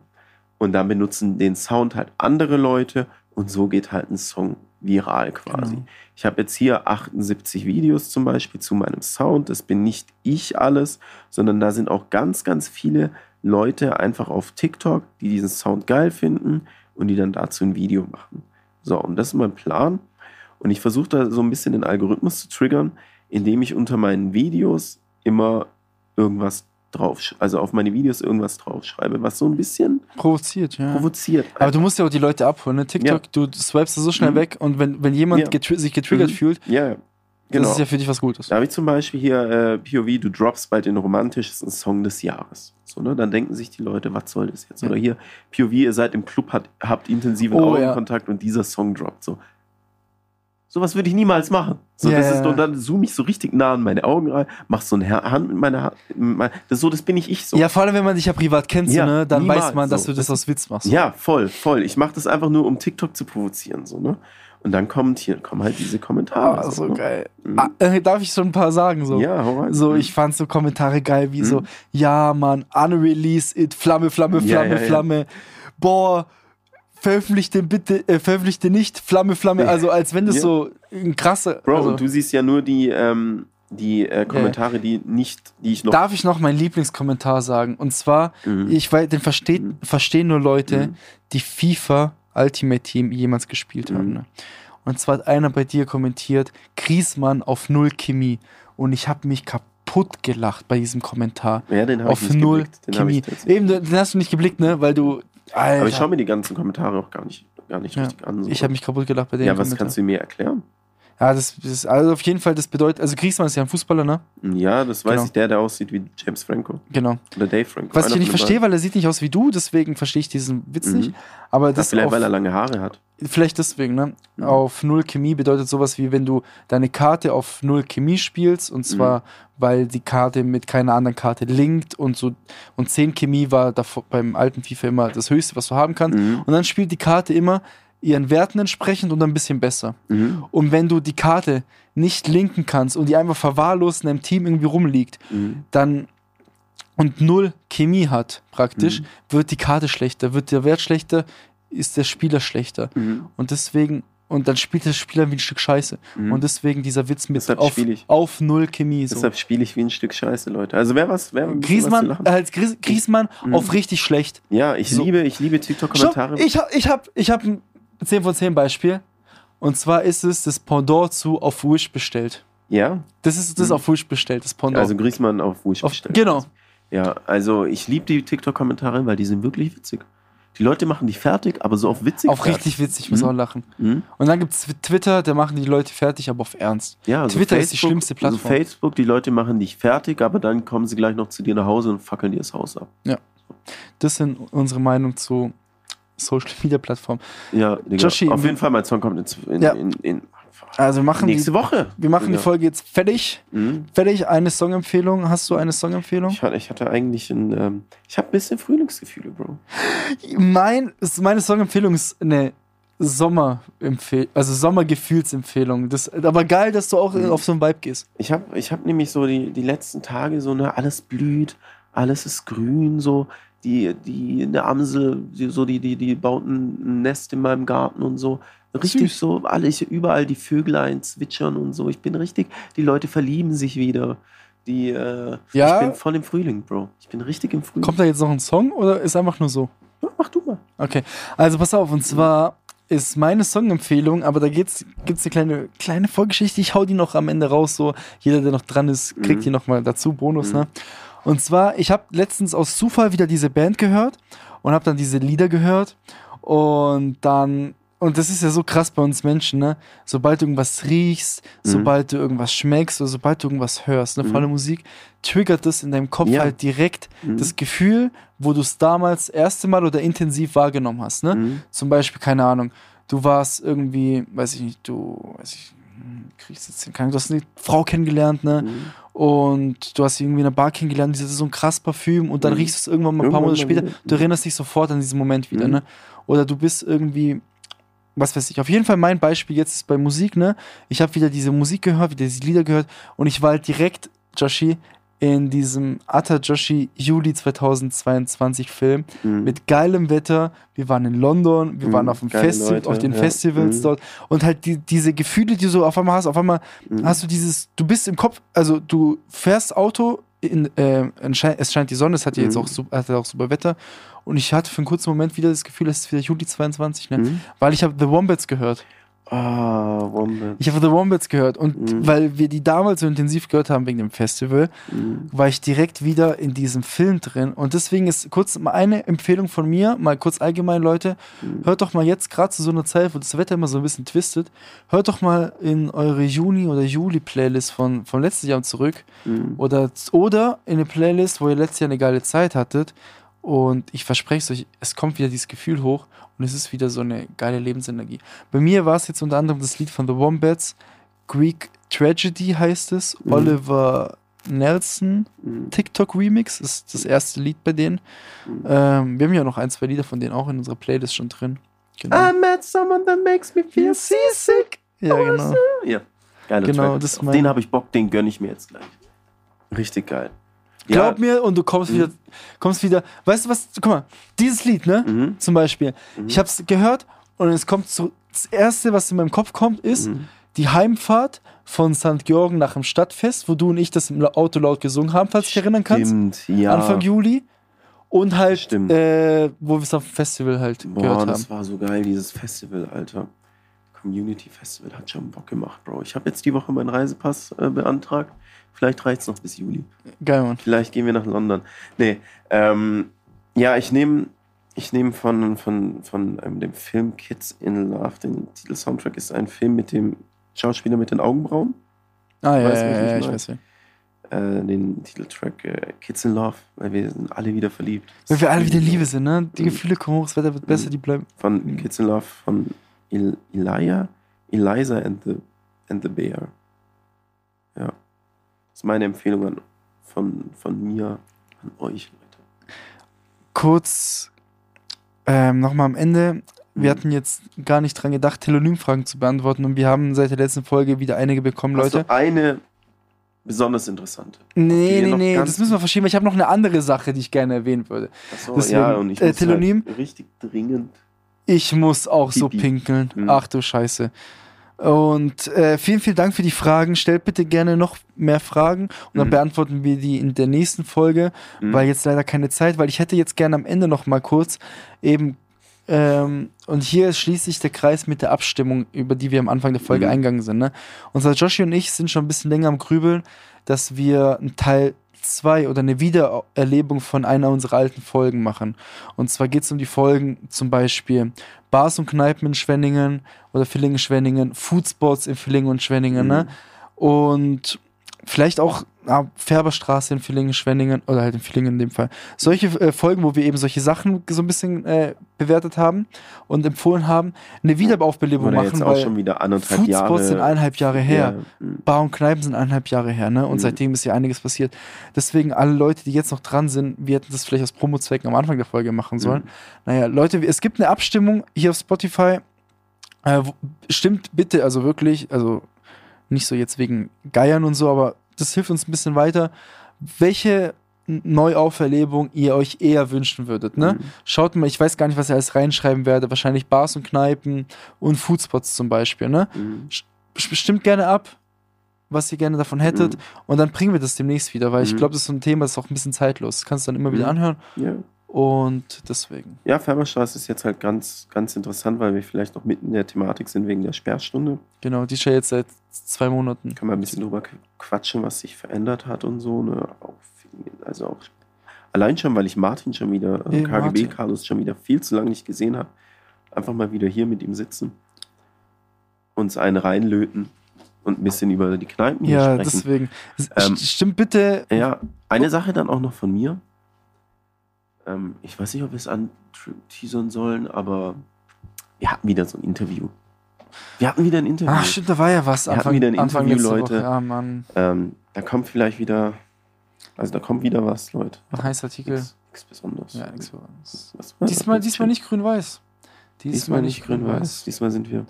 und dann benutzen den Sound halt andere Leute und so geht halt ein Song viral quasi. Genau. Ich habe jetzt hier 78 Videos zum Beispiel zu meinem Sound. Das bin nicht ich alles, sondern da sind auch ganz, ganz viele Leute einfach auf TikTok, die diesen Sound geil finden und die dann dazu ein Video machen. So, und das ist mein Plan. Und ich versuche da so ein bisschen den Algorithmus zu triggern, indem ich unter meinen Videos immer irgendwas drauf, also auf meine Videos irgendwas draufschreibe, was so ein bisschen Provoziert, ja. provoziert. Aber du musst ja auch die Leute abholen. Ne? TikTok, du swipest das so schnell Mhm. weg und wenn, wenn jemand Ja. getri sich getriggert Mhm. fühlt, ja, genau. das ist ja für dich was Gutes. Da habe ich zum Beispiel hier äh, POV, du droppst bald den romantischsten Song des Jahres. So, ne? Dann denken sich die Leute, was soll das jetzt? Ja. Oder hier, POV, ihr seid im Club, hat, habt intensiven Oh, ja. Augenkontakt und dieser Song droppt. So. Sowas würde ich niemals machen. So, Ja, das ist, und dann zoome ich so richtig nah an meine Augen rein, mach so eine Ha- Hand mit meiner Hand. mit Das, so, das bin ich ich so. Ja, vor allem, wenn man dich ja privat kennt, so, Ja, ne? dann weiß man, dass so. du das aus Witz machst. Ja, voll, voll. Ich mache das einfach nur, um TikTok zu provozieren. So, ne? Und dann kommt hier, kommen halt diese Kommentare. Ah, so ne? geil. Mhm. Ah, äh, darf ich schon ein paar sagen? So, Ja, hau rein. so Mhm. ich fand so Kommentare geil, wie so, Mhm. ja, Mann, unrelease it, Flamme, Flamme, Flamme, ja, ja. Flamme. Boah, veröffentlicht den bitte, äh, veröffentlicht den nicht, Flamme, Flamme. Ja. Also als wenn das Ja. so ein krasser. Bro, also, und du siehst ja nur die, ähm, die äh, Kommentare, die nicht, die ich noch. Darf ich noch meinen Lieblingskommentar sagen? Und zwar, Mhm. ich weiß, den versteht, Mhm. verstehen nur Leute, Mhm. die FIFA Ultimate Team jemals gespielt haben. Mhm. Ne? Und zwar hat einer bei dir kommentiert, Griesmann auf null Chemie. Und ich habe mich kaputt gelacht bei diesem Kommentar. ja, den habe ich Auf nicht null geblickt. Den Chemie. Eben, den hast du nicht geblickt, ne? Weil du. Alter, Aber ich schaue mir die ganzen Kommentare auch gar nicht, gar nicht Ja, richtig an. So. ich habe mich kaputt gelacht bei dem ja, was kannst du mir erklären? Ja, das, das ist also auf jeden Fall, das bedeutet, also Griesmann ist ja ein Fußballer, ne? Ja, das weiß Genau. ich, der, der aussieht wie James Franco. Genau. Oder Dave Franco. Was ich ja nicht verstehe, weil er sieht nicht aus wie du, deswegen verstehe ich diesen Witz beiden. nicht. Mhm. Aber Das das vielleicht, auf, weil er lange Haare hat. Vielleicht deswegen, ne? Mhm. Auf Null Chemie bedeutet sowas wie, wenn du deine Karte auf Null Chemie spielst, und zwar, Mhm. weil die Karte mit keiner anderen Karte linkt und so, und 10 Chemie war davor, beim alten FIFA immer das höchste, was du haben kannst. Mhm. Und dann spielt die Karte immer ihren Werten entsprechend und ein bisschen besser. Mhm. Und wenn du die Karte nicht linken kannst und die einfach verwahrlost in deinem Team irgendwie rumliegt, Mhm. dann und null Chemie hat praktisch, Mhm. wird die Karte schlechter, wird der Wert schlechter, ist der Spieler schlechter. Mhm. Und deswegen, und dann spielt der Spieler wie ein Stück Scheiße. Mhm. Und deswegen dieser Witz mit Deshalb auf, auf null Chemie. So. Deshalb spiele ich wie ein Stück Scheiße, Leute. Also wer was, wer was Griesmann, lachen? als Gries, Griesmann Mhm. auf richtig schlecht. Ja, ich so. liebe, ich liebe TikTok-Kommentare. Ich, hab- ich habe ich hab ein 10 von 10 Beispiel. Und zwar ist es das Pendant zu auf Wish bestellt. Ja, Das ist das Mhm. auf Wish bestellt, das Pendant. also Griesmann auf Wusch auf, bestellt. genau. Ja, also ich liebe die TikTok-Kommentare, weil die sind wirklich witzig. Die Leute machen dich fertig, aber so auf witzig. Auf fertig. richtig witzig, ich muss Mhm. auch lachen. Mhm. Und dann gibt es Twitter, da machen die Leute fertig, aber auf Ernst. Ja, also Twitter ist die schlimmste Plattform. Also Facebook, die Leute machen dich fertig, aber dann kommen sie gleich noch zu dir nach Hause und fackeln dir das Haus ab. Das sind unsere Meinung zu Social Media Plattformen. Ja, Digga. Joshi, auf jeden Fall, mein Song kommt in, in, Ja. in, in Also machen Nächste die, Woche. wir machen die Ja. Folge jetzt fertig. Mhm. Fertig. Eine Songempfehlung. Hast du eine Songempfehlung? Ich, hatte, ich hatte eigentlich ein. Ähm, ich habe ein bisschen Frühlingsgefühle, Bro. Mein, meine Songempfehlung ist eine Sommerempfehlung, also Sommergefühlsempfehlung. Das, aber geil, dass du auch Mhm. auf so einen Vibe gehst. Ich habe ich hab nämlich so die, die letzten Tage so, ne, alles blüht, alles ist grün, so. Die, die, eine Amsel, die, so, die, die, die baut ein Nest in meinem Garten und so. Richtig Süß. so, alle, ich, überall die Vöglein zwitschern und so. Ich bin richtig, die Leute verlieben sich wieder. Die, äh, Ja. ich bin voll im Frühling, Bro. Ich bin richtig im Frühling. Kommt da jetzt noch ein Song oder ist einfach nur so? Ja, mach du mal. Okay, also pass auf, und zwar ist meine Songempfehlung, aber da gibt es eine kleine, kleine Vorgeschichte, ich hau die noch am Ende raus, so jeder, der noch dran ist, kriegt Mhm. die noch mal dazu, Bonus, Mhm. ne? Und zwar, ich habe letztens aus Zufall wieder diese Band gehört und habe dann diese Lieder gehört und dann, und das ist ja so krass bei uns Menschen, ne? Sobald du irgendwas riechst, Mhm. sobald du irgendwas schmeckst oder sobald du irgendwas hörst, ne, Mhm. vor allem Musik, triggert das in deinem Kopf Ja. halt direkt Mhm. das Gefühl, wo du es damals das erste Mal oder intensiv wahrgenommen hast, ne? Mhm. Zum Beispiel, keine Ahnung, du warst irgendwie, weiß ich nicht, du, weiß ich, hm, kriegst jetzt keine, du hast eine Frau kennengelernt, ne? Mhm. Und du hast irgendwie in einer Bar kennengelernt, die hatte so ein krass Parfüm und dann Mhm. riechst du es irgendwann mal ein paar Monate später, du erinnerst dich sofort an diesen Moment wieder, ne? Oder du bist irgendwie, was weiß ich, auf jeden Fall mein Beispiel jetzt ist bei Musik, ne? Ich habe wieder diese Musik gehört, wieder diese Lieder gehört und ich war halt direkt, Joshi, in diesem Atta Joshi Juli 2022 Film Mhm. mit geilem Wetter. Wir waren in London, wir Mhm, waren auf dem Festival, Leute, auf den ja. Festivals Mhm. dort und halt die, diese Gefühle, die du so auf einmal hast, auf einmal Mhm. hast du dieses, du bist im Kopf, also du fährst Auto, in, äh, es scheint die Sonne, es hat ja jetzt Mhm. auch, su- hatte auch super Wetter und ich hatte für einen kurzen Moment wieder das Gefühl, es ist wieder Juli 22, ne? Mhm. weil ich habe The Wombats gehört. Ah, Wombat. Ich habe The Wombats gehört und Mhm. weil wir die damals so intensiv gehört haben wegen dem Festival, Mhm. war ich direkt wieder in diesem Film drin. Und deswegen ist kurz mal eine Empfehlung von mir, mal kurz allgemein, Leute, Mhm. hört doch mal jetzt gerade zu so einer Zeit, wo das Wetter immer so ein bisschen twistet, hört doch mal in eure Juni- oder Juli-Playlist von, von letztes Jahr zurück Mhm. oder, oder in eine Playlist, wo ihr letztes Jahr eine geile Zeit hattet. Und ich verspreche es euch, es kommt wieder dieses Gefühl hoch und es ist wieder so eine geile Lebensenergie. Bei mir war es jetzt unter anderem das Lied von The Wombats, Greek Tragedy heißt es, Mhm. Oliver Nelson, Mhm. TikTok Remix, ist das erste Lied bei denen. Mhm. Ähm, wir haben ja noch ein, zwei Lieder von denen auch in unserer Playlist schon drin. Genau. I met someone that makes me feel seasick. ja, genau. Ja, geiler Genau, Track. das Auf den habe ich Bock, den gönne ich mir jetzt gleich. Richtig geil. Glaub mir und du kommst Mhm. wieder, kommst wieder. Weißt du was? Guck mal, dieses Lied, ne? Mhm. Zum Beispiel. Mhm. Ich hab's gehört und es kommt so. Das erste, was in meinem Kopf kommt, ist Mhm. die Heimfahrt von St. Georgen nach dem Stadtfest, wo du und ich das im Auto laut gesungen haben, falls du dich erinnern kannst. Stimmt, ja. Anfang Juli. Und halt, Stimmt. äh, wo wir es auf dem Festival halt Boah, gehört haben. das war so geil, dieses Festival, Alter. Community Festival hat schon Bock gemacht, Bro. Ich habe jetzt die Woche meinen Reisepass äh, beantragt. Vielleicht reicht es noch bis Juli. Geil, Mann. Vielleicht gehen wir nach London. Nee, ähm, ja, ich nehme ich nehm von, von, von ähm, dem Film Kids in Love, den Titelsoundtrack ist ein Film mit dem Schauspieler mit den Augenbrauen. Ah, ja, Weißt du, ja, was ja, ich mein? weiß ja. Äh, den Titeltrack äh, Kids in Love, weil wir sind alle wieder verliebt. Weil wir alle wieder Liebe sind, ne? Die Mhm. Gefühle kommen hoch, das Wetter wird besser, die bleiben. Von Mhm. Kids in Love von El Elia, Eliza and the, and the Bear. Ja. Das ist meine Empfehlung an, von, von mir an euch, Leute. Kurz ähm, nochmal am Ende. Wir Mhm. hatten jetzt gar nicht dran gedacht, Telonymfragen zu beantworten und wir haben seit der letzten Folge wieder einige bekommen, Hast Leute. du eine besonders interessante? Nee, nee, nee, das müssen wir verschieben. weil Ich habe noch eine andere Sache, die ich gerne erwähnen würde. Achso, Deswegen, ja, und ich äh, muss Telonym? Halt richtig dringend. Ich muss auch so Pipi. pinkeln. Mhm. Ach du Scheiße. Und äh, vielen, vielen Dank für die Fragen. Stellt bitte gerne noch mehr Fragen und dann Mhm. beantworten wir die in der nächsten Folge, Mhm. weil jetzt leider keine Zeit, weil ich hätte jetzt gerne am Ende noch mal kurz eben ähm, und hier schließt sich der Kreis mit der Abstimmung, über die wir am Anfang der Folge Mhm. eingegangen sind. Ne? Unser Joshi und ich sind schon ein bisschen länger am Grübeln, dass wir einen Teil 2 oder eine Wiedererlebung von einer unserer alten Folgen machen. Und zwar geht es um die Folgen zum Beispiel Bars und Kneipen in Schwenningen oder Villingen-Schwenningen, Foodspots in Villingen und Schwenningen. Mhm. Ne? Und vielleicht auch Färberstraße in Villingen, Schwenningen oder halt in Villingen in dem Fall. Solche äh, Folgen, wo wir eben solche Sachen so ein bisschen äh, bewertet haben und empfohlen haben, eine Wiederaufbelebung machen, jetzt auch schon wieder anderthalb Foodspots Jahre. sind eineinhalb Jahre her. Ja. Bar und Kneipen sind eineinhalb Jahre her, ne? Und Mhm. seitdem ist ja einiges passiert. Deswegen alle Leute, die jetzt noch dran sind, wir hätten das vielleicht aus Promo-Zwecken am Anfang der Folge machen sollen. Mhm. Naja, Leute, es gibt eine Abstimmung hier auf Spotify. Äh, stimmt bitte, also wirklich, also nicht so jetzt wegen Geiern und so, aber das hilft uns ein bisschen weiter. Welche Neuauferlebung ihr euch eher wünschen würdet, ne? Mhm. Schaut mal, ich weiß gar nicht, was ihr alles reinschreiben werde. Wahrscheinlich Bars und Kneipen und Foodspots zum Beispiel, ne? Mhm. Stimmt gerne ab, was ihr gerne davon hättet. Mhm. Und dann bringen wir das demnächst wieder, weil ich Mhm. glaube, das ist so ein Thema, das ist auch ein bisschen zeitlos. Das kannst du dann immer wieder Mhm. anhören. Ja. Und deswegen. Ja, Färberstraße ist jetzt halt ganz, ganz interessant, weil wir vielleicht noch mitten in der Thematik sind wegen der Sperrstunde. Genau, die ist ja jetzt seit zwei Monaten. Kann man ein bisschen drüber quatschen, was sich verändert hat und so. Ne? Also auch allein schon, weil ich Martin schon wieder, äh, Hey, KGB Martin. Carlos schon wieder viel zu lange nicht gesehen habe. Einfach mal wieder hier mit ihm sitzen, uns einen reinlöten und ein bisschen über die Kneipen hier Ja, sprechen. deswegen. S- Ähm, st- Stimmt bitte. Ja, eine Sache dann auch noch von mir. Ähm, ich weiß nicht, ob wir es anteasern sollen, aber wir hatten wieder so ein Interview. Wir hatten wieder ein Interview. Ach, stimmt, da war ja was Wir hatten Anfang, wieder ein Interview, Leute. Woche. Ja, Mann. Ähm, da kommt vielleicht wieder, also da kommt wieder was, Leute. Ein Heißartikel. Nichts nichts Besonderes. Ja, nichts Besonderes. Was war das? Diesmal, diesmal nicht grün-weiß. Diesmal nicht grün-weiß. Diesmal sind wir.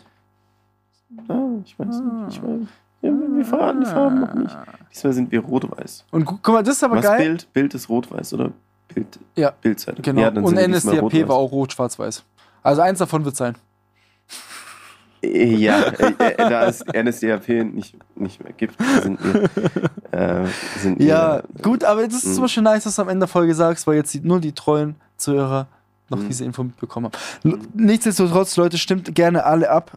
Ah, ich weiß nicht. Ich weiß. Ja, wir fahren die Farben noch nicht. Diesmal sind wir rot-weiß. Und gu- guck mal, das ist aber Was geil. Bild? Bild ist rot-weiß, oder? Bild. Ja. Bildzeitung. Genau. Ja, Und NSDAP war auch rot-schwarz-weiß. Also eins davon wird sein. Äh, Ja, äh, äh, da es NSDAP nicht, nicht mehr gibt, sind wir. Äh, sind Ja, wir, gut, aber das ist Mhm. zum Beispiel nice, dass du am Ende der Folge sagst, weil jetzt nur die treuen Zuhörer noch Mhm. diese Info mitbekommen haben. Nichtsdestotrotz, Leute, stimmt gerne alle ab.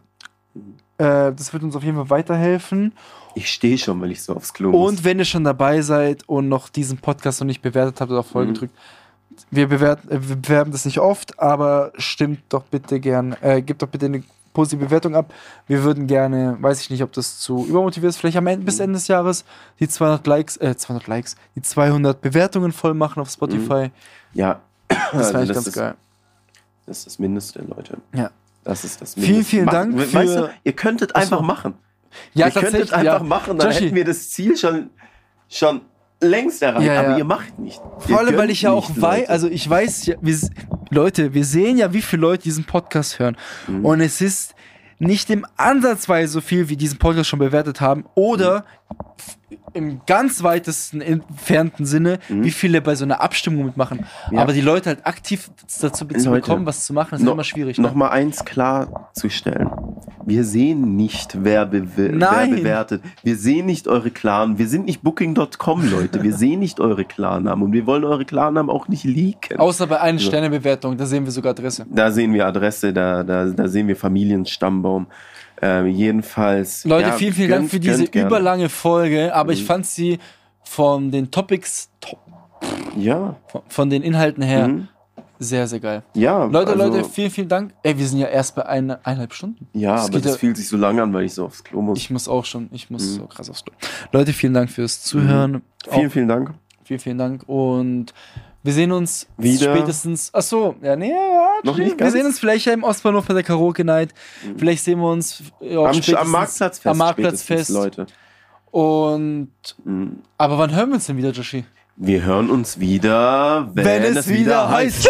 Mhm. Äh, das wird uns auf jeden Fall weiterhelfen. Ich stehe schon, weil ich so aufs Klo muss. Und wenn ihr schon dabei seid und noch diesen Podcast noch nicht bewertet habt oder auf Folge Mhm. drückt, wir, bewerten, äh, wir bewerben das nicht oft, aber stimmt doch bitte gern, äh, gebt doch bitte eine positive Bewertung ab. Wir würden gerne, weiß ich nicht, ob das zu übermotiviert ist, vielleicht am Ende, bis Mhm. Ende des Jahres die 200 Likes, äh, 200 Likes, die 200 Bewertungen voll machen auf Spotify. ja, Das also wäre das ganz ist, geil. Das ist das Mindeste, Leute. Ja. Das ist das Vielen, Mindeste. vielen Macht- Dank Weißt für- du, ihr könntet so. einfach machen. Ja, ihr könntet einfach machen, dann Joshi. hätten wir das Ziel schon, schon längst erreicht. Ja, ja. Aber ihr macht nicht. Vor allem, weil ich ja auch weiß, also ich weiß ja, wir, Leute, wir sehen ja, wie viele Leute diesen Podcast hören. Mhm. Und es ist nicht im Ansatzweise so viel, wie diesen Podcast schon bewertet haben. Oder f- im ganz weitesten entfernten Sinne, Mhm. wie viele bei so einer Abstimmung mitmachen. Ja. Aber die Leute halt aktiv dazu zu Leute, bekommen, was zu machen, ist No- immer schwierig. Ne? Noch mal eins klarzustellen. Wir sehen nicht, wer, bewe wer bewertet. Wir sehen nicht eure Clan. Wir sind nicht Booking.com, Leute. Wir sehen nicht eure Klarnamen. Und wir wollen eure Klarnamen auch nicht leaken. Außer bei einer So. Sternebewertung, da sehen wir sogar Adresse. Da sehen wir Adresse, da, da, da sehen wir Familienstammbaum. Ähm, jedenfalls. Leute, ja, vielen, vielen gönnt- Dank für diese überlange Folge, aber ich Mhm. fand sie von den Topics, to Ja. von- von den Inhalten her, Mhm. sehr, sehr geil. Ja, Leute, also, Leute, vielen, vielen Dank. Ey, wir sind ja erst bei eine, eineinhalb Stunden. Ja, Es aber das ja- fühlt sich so lang an, weil ich so aufs Klo muss. Ich muss auch schon, ich muss Mhm. so krass aufs Klo. Leute, vielen Dank fürs Zuhören. vielen, Auch vielen Dank. vielen, vielen Dank. Und wir sehen uns Wieder? spätestens. Ach so, ja, nee, ja, Noch nicht wir ganz? sehen uns vielleicht ja im Ostbahnhof bei der Karaoke Night. Mhm. Vielleicht sehen wir uns auch Am, spätestens am Marktplatzfest. Am Marktplatzfest. Leute. Und Mhm. aber wann hören wir uns denn wieder, Joshi? Wir hören uns wieder, wenn, Wenn es wieder heißt-